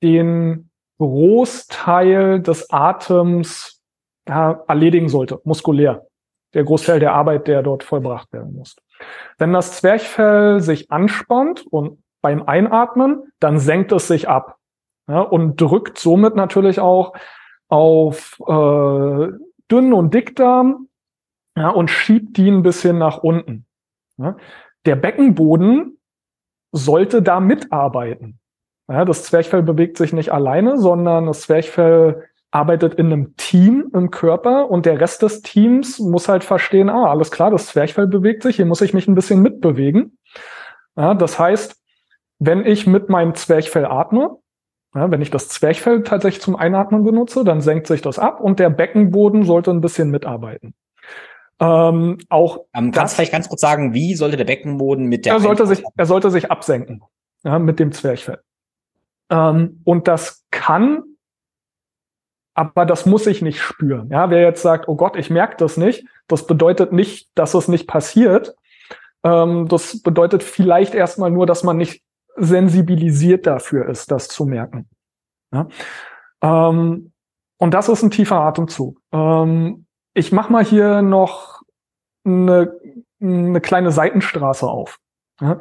den Großteil des Atems ja, erledigen sollte, muskulär. Der Großteil der Arbeit, der dort vollbracht werden muss. Wenn das Zwerchfell sich anspannt und beim Einatmen, dann senkt es sich ab ja, und drückt somit natürlich auch auf äh, Dünn- und Dickdarm ja, und schiebt die ein bisschen nach unten. Ja. Der Beckenboden sollte da mitarbeiten. Ja, das Zwerchfell bewegt sich nicht alleine, sondern das Zwerchfell arbeitet in einem Team im Körper und der Rest des Teams muss halt verstehen, ah, alles klar, das Zwerchfell bewegt sich, hier muss ich mich ein bisschen mitbewegen. Ja, das heißt, wenn ich mit meinem Zwerchfell atme, ja, wenn ich das Zwerchfell tatsächlich zum Einatmen benutze, dann senkt sich das ab und der Beckenboden sollte ein bisschen mitarbeiten. Ähm, auch ähm, kannst du vielleicht ganz kurz sagen, wie sollte der Beckenboden mit der er sollte sich er sollte sich absenken ja, mit dem Zwerchfell. Ähm, und das kann aber das muss ich nicht spüren. Ja, wer jetzt sagt, oh Gott, ich merke das nicht, das bedeutet nicht, dass es nicht passiert. Ähm, das bedeutet vielleicht erstmal nur, dass man nicht sensibilisiert dafür ist, das zu merken. Ja? Ähm, und das ist ein tiefer Atemzug. Ähm, ich mache mal hier noch eine, eine kleine Seitenstraße auf. Ja?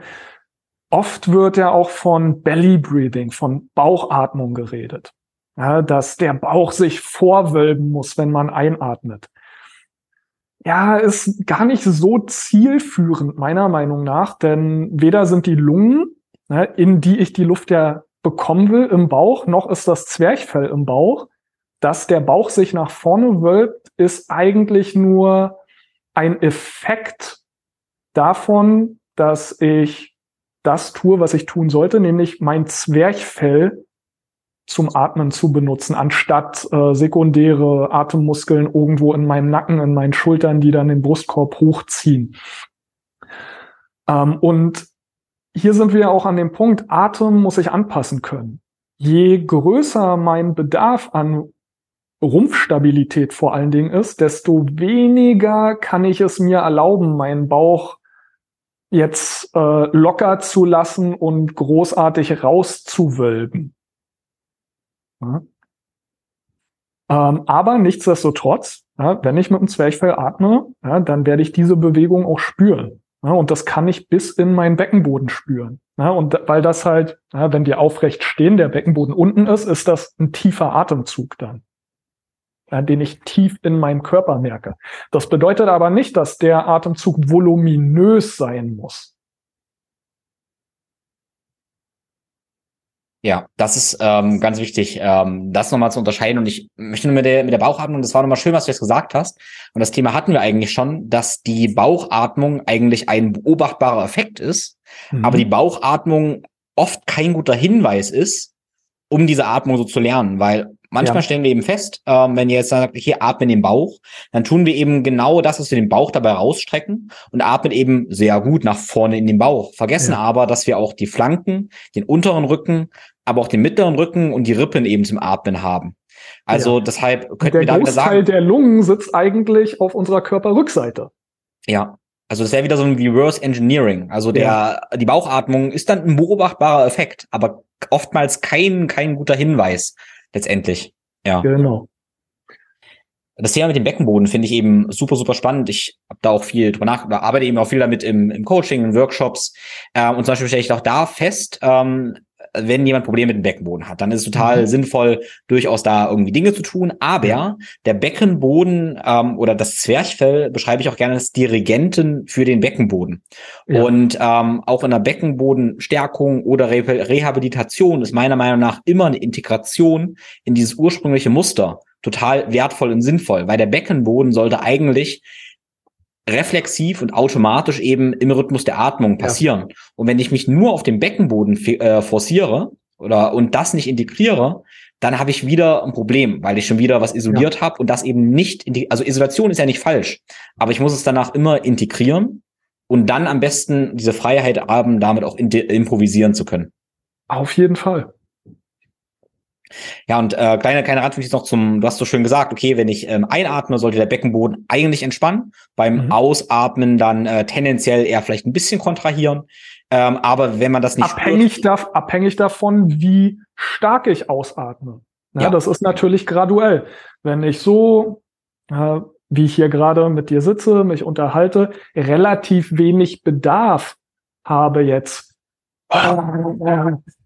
Oft wird ja auch von Belly Breathing, von Bauchatmung geredet ja, dass der Bauch sich vorwölben muss, wenn man einatmet. Ja, ist gar nicht so zielführend meiner Meinung nach, denn weder sind die Lungen, ne, in die ich die Luft ja bekommen will, im Bauch, noch ist das Zwerchfell im Bauch. Dass der Bauch sich nach vorne wölbt, ist eigentlich nur ein Effekt davon, dass ich das tue, was ich tun sollte, nämlich mein Zwerchfell zum Atmen zu benutzen, anstatt äh, sekundäre Atemmuskeln irgendwo in meinem Nacken, in meinen Schultern, die dann den Brustkorb hochziehen. Ähm, und hier sind wir auch an dem Punkt, Atem muss sich anpassen können. Je größer mein Bedarf an Rumpfstabilität vor allen Dingen ist, desto weniger kann ich es mir erlauben, meinen Bauch jetzt äh, locker zu lassen und großartig rauszuwölben. Ja. Ähm, aber nichtsdestotrotz, ja, wenn ich mit dem Zwerchfell atme, ja, dann werde ich diese Bewegung auch spüren. und das kann ich bis in meinen Beckenboden spüren. und weil das halt, wenn wir aufrecht stehen, der Beckenboden unten ist, ist das ein tiefer Atemzug dann, den ich tief in meinem Körper merke. Das bedeutet aber nicht, dass der Atemzug voluminös sein muss. Ja, das ist ähm, ganz wichtig, ähm, das nochmal zu unterscheiden. Und ich möchte nur mit der, mit der Bauchatmung, das war nochmal schön, was du jetzt gesagt hast. Und das Thema hatten wir eigentlich schon, dass die Bauchatmung eigentlich ein beobachtbarer Effekt ist, mhm. aber die Bauchatmung oft kein guter Hinweis ist, um diese Atmung so zu lernen, weil manchmal ja. stellen wir eben fest, ähm, wenn ihr jetzt sagt, hier atmen den Bauch, dann tun wir eben genau das, was wir den Bauch dabei rausstrecken und atmen eben sehr gut nach vorne in den Bauch. Vergessen ja. aber, dass wir auch die Flanken, den unteren Rücken, aber auch den mittleren Rücken und die Rippen eben zum Atmen haben. Also ja. deshalb könnten wir da wieder sagen. Der Großteil der Lungen sitzt eigentlich auf unserer Körperrückseite. Ja. Also das wäre wieder so ein Reverse Engineering. Also der, ja. die Bauchatmung ist dann ein beobachtbarer Effekt, aber oftmals kein, kein guter Hinweis letztendlich. Ja. Genau. Das Thema mit dem Beckenboden finde ich eben super, super spannend. Ich habe da auch viel drüber nach, arbeite eben auch viel damit im, im Coaching, in Workshops. Äh, und zum Beispiel stelle ich auch da fest, ähm, wenn jemand Probleme mit dem Beckenboden hat, dann ist es total mhm. sinnvoll, durchaus da irgendwie Dinge zu tun. Aber der Beckenboden ähm, oder das Zwerchfell beschreibe ich auch gerne als Dirigenten für den Beckenboden. Ja. Und ähm, auch in der Beckenbodenstärkung oder Re Rehabilitation ist meiner Meinung nach immer eine Integration in dieses ursprüngliche Muster total wertvoll und sinnvoll, weil der Beckenboden sollte eigentlich reflexiv und automatisch eben im Rhythmus der Atmung passieren. Ja. Und wenn ich mich nur auf dem Beckenboden äh, forciere oder und das nicht integriere, dann habe ich wieder ein Problem, weil ich schon wieder was isoliert ja. habe und das eben nicht, also Isolation ist ja nicht falsch, aber ich muss es danach immer integrieren und dann am besten diese Freiheit haben, damit auch improvisieren zu können. Auf jeden Fall. Ja, und äh, kleine, kleine Randnotiz noch zum, du hast so schön gesagt, okay, wenn ich ähm, einatme, sollte der Beckenboden eigentlich entspannen. Beim mhm. Ausatmen dann äh, tendenziell eher vielleicht ein bisschen kontrahieren. Ähm, aber wenn man das nicht abhängig, spürt, darf, abhängig davon, wie stark ich ausatme. Ja, ja, das ist natürlich graduell. Wenn ich so, äh, wie ich hier gerade mit dir sitze, mich unterhalte, relativ wenig Bedarf habe jetzt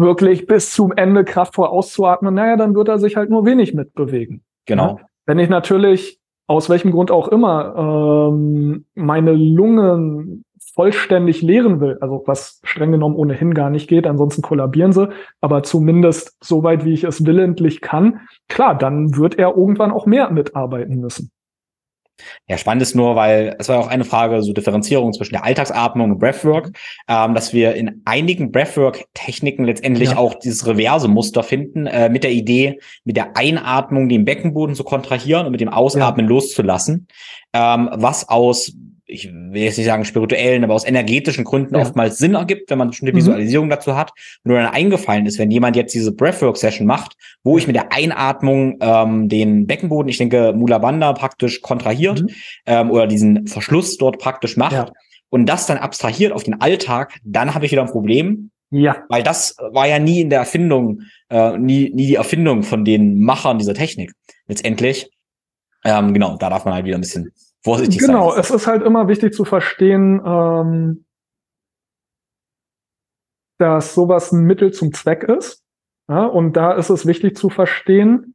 wirklich bis zum Ende kraftvoll auszuatmen, naja, dann wird er sich halt nur wenig mitbewegen. Genau. Ja? Wenn ich natürlich aus welchem Grund auch immer ähm, meine Lungen vollständig leeren will, also was streng genommen ohnehin gar nicht geht, ansonsten kollabieren sie, aber zumindest so weit, wie ich es willentlich kann, klar, dann wird er irgendwann auch mehr mitarbeiten müssen. Ja, spannend ist nur, weil es war auch eine Frage, so Differenzierung zwischen der Alltagsatmung und Breathwork, ähm, dass wir in einigen Breathwork-Techniken letztendlich ja. auch dieses reverse Muster finden, äh, mit der Idee, mit der Einatmung den Beckenboden zu kontrahieren und mit dem Ausatmen ja. loszulassen, ähm, was aus ich will jetzt nicht sagen spirituellen, aber aus energetischen Gründen ja. oftmals Sinn ergibt, wenn man bestimmte mhm. Visualisierung dazu hat. Nur dann eingefallen ist, wenn jemand jetzt diese Breathwork-Session macht, wo ich mit der Einatmung ähm, den Beckenboden, ich denke Mula Bandha praktisch kontrahiert mhm. ähm, oder diesen Verschluss dort praktisch macht ja. und das dann abstrahiert auf den Alltag, dann habe ich wieder ein Problem. Ja. Weil das war ja nie in der Erfindung, äh, nie, nie die Erfindung von den Machern dieser Technik. Letztendlich. Ähm, genau, da darf man halt wieder ein bisschen vorsichtig genau, sein. Genau, es ist halt immer wichtig zu verstehen, ähm, dass sowas ein Mittel zum Zweck ist. Ja, und da ist es wichtig zu verstehen,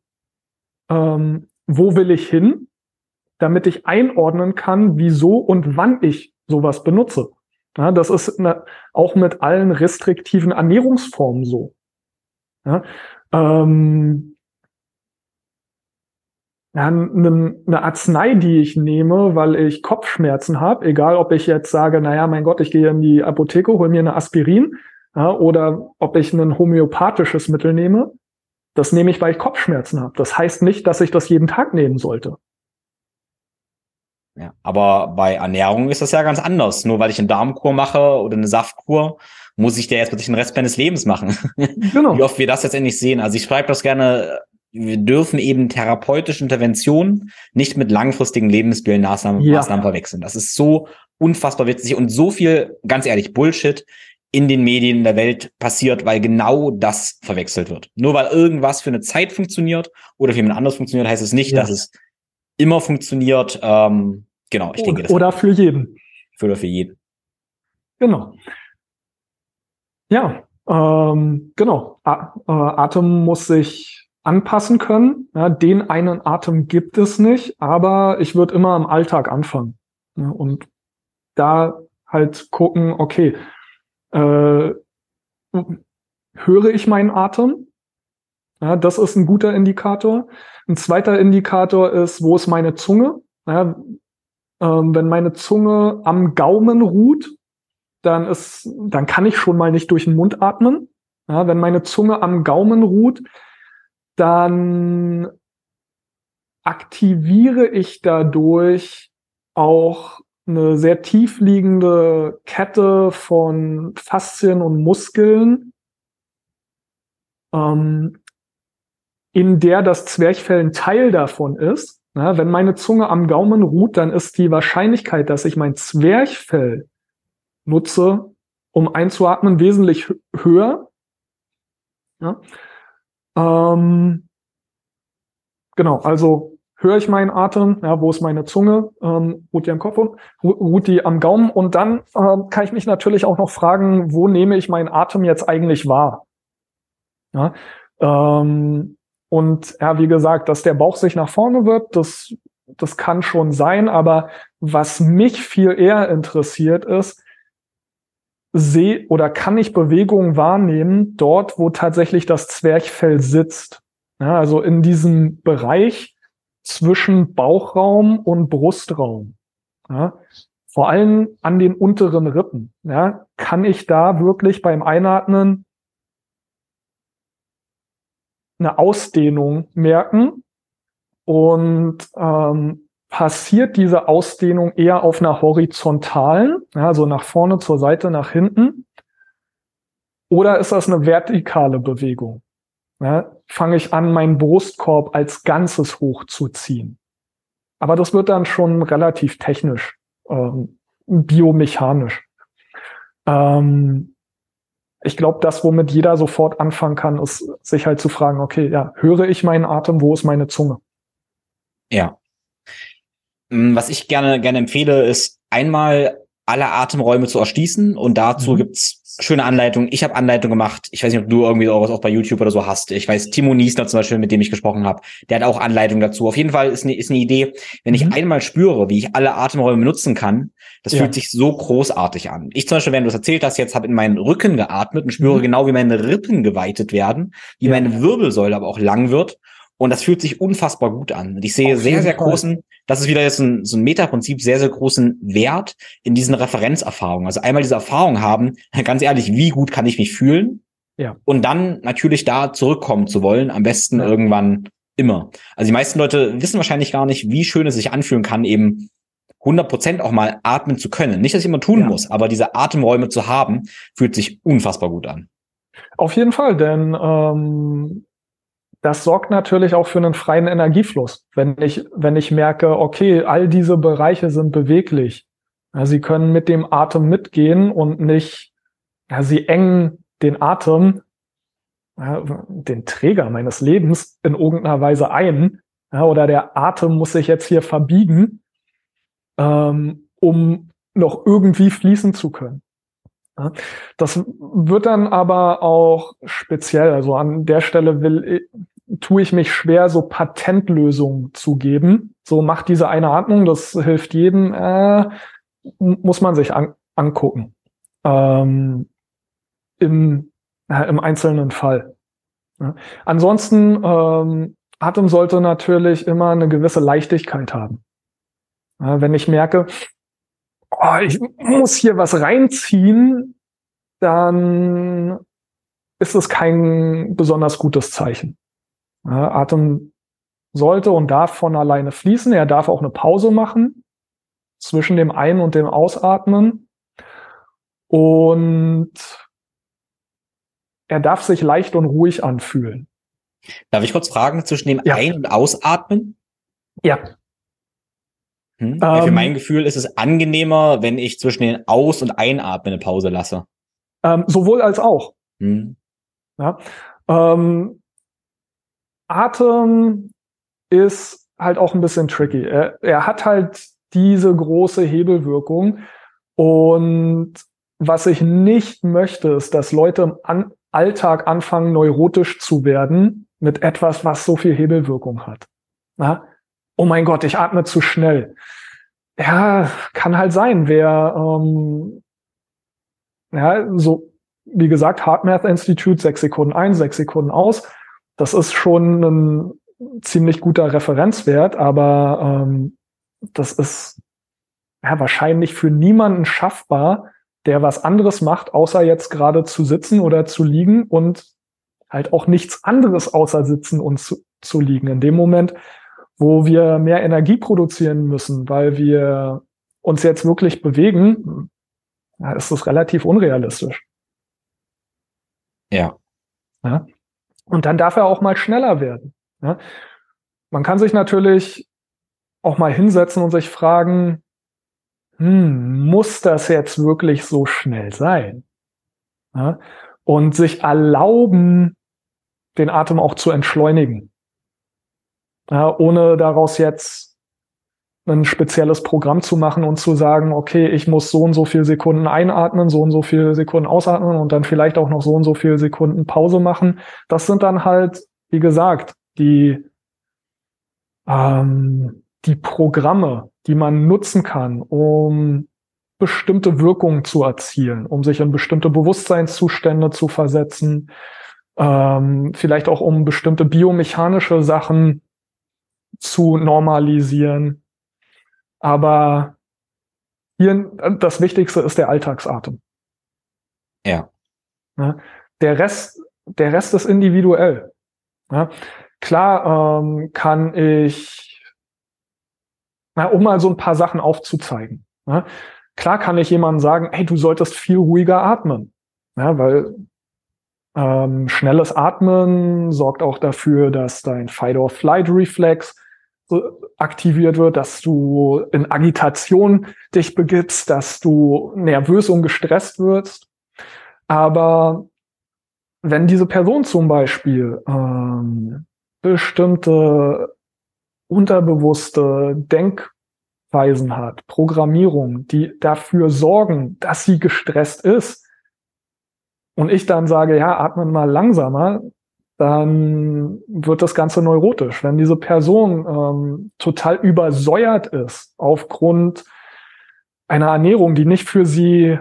ähm, wo will ich hin, damit ich einordnen kann, wieso und wann ich sowas benutze. Ja, das ist eine, auch mit allen restriktiven Ernährungsformen so. Ja, ähm, eine, eine Arznei, die ich nehme, weil ich Kopfschmerzen habe, egal ob ich jetzt sage, naja, mein Gott, ich gehe in die Apotheke, hol mir eine Aspirin, ja, oder ob ich ein homöopathisches Mittel nehme, das nehme ich, weil ich Kopfschmerzen habe. Das heißt nicht, dass ich das jeden Tag nehmen sollte. Ja, aber bei Ernährung ist das ja ganz anders. Nur weil ich eine Darmkur mache oder eine Saftkur, muss ich der jetzt plötzlich den Rest meines Lebens machen. Genau. Wie oft wir das jetzt endlich sehen. Also ich schreibe das gerne wir dürfen eben therapeutische Interventionen nicht mit langfristigen Lebensmittelmaßnahmen ja. verwechseln. Das ist so unfassbar witzig und so viel, ganz ehrlich, Bullshit in den Medien der Welt passiert, weil genau das verwechselt wird. Nur weil irgendwas für eine Zeit funktioniert oder für jemand anderes funktioniert, heißt es nicht, ja. dass es immer funktioniert. Ähm, genau, ich denke. Das oder für jeden. Für oder für jeden. Genau. Ja, ähm, genau. A äh, Atem muss sich anpassen können. Ja, den einen Atem gibt es nicht, aber ich würde immer im Alltag anfangen. Ja, und da halt gucken, okay, äh, höre ich meinen Atem? Ja, das ist ein guter Indikator. Ein zweiter Indikator ist, wo ist meine Zunge? Ja, ähm, wenn meine Zunge am Gaumen ruht, dann ist, dann kann ich schon mal nicht durch den Mund atmen. Ja, wenn meine Zunge am Gaumen ruht, dann aktiviere ich dadurch auch eine sehr tiefliegende Kette von Faszien und Muskeln, ähm, in der das Zwerchfell ein Teil davon ist. Ja, wenn meine Zunge am Gaumen ruht, dann ist die Wahrscheinlichkeit, dass ich mein Zwerchfell nutze, um einzuatmen, wesentlich höher. Ja. Ähm, genau, also höre ich meinen Atem, ja, wo ist meine Zunge, ähm, ruht die am Kopf und ruht die am Gaumen. Und dann ähm, kann ich mich natürlich auch noch fragen, wo nehme ich meinen Atem jetzt eigentlich wahr? Ja, ähm, und ja, wie gesagt, dass der Bauch sich nach vorne wird, das, das kann schon sein, aber was mich viel eher interessiert ist, sehe oder kann ich Bewegungen wahrnehmen dort, wo tatsächlich das Zwerchfell sitzt. Ja, also in diesem Bereich zwischen Bauchraum und Brustraum. Ja, vor allem an den unteren Rippen. Ja, kann ich da wirklich beim Einatmen eine Ausdehnung merken und ähm, passiert diese Ausdehnung eher auf einer horizontalen, also nach vorne, zur Seite, nach hinten? Oder ist das eine vertikale Bewegung? ja, fange ich an, meinen Brustkorb als Ganzes hochzuziehen. Aber das wird dann schon relativ technisch, ähm, biomechanisch. Ähm, ich glaube, das, womit jeder sofort anfangen kann, ist sich halt zu fragen, okay, ja, höre ich meinen Atem, wo ist meine Zunge? Ja. Mm, was ich gerne, gerne empfehle, ist einmal alle Atemräume zu erschließen und dazu mhm. gibt's schöne Anleitungen. Ich habe Anleitungen gemacht. Ich weiß nicht, ob du irgendwie auch was auch bei YouTube oder so hast. Ich weiß, Timo Niesner zum Beispiel, mit dem ich gesprochen habe, der hat auch Anleitungen dazu. Auf jeden Fall ist eine, ist eine Idee, wenn ich mhm. einmal spüre, wie ich alle Atemräume benutzen kann, das ja. fühlt sich so großartig an. Ich zum Beispiel, wenn du es erzählt hast, jetzt habe in meinen Rücken geatmet und spüre mhm. genau, wie meine Rippen geweitet werden, wie ja. meine Wirbelsäule aber auch lang wird. Und das fühlt sich unfassbar gut an. Und ich sehe sehr, sehr Fall. großen, das ist wieder jetzt ein, so ein Metaprinzip, sehr, sehr großen Wert in diesen Referenzerfahrungen. Also einmal diese Erfahrung haben, ganz ehrlich, wie gut kann ich mich fühlen? Ja. Und dann natürlich da zurückkommen zu wollen, am besten ja. irgendwann immer. Also die meisten Leute wissen wahrscheinlich gar nicht, wie schön es sich anfühlen kann, eben 100 Prozent auch mal atmen zu können. Nicht, dass ich immer tun ja. muss, aber diese Atemräume zu haben, fühlt sich unfassbar gut an. Auf jeden Fall, denn ähm, das sorgt natürlich auch für einen freien Energiefluss. Wenn ich, wenn ich merke, okay, all diese Bereiche sind beweglich. Ja, sie können mit dem Atem mitgehen und nicht, ja, sie engen den Atem, ja, den Träger meines Lebens in irgendeiner Weise ein. Oder der Atem muss sich jetzt hier verbiegen, ähm, um noch irgendwie fließen zu können. Das wird dann aber auch speziell. Also an der Stelle will, tue ich mich schwer, so Patentlösungen zu geben. So macht diese eine Atmung, das hilft jedem, äh, muss man sich an, angucken. Ähm, im, äh, Im einzelnen Fall. Ja. Ansonsten, ähm, Atem sollte natürlich immer eine gewisse Leichtigkeit haben. Ja, wenn ich merke, oh, ich muss hier was reinziehen, dann ist es kein besonders gutes Zeichen. Ja, Atem sollte und darf von alleine fließen. Er darf auch eine Pause machen zwischen dem Ein- und dem Ausatmen. Und er darf sich leicht und ruhig anfühlen. Darf ich kurz fragen zwischen dem ja. Ein- und Ausatmen? Ja. Hm? Ähm, für mein Gefühl ist es angenehmer, wenn ich zwischen den Aus- und Einatmen eine Pause lasse. Ähm, sowohl als auch. Hm. Ja. Ähm, Atem ist halt auch ein bisschen tricky. Er, er hat halt diese große Hebelwirkung. Und was ich nicht möchte, ist, dass Leute im An Alltag anfangen, neurotisch zu werden mit etwas, was so viel Hebelwirkung hat. Na? Oh mein Gott, ich atme zu schnell. Ja, kann halt sein. Wer, ähm, ja, so, wie gesagt, HeartMath Institute, sechs Sekunden ein, sechs Sekunden aus das ist schon ein ziemlich guter Referenzwert, aber ähm, das ist ja wahrscheinlich für niemanden schaffbar, der was anderes macht, außer jetzt gerade zu sitzen oder zu liegen und halt auch nichts anderes außer sitzen und zu, zu liegen. In dem Moment, wo wir mehr Energie produzieren müssen, weil wir uns jetzt wirklich bewegen, ist das relativ unrealistisch. Ja. ja. Und dann darf er auch mal schneller werden. Ja? Man kann sich natürlich auch mal hinsetzen und sich fragen, hm, muss das jetzt wirklich so schnell sein? Ja? Und sich erlauben, den Atem auch zu entschleunigen. Ja, ohne daraus jetzt ein spezielles Programm zu machen und zu sagen, okay, ich muss so und so viele Sekunden einatmen, so und so viele Sekunden ausatmen und dann vielleicht auch noch so und so viele Sekunden Pause machen. Das sind dann halt, wie gesagt, die, ähm, die Programme, die man nutzen kann, um bestimmte Wirkungen zu erzielen, um sich in bestimmte Bewusstseinszustände zu versetzen, ähm, vielleicht auch um bestimmte biomechanische Sachen zu normalisieren. Aber hier das Wichtigste ist der Alltagsatem. Ja. ja der Rest, der Rest ist individuell. Ja, klar ähm, kann ich, na, um mal so ein paar Sachen aufzuzeigen. Ja, klar kann ich jemandem sagen, hey, du solltest viel ruhiger atmen. Weil Ähm, schnelles Atmen sorgt auch dafür, dass dein Fight-or-Flight-Reflex aktiviert wird, dass du in Agitation dich begibst, dass du nervös und gestresst wirst. Aber wenn diese Person zum Beispiel ähm, bestimmte unterbewusste Denkweisen hat, Programmierung, die dafür sorgen, dass sie gestresst ist, und ich dann sage, ja, atmen mal langsamer, dann wird das Ganze neurotisch. Wenn diese Person ähm, total übersäuert ist aufgrund einer Ernährung, die nicht für sie,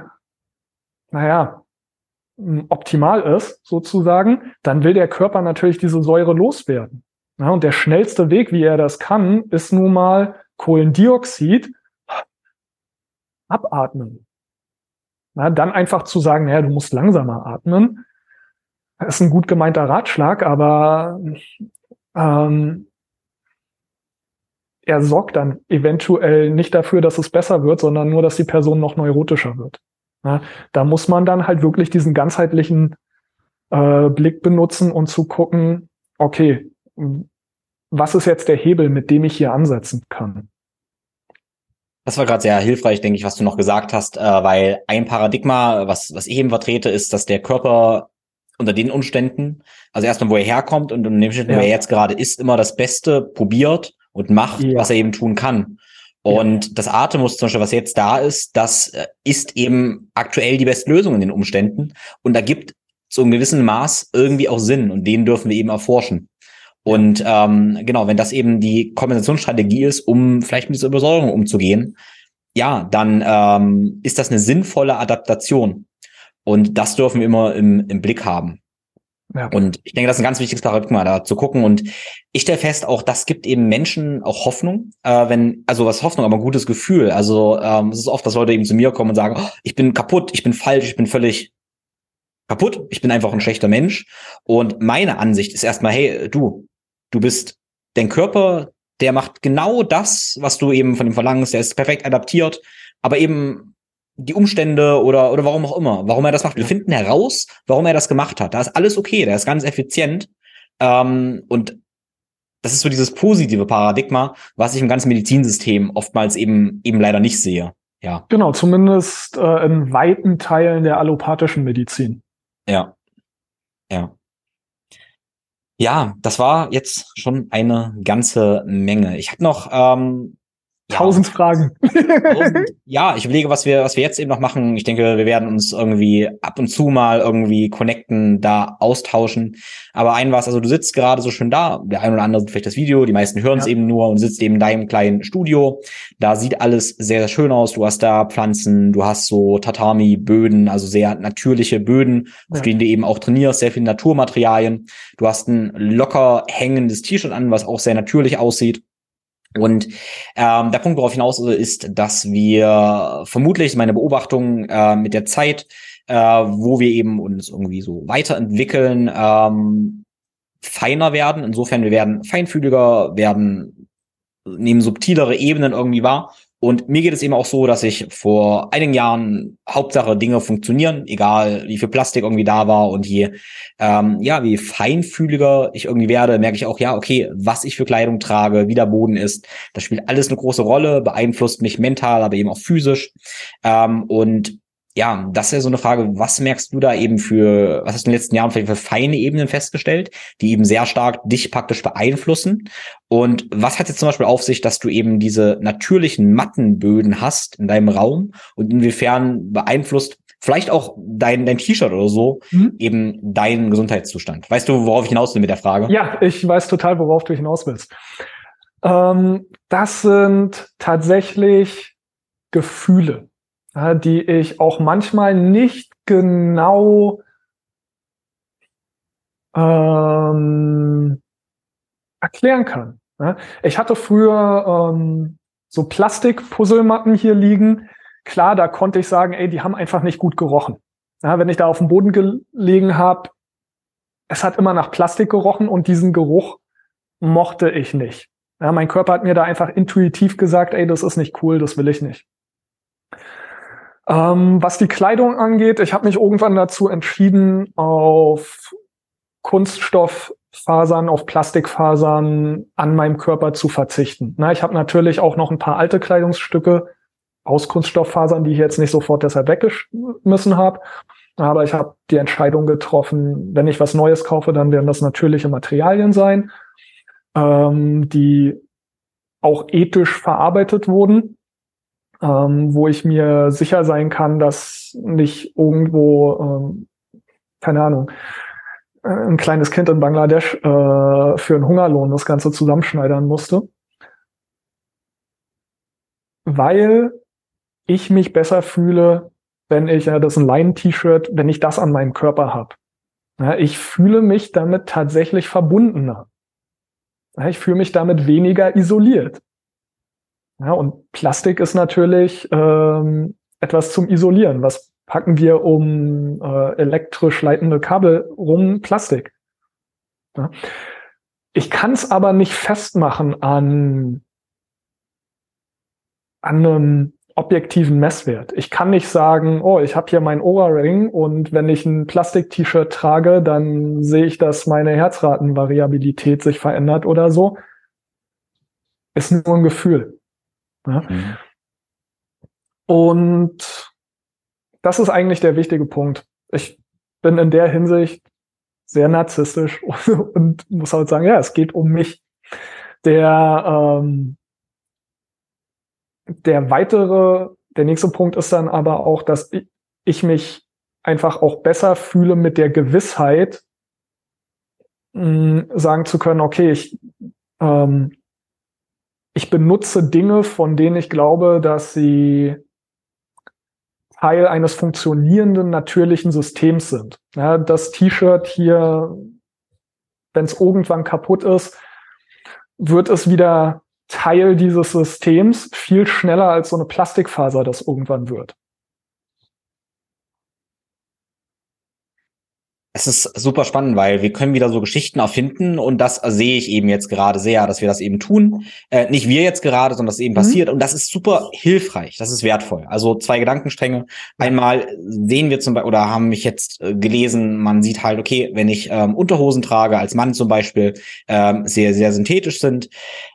naja, optimal ist, sozusagen, dann will der Körper natürlich diese Säure loswerden. Ja, und der schnellste Weg, wie er das kann, ist nun mal Kohlendioxid abatmen. Na, dann einfach zu sagen, naja, du musst langsamer atmen, ist ein gut gemeinter Ratschlag, aber ähm, er sorgt dann eventuell nicht dafür, dass es besser wird, sondern nur, dass die Person noch neurotischer wird. Ja, da muss man dann halt wirklich diesen ganzheitlichen äh, Blick benutzen und zu gucken, okay, was ist jetzt der Hebel, mit dem ich hier ansetzen kann? Das war gerade sehr hilfreich, denke ich, was du noch gesagt hast, äh, weil ein Paradigma, was, was ich eben vertrete, ist, dass der Körper unter den Umständen, also erstmal, wo er herkommt und in dem Umständen, ja. wo er jetzt gerade ist, immer das Beste probiert und macht, ja. was er eben tun kann. Und ja. das Atemmus zum Beispiel, was jetzt da ist, das äh, ist eben aktuell die beste Lösung in den Umständen. Und da gibt zu einem gewissen Maß irgendwie auch Sinn und den dürfen wir eben erforschen. Und ähm, genau, wenn das eben die Kompensationsstrategie ist, um vielleicht mit dieser Übersäuerung umzugehen, ja, dann ähm, ist das eine sinnvolle Adaptation. Und das dürfen wir immer im, im Blick haben. Ja. Und ich denke, das ist ein ganz wichtiges Paradigma, da zu gucken. Und ich stelle fest, auch das gibt eben Menschen auch Hoffnung, äh, wenn, also was Hoffnung, aber ein gutes Gefühl. Also ähm, es ist oft, dass Leute eben zu mir kommen und sagen, oh, ich bin kaputt, ich bin falsch, ich bin völlig kaputt, ich bin einfach ein schlechter Mensch. Und meine Ansicht ist erstmal, hey, du, du bist dein Körper, der macht genau das, was du eben von ihm verlangst, der ist perfekt adaptiert, aber eben die Umstände oder, oder warum auch immer, warum er das macht. Wir finden heraus, warum er das gemacht hat. Da ist alles okay, der ist ganz effizient. Ähm, und das ist so dieses positive Paradigma, was ich im ganzen Medizinsystem oftmals eben, eben leider nicht sehe. Ja. Genau, zumindest äh, in weiten Teilen der allopathischen Medizin. Ja. Ja. Ja, das war jetzt schon eine ganze Menge. Ich habe noch ähm, Tausend Fragen. Tausend, ja, ich überlege, was wir, was wir jetzt eben noch machen. Ich denke, wir werden uns irgendwie ab und zu mal irgendwie connecten, da austauschen. Aber ein was, also du sitzt gerade so schön da, der ein oder andere sieht vielleicht das Video, die meisten hören es ja. eben nur und sitzt eben in deinem kleinen Studio. Da sieht alles sehr, sehr schön aus. Du hast da Pflanzen, du hast so Tatami-Böden, also sehr natürliche Böden, ja. auf denen du eben auch trainierst, sehr viele Naturmaterialien. Du hast ein locker hängendes T-Shirt an, was auch sehr natürlich aussieht. Und ähm, der Punkt, worauf hinaus ist, dass wir vermutlich meine Beobachtung äh, mit der Zeit, äh, wo wir eben uns irgendwie so weiterentwickeln, ähm, feiner werden. Insofern, wir werden feinfühliger, werden nehmen subtilere Ebenen irgendwie wahr und mir geht es eben auch so, dass ich vor einigen Jahren Hauptsache Dinge funktionieren, egal wie viel Plastik irgendwie da war und je ähm, ja wie feinfühliger ich irgendwie werde, merke ich auch ja okay, was ich für Kleidung trage, wie der Boden ist, das spielt alles eine große Rolle, beeinflusst mich mental, aber eben auch physisch. Ähm, und ja, das ist ja so eine Frage, was merkst du da eben für, was hast du in den letzten Jahren vielleicht für feine Ebenen festgestellt, die eben sehr stark dich praktisch beeinflussen? Und was hat jetzt zum Beispiel auf sich, dass du eben diese natürlichen Mattenböden hast in deinem Raum und inwiefern beeinflusst vielleicht auch dein, dein T-Shirt oder so mhm. eben deinen Gesundheitszustand? Weißt du, worauf ich hinaus will mit der Frage? Ja, ich weiß total, worauf du hinaus willst. Ähm, das sind tatsächlich Gefühle die ich auch manchmal nicht genau ähm, erklären kann. Ja. Ich hatte früher ähm, so Plastik-Puzzlematten hier liegen. Klar, da konnte ich sagen, ey, die haben einfach nicht gut gerochen. Ja, wenn ich da auf dem Boden gelegen habe, es hat immer nach Plastik gerochen und diesen Geruch mochte ich nicht. Ja, mein Körper hat mir da einfach intuitiv gesagt, ey, das ist nicht cool, das will ich nicht. Ähm, was die Kleidung angeht, ich habe mich irgendwann dazu entschieden, auf Kunststofffasern, auf Plastikfasern an meinem Körper zu verzichten. Na, ich habe natürlich auch noch ein paar alte Kleidungsstücke aus Kunststofffasern, die ich jetzt nicht sofort deshalb weggeschmissen habe. Aber ich habe die Entscheidung getroffen, wenn ich was Neues kaufe, dann werden das natürliche Materialien sein, ähm, die auch ethisch verarbeitet wurden, ähm, wo ich mir sicher sein kann, dass nicht irgendwo, ähm, keine Ahnung, äh, ein kleines Kind in Bangladesch äh, für einen Hungerlohn das Ganze zusammenschneidern musste. Weil ich mich besser fühle, wenn ich, ja, das ist ein Leinen-T-Shirt, wenn ich das an meinem Körper habe. Ja, ich fühle mich damit tatsächlich verbundener. Ich fühle mich damit weniger isoliert. Ja, und Plastik ist natürlich ähm, etwas zum Isolieren. Was packen wir um äh, elektrisch leitende Kabel rum? Plastik. Ja. Ich kann es aber nicht festmachen an, an einem objektiven Messwert. Ich kann nicht sagen, oh, ich habe hier mein Ohrring und wenn ich ein Plastik-T-Shirt trage, dann sehe ich, dass meine Herzratenvariabilität sich verändert oder so. Ist nur ein Gefühl. Ja? Mhm. Und das ist eigentlich der wichtige Punkt. Ich bin in der Hinsicht sehr narzisstisch und muss halt sagen, ja, es geht um mich. Der ähm, der weitere, der nächste Punkt ist dann aber auch, dass ich mich einfach auch besser fühle mit der Gewissheit, mh, sagen zu können, okay, ich, ähm, ich benutze Dinge, von denen ich glaube, dass sie Teil eines funktionierenden natürlichen Systems sind. Ja, das T-Shirt hier, wenn es irgendwann kaputt ist, wird es wieder Teil dieses Systems viel schneller als so eine Plastikfaser das irgendwann wird. Es ist super spannend, weil wir können wieder so Geschichten erfinden und das sehe ich eben jetzt gerade sehr, dass wir das eben tun. Äh, nicht wir jetzt gerade, sondern das eben mhm. passiert und das ist super hilfreich, das ist wertvoll. Also zwei Gedankenstränge. Einmal sehen wir zum Beispiel oder haben mich jetzt äh, gelesen, man sieht halt, okay, wenn ich ähm, Unterhosen trage, als Mann zum Beispiel, ähm, sehr, sehr synthetisch sind,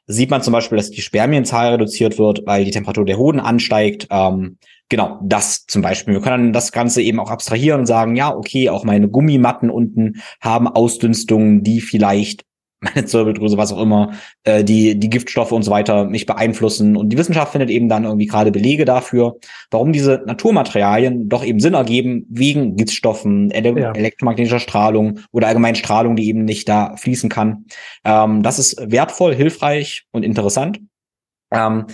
sieht man zum Beispiel, dass die Spermienzahl reduziert wird, weil die Temperatur der Hoden ansteigt. Ähm, genau, das zum Beispiel. Wir können dann das Ganze eben auch abstrahieren und sagen, ja, okay, auch meine Gummimatten unten haben Ausdünstungen, die vielleicht meine Zirbeldrüse, was auch immer, äh, die, die Giftstoffe und so weiter mich beeinflussen. Und die Wissenschaft findet eben dann irgendwie gerade Belege dafür, warum diese Naturmaterialien doch eben Sinn ergeben, wegen Giftstoffen, ele ja. elektromagnetischer Strahlung oder allgemein Strahlung, die eben nicht da fließen kann. Ähm, das ist wertvoll, hilfreich und interessant. Ähm,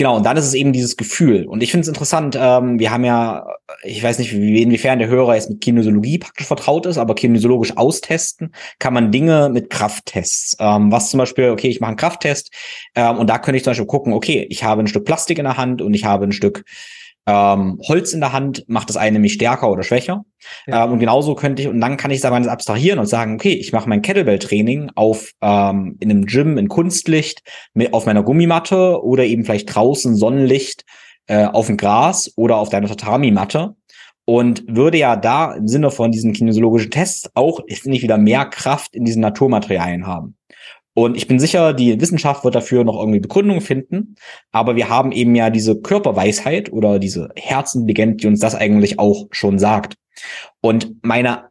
Genau, und dann ist es eben dieses Gefühl. Und ich finde es interessant, ähm, wir haben ja, ich weiß nicht, wie, inwiefern der Hörer jetzt mit Kinesiologie praktisch vertraut ist, aber kinesiologisch austesten kann man Dinge mit Krafttests. Ähm, was zum Beispiel, okay, ich mache einen Krafttest ähm, und da könnte ich zum Beispiel gucken, okay, ich habe ein Stück Plastik in der Hand und ich habe ein Stück ähm, Holz in der Hand macht das eine mich stärker oder schwächer. Ja. Ähm, und genauso könnte ich, und dann kann ich sagen, abstrahieren und sagen, okay, ich mache mein Kettlebell-Training auf ähm, in einem Gym in Kunstlicht mit auf meiner Gummimatte oder eben vielleicht draußen Sonnenlicht äh, auf dem Gras oder auf deiner Tatami-Matte und würde ja da im Sinne von diesen kinesiologischen Tests auch, finde ich, wieder mehr Kraft in diesen Naturmaterialien haben. Und ich bin sicher, die Wissenschaft wird dafür noch irgendwie Begründungen finden. Aber wir haben eben ja diese Körperweisheit oder diese Herzintelligenz, die uns das eigentlich auch schon sagt. Und meine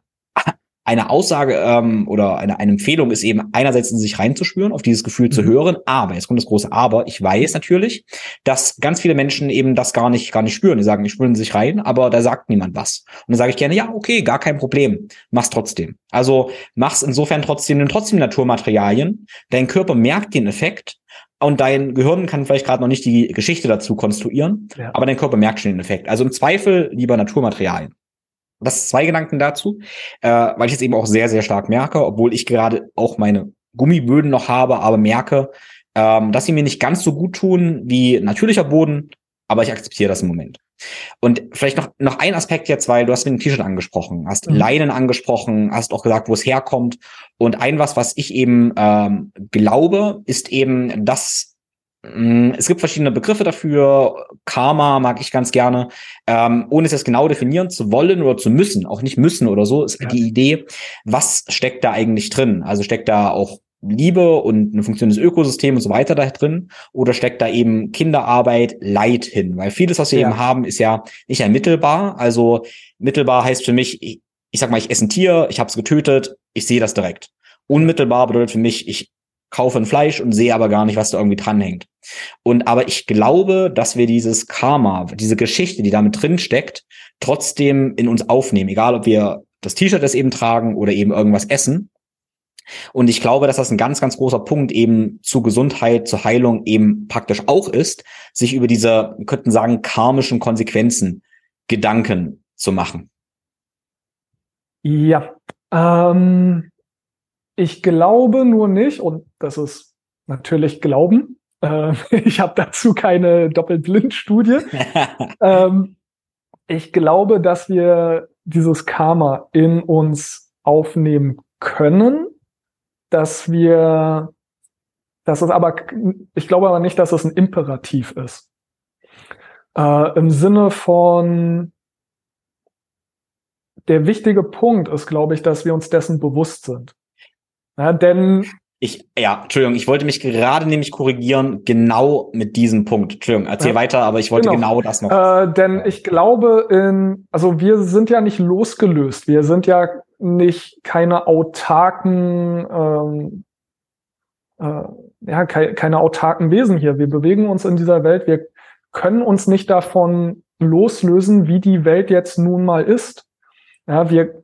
eine Aussage ähm, oder eine, eine Empfehlung ist eben einerseits in sich reinzuspüren, auf dieses Gefühl mhm. zu hören, aber, jetzt kommt das große Aber, ich weiß natürlich, dass ganz viele Menschen eben das gar nicht, gar nicht spüren. Die sagen, die spüren sich rein, aber da sagt niemand was. Und dann sage ich gerne, ja, okay, gar kein Problem, mach's trotzdem. Also mach's insofern trotzdem, nimm trotzdem Naturmaterialien. Dein Körper merkt den Effekt, und dein Gehirn kann vielleicht gerade noch nicht die Geschichte dazu konstruieren, ja. aber dein Körper merkt schon den Effekt. Also im Zweifel lieber Naturmaterialien. Das zwei Gedanken dazu, äh, weil ich es eben auch sehr, sehr stark merke, obwohl ich gerade auch meine Gummiböden noch habe, aber merke, ähm, dass sie mir nicht ganz so gut tun wie natürlicher Boden, aber ich akzeptiere das im Moment. Und vielleicht noch, noch ein Aspekt jetzt, weil du hast mit dem T-Shirt angesprochen, hast mhm. Leinen angesprochen, hast auch gesagt, wo es herkommt. Und ein was, was ich eben ähm, glaube, ist eben, dass es gibt verschiedene Begriffe dafür. Karma mag ich ganz gerne. Ähm, ohne es jetzt genau definieren zu wollen oder zu müssen, auch nicht müssen oder so, ist ja. die Idee, was steckt da eigentlich drin? Also steckt da auch Liebe und ein funktionierendes Ökosystem und so weiter da drin? Oder steckt da eben Kinderarbeit, Leid hin? Weil vieles, was wir ja. eben haben, ist ja nicht ermittelbar. Also mittelbar heißt für mich, ich, ich sag mal, ich esse ein Tier, ich habe es getötet, ich sehe das direkt. Unmittelbar bedeutet für mich, ich kaufe ein Fleisch und sehe aber gar nicht, was da irgendwie dranhängt. Und aber ich glaube, dass wir dieses Karma, diese Geschichte, die damit drin steckt, trotzdem in uns aufnehmen, egal ob wir das T-Shirt das eben tragen oder eben irgendwas essen. Und ich glaube, dass das ein ganz, ganz großer Punkt eben zu Gesundheit, zur Heilung eben praktisch auch ist, sich über diese, wir könnten sagen, karmischen Konsequenzen Gedanken zu machen. Ja, ähm, ich glaube nur nicht, und das ist natürlich Glauben, äh, ich habe dazu keine Doppelblindstudie. ähm, ich glaube, dass wir dieses Karma in uns aufnehmen können, dass wir, dass es aber, ich glaube aber nicht, dass es ein Imperativ ist. Äh, Im Sinne von, der wichtige Punkt ist, glaube ich, dass wir uns dessen bewusst sind. Ja, denn ich, ja, Entschuldigung, ich wollte mich gerade nämlich korrigieren, genau mit diesem Punkt. Entschuldigung, erzähl ja, weiter, aber ich wollte genau, genau das noch. Äh, denn ich glaube, in, also wir sind ja nicht losgelöst. Wir sind ja nicht keine autarken, ähm, äh, ja, ke keine autarken Wesen hier. Wir bewegen uns in dieser Welt. Wir können uns nicht davon loslösen, wie die Welt jetzt nun mal ist. Ja, wir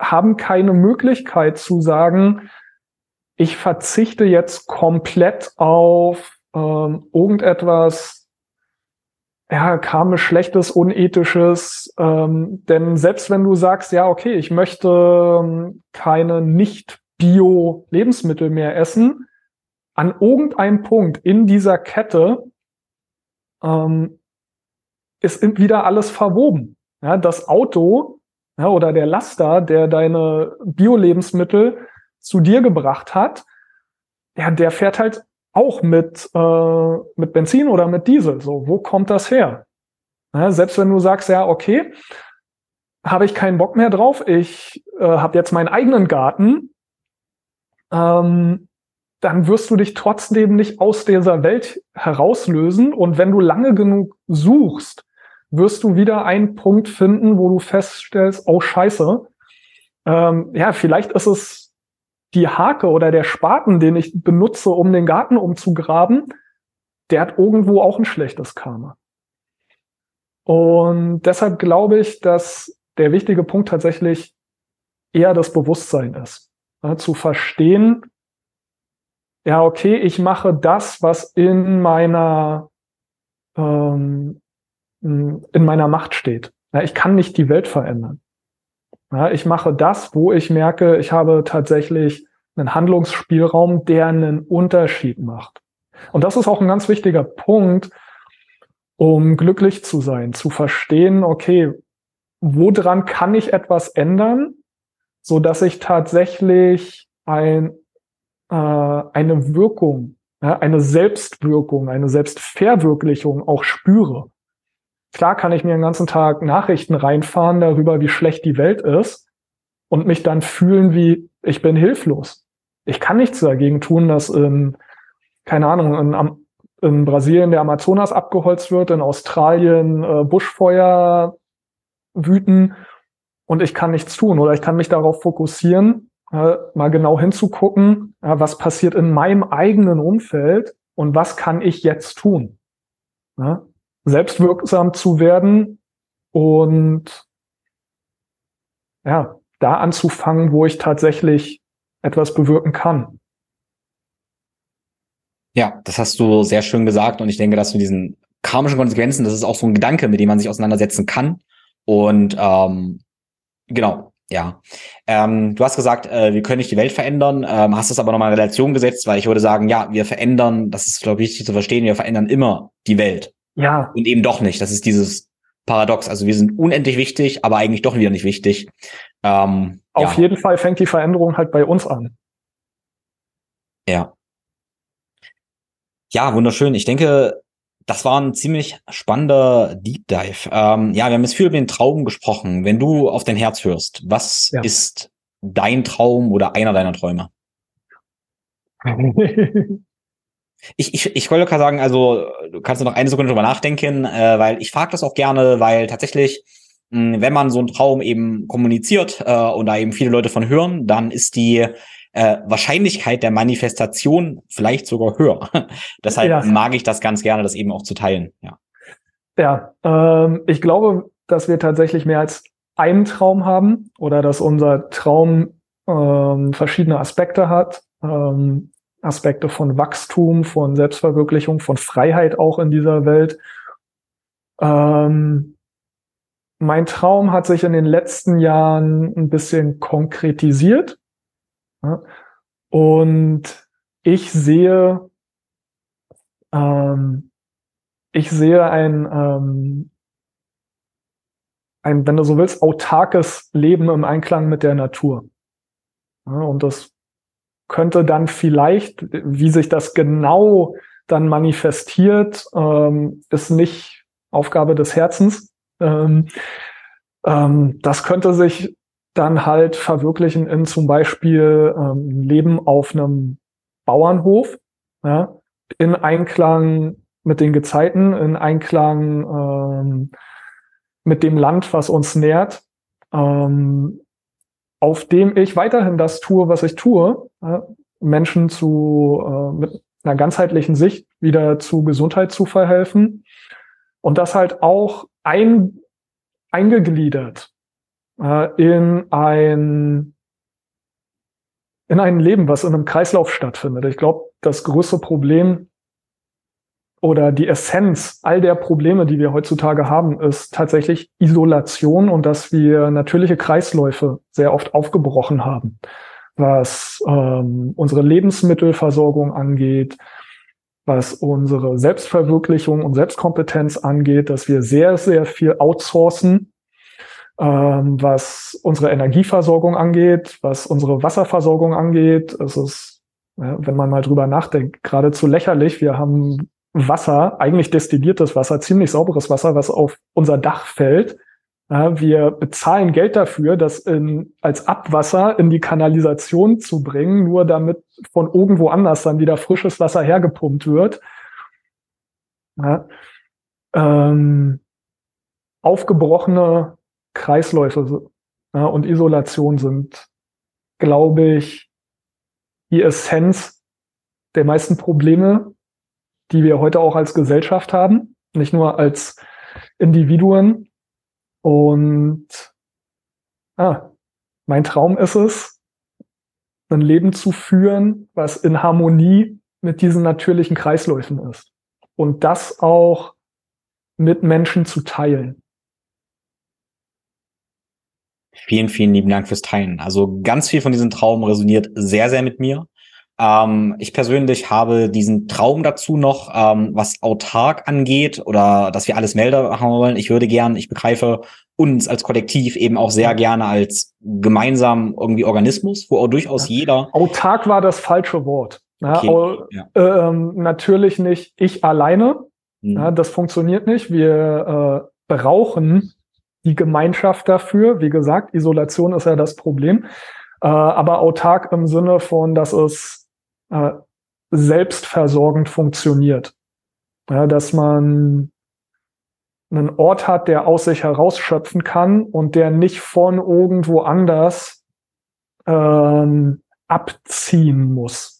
haben keine Möglichkeit zu sagen, ich verzichte jetzt komplett auf ähm, irgendetwas, ja, karmisch Schlechtes, Unethisches. Ähm, denn selbst wenn du sagst, ja, okay, ich möchte ähm, keine Nicht-Bio-Lebensmittel mehr essen, an irgendeinem Punkt in dieser Kette ähm, ist wieder alles verwoben. Ja, das Auto ja, oder der Laster, der deine Bio-Lebensmittel zu dir gebracht hat, ja, der fährt halt auch mit, äh, mit Benzin oder mit Diesel. So, wo kommt das her? Ja, selbst wenn du sagst, ja, okay, habe ich keinen Bock mehr drauf, ich äh, habe jetzt meinen eigenen Garten, ähm, dann wirst du dich trotzdem nicht aus dieser Welt herauslösen. Und wenn du lange genug suchst, wirst du wieder einen Punkt finden, wo du feststellst, oh scheiße, ähm, ja, vielleicht ist es die Hake oder der Spaten, den ich benutze, um den Garten umzugraben, der hat irgendwo auch ein schlechtes Karma. Und deshalb glaube ich, dass der wichtige Punkt tatsächlich eher das Bewusstsein ist. Ja, zu verstehen, ja, okay, ich mache das, was in meiner, ähm, in meiner Macht steht. Ich kann nicht die Welt verändern. Ich mache das, wo ich merke, ich habe tatsächlich einen Handlungsspielraum, der einen Unterschied macht. Und das ist auch ein ganz wichtiger Punkt, um glücklich zu sein, zu verstehen, okay, woran kann ich etwas ändern, so dass ich tatsächlich ein, äh, eine Wirkung, eine Selbstwirkung, eine Selbstverwirklichung auch spüre. Klar kann ich mir den ganzen Tag Nachrichten reinfahren darüber, wie schlecht die Welt ist und mich dann fühlen wie, ich bin hilflos. Ich kann nichts dagegen tun, dass in, keine Ahnung, in, in Brasilien der Amazonas abgeholzt wird, in Australien äh, Buschfeuer wüten und ich kann nichts tun oder ich kann mich darauf fokussieren, äh, mal genau hinzugucken, äh, was passiert in meinem eigenen Umfeld und was kann ich jetzt tun. Selbstwirksam zu werden und ja, da anzufangen, wo ich tatsächlich etwas bewirken kann. Ja, das hast du sehr schön gesagt und ich denke, dass mit diesen karmischen Konsequenzen, das ist auch so ein Gedanke, mit dem man sich auseinandersetzen kann. Und ähm, genau, ja. Ähm, du hast gesagt, äh, wir können nicht die Welt verändern, ähm, hast das aber nochmal in Relation gesetzt, weil ich würde sagen, ja, wir verändern, das ist, glaube ich, wichtig zu verstehen, wir verändern immer die Welt. Ja. Und eben doch nicht. Das ist dieses Paradox. Also wir sind unendlich wichtig, aber eigentlich doch wieder nicht wichtig. Ähm, Auf ja. jeden Fall fängt die Veränderung halt bei uns an. Ja. Ja, wunderschön. Ich denke, das war ein ziemlich spannender Deep Dive. Ähm, ja, wir haben jetzt viel über den Traum gesprochen. Wenn du auf dein Herz hörst, was ja. ist dein Traum oder einer deiner Träume? ich, ich, ich wollte gerade sagen, also du kannst noch eine Sekunde drüber nachdenken, äh, weil ich frage das auch gerne, weil tatsächlich, mh, wenn man so einen Traum eben kommuniziert äh, und da eben viele Leute von hören, dann ist die äh, Wahrscheinlichkeit der Manifestation vielleicht sogar höher. Deshalb ja. mag ich das ganz gerne, das eben auch zu teilen. Ja, ja ähm, ich glaube, dass wir tatsächlich mehr als einen Traum haben oder dass unser Traum ähm, verschiedene Aspekte hat. Ähm, Aspekte von Wachstum, von Selbstverwirklichung, von Freiheit auch in dieser Welt. Ähm, mein Traum hat sich in den letzten Jahren ein bisschen konkretisiert. Und ich sehe, ähm, ich sehe ein, ähm, ein, wenn du so willst, autarkes Leben im Einklang mit der Natur. Und das könnte dann vielleicht, wie sich das genau dann manifestiert, ähm, ist nicht Aufgabe des Herzens. Ähm, ähm, das könnte sich dann halt verwirklichen in zum Beispiel ähm, Leben auf einem Bauernhof, ja, in Einklang mit den Gezeiten, in Einklang ähm, mit dem Land, was uns nährt, ähm, auf dem ich weiterhin das tue, was ich tue, Menschen zu äh, mit einer ganzheitlichen Sicht wieder zu Gesundheit zu verhelfen und das halt auch ein, eingegliedert äh, in ein in ein Leben, was in einem Kreislauf stattfindet. Ich glaube, das größte Problem oder die Essenz all der Probleme, die wir heutzutage haben, ist tatsächlich Isolation und dass wir natürliche Kreisläufe sehr oft aufgebrochen haben, was ähm, unsere Lebensmittelversorgung angeht, was unsere Selbstverwirklichung und Selbstkompetenz angeht, dass wir sehr, sehr viel outsourcen ähm, was unsere Energieversorgung angeht, was unsere Wasserversorgung angeht. Es ist, wenn man mal drüber nachdenkt, geradezu lächerlich. Wir haben Wasser, eigentlich destilliertes Wasser, ziemlich sauberes Wasser, was auf unser Dach fällt. Ja, wir bezahlen Geld dafür, das in, als Abwasser in die Kanalisation zu bringen, nur damit von irgendwo anders dann wieder frisches Wasser hergepumpt wird. Ja, ähm, aufgebrochene Kreisläufe ja, und Isolation sind, glaube ich, die Essenz der meisten Probleme, die wir heute auch als Gesellschaft haben, nicht nur als Individuen. Und ah, mein Traum ist es, ein Leben zu führen, was in Harmonie mit diesen natürlichen Kreisläufen ist. Und das auch mit Menschen zu teilen. Vielen, vielen lieben Dank fürs Teilen. Also ganz viel von diesem Traum resoniert sehr, sehr mit mir. Ähm, ich persönlich habe diesen Traum dazu noch, ähm, was autark angeht oder dass wir alles melden haben wollen. Ich würde gern, ich begreife uns als Kollektiv eben auch sehr gerne als gemeinsam irgendwie Organismus, wo auch durchaus ja. jeder. Autark war das falsche Wort. Ja, okay. ja. Ähm, natürlich nicht ich alleine. Hm. Das funktioniert nicht. Wir äh, brauchen die Gemeinschaft dafür. Wie gesagt, Isolation ist ja das Problem. Äh, aber autark im Sinne von, dass es äh, selbstversorgend funktioniert. Ja, dass man einen Ort hat, der aus sich herausschöpfen kann und der nicht von irgendwo anders ähm, abziehen muss.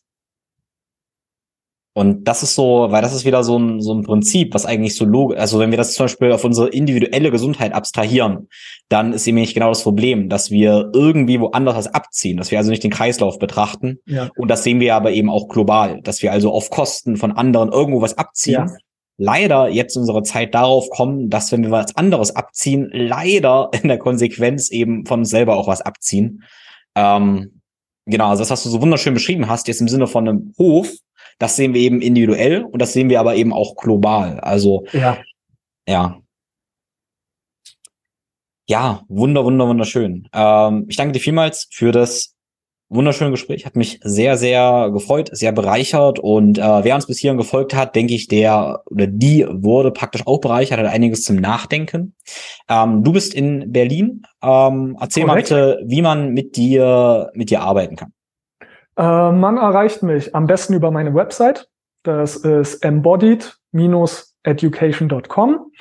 Und das ist so, weil das ist wieder so ein, so ein Prinzip, was eigentlich so logisch, also wenn wir das zum Beispiel auf unsere individuelle Gesundheit abstrahieren, dann ist nämlich genau das Problem, dass wir irgendwie woanders was abziehen, dass wir also nicht den Kreislauf betrachten. Ja. Und das sehen wir aber eben auch global, dass wir also auf Kosten von anderen irgendwo was abziehen. Ja. Leider jetzt in unserer Zeit darauf kommen, dass wenn wir was anderes abziehen, leider in der Konsequenz eben von uns selber auch was abziehen. Ähm, genau, also das, was du so wunderschön beschrieben hast, jetzt im Sinne von einem Hof, das sehen wir eben individuell und das sehen wir aber eben auch global. Also ja. Ja. Ja, wunder, wunder, wunderschön. Ähm, ich danke dir vielmals für das wunderschönen Gespräch. Hat mich sehr, sehr gefreut, sehr bereichert. Und äh, wer uns bis hierhin gefolgt hat, denke ich, der oder die wurde praktisch auch bereichert, hat einiges zum Nachdenken. Ähm, du bist in Berlin. Ähm, erzähl Korrekt. mal bitte, wie man mit dir, mit dir arbeiten kann. Äh, man erreicht mich am besten über meine Website. Das ist embodied-education.com.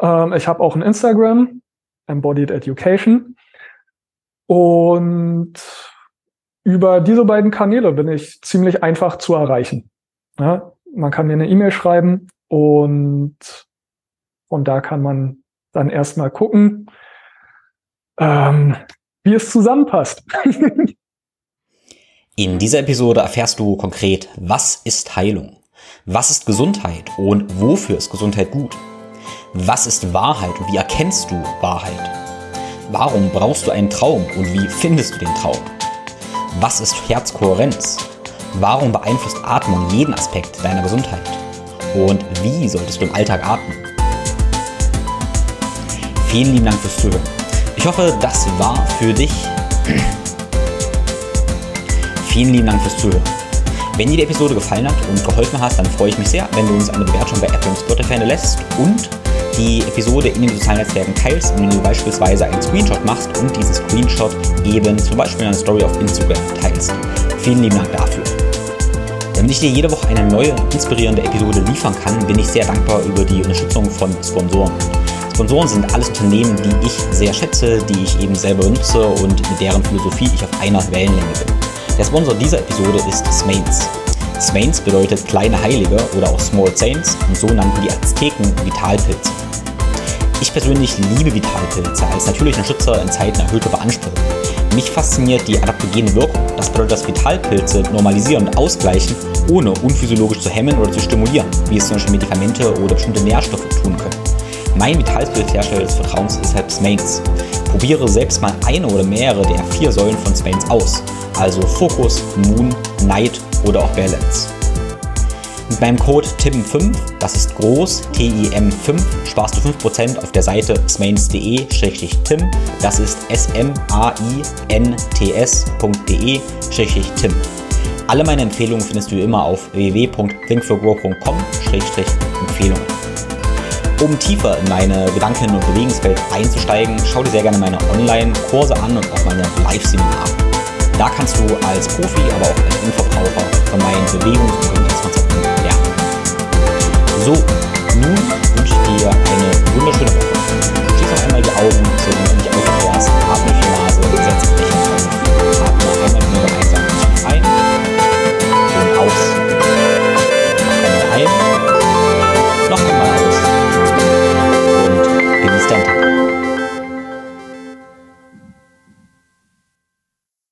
Ähm, ich habe auch ein Instagram, Embodied Education. Und über diese beiden Kanäle bin ich ziemlich einfach zu erreichen. Ja, man kann mir eine E-Mail schreiben und von da kann man dann erstmal gucken, ähm, wie es zusammenpasst. In dieser Episode erfährst du konkret, was ist Heilung? Was ist Gesundheit und wofür ist Gesundheit gut? Was ist Wahrheit und wie erkennst du Wahrheit? Warum brauchst du einen Traum und wie findest du den Traum? Was ist Herzkohärenz? Warum beeinflusst Atmung jeden Aspekt deiner Gesundheit? Und wie solltest du im Alltag atmen? Vielen lieben Dank fürs Zuhören. Ich hoffe, das war für dich. Vielen lieben Dank fürs Zuhören. Wenn dir die Episode gefallen hat und geholfen hat, dann freue ich mich sehr, wenn du uns eine Bewertung bei Apple und Spotify lässt und die Episode in den sozialen Netzwerken teilst, indem du beispielsweise einen Screenshot machst und diesen Screenshot eben zum Beispiel in einer Story auf Instagram teilst. Vielen lieben Dank dafür. Damit ich dir jede Woche eine neue, inspirierende Episode liefern kann, bin ich sehr dankbar über die Unterstützung von Sponsoren. Sponsoren sind alles Unternehmen, die ich sehr schätze, die ich eben selber benutze und mit deren Philosophie ich auf einer Wellenlänge bin. Der Sponsor dieser Episode ist Smains. Smains bedeutet kleine Heilige oder auch Small Saints und so nannten die Azteken Vitalpilze. Ich persönlich liebe Vitalpilze als natürlicher Schützer in Zeiten erhöhter Beanspruchung. Mich fasziniert die adaptogene Wirkung. Das bedeutet, dass Vitalpilze normalisieren und ausgleichen, ohne unphysiologisch zu hemmen oder zu stimulieren, wie es zum Beispiel Medikamente oder bestimmte Nährstoffe tun können. Mein Vitalpilzhersteller des Vertrauens ist halt Smains. Probiere selbst mal eine oder mehrere der vier Säulen von Smains aus. Also Fokus, Moon, Night oder auch Balance. Mit meinem Code TIM5, das ist groß, T-I-M 5, sparst du 5% auf der Seite smains.de-tim, das ist S-M-A-I-N-T-S.de-tim. Alle meine Empfehlungen findest du immer auf www.thinkforgrow.com-empfehlungen. Um tiefer in meine Gedanken- und Bewegungswelt einzusteigen, schau dir sehr gerne meine Online-Kurse an und auch meine Live-Seminare. Da kannst du als Profi, aber auch als Endverbraucher von meinen Bewegungs- und Bewegungskonzepten lernen. So, nun wünsche ich dir eine wunderschöne Woche. Schließ noch einmal die Augen, so wie du dich ausfährst. Atme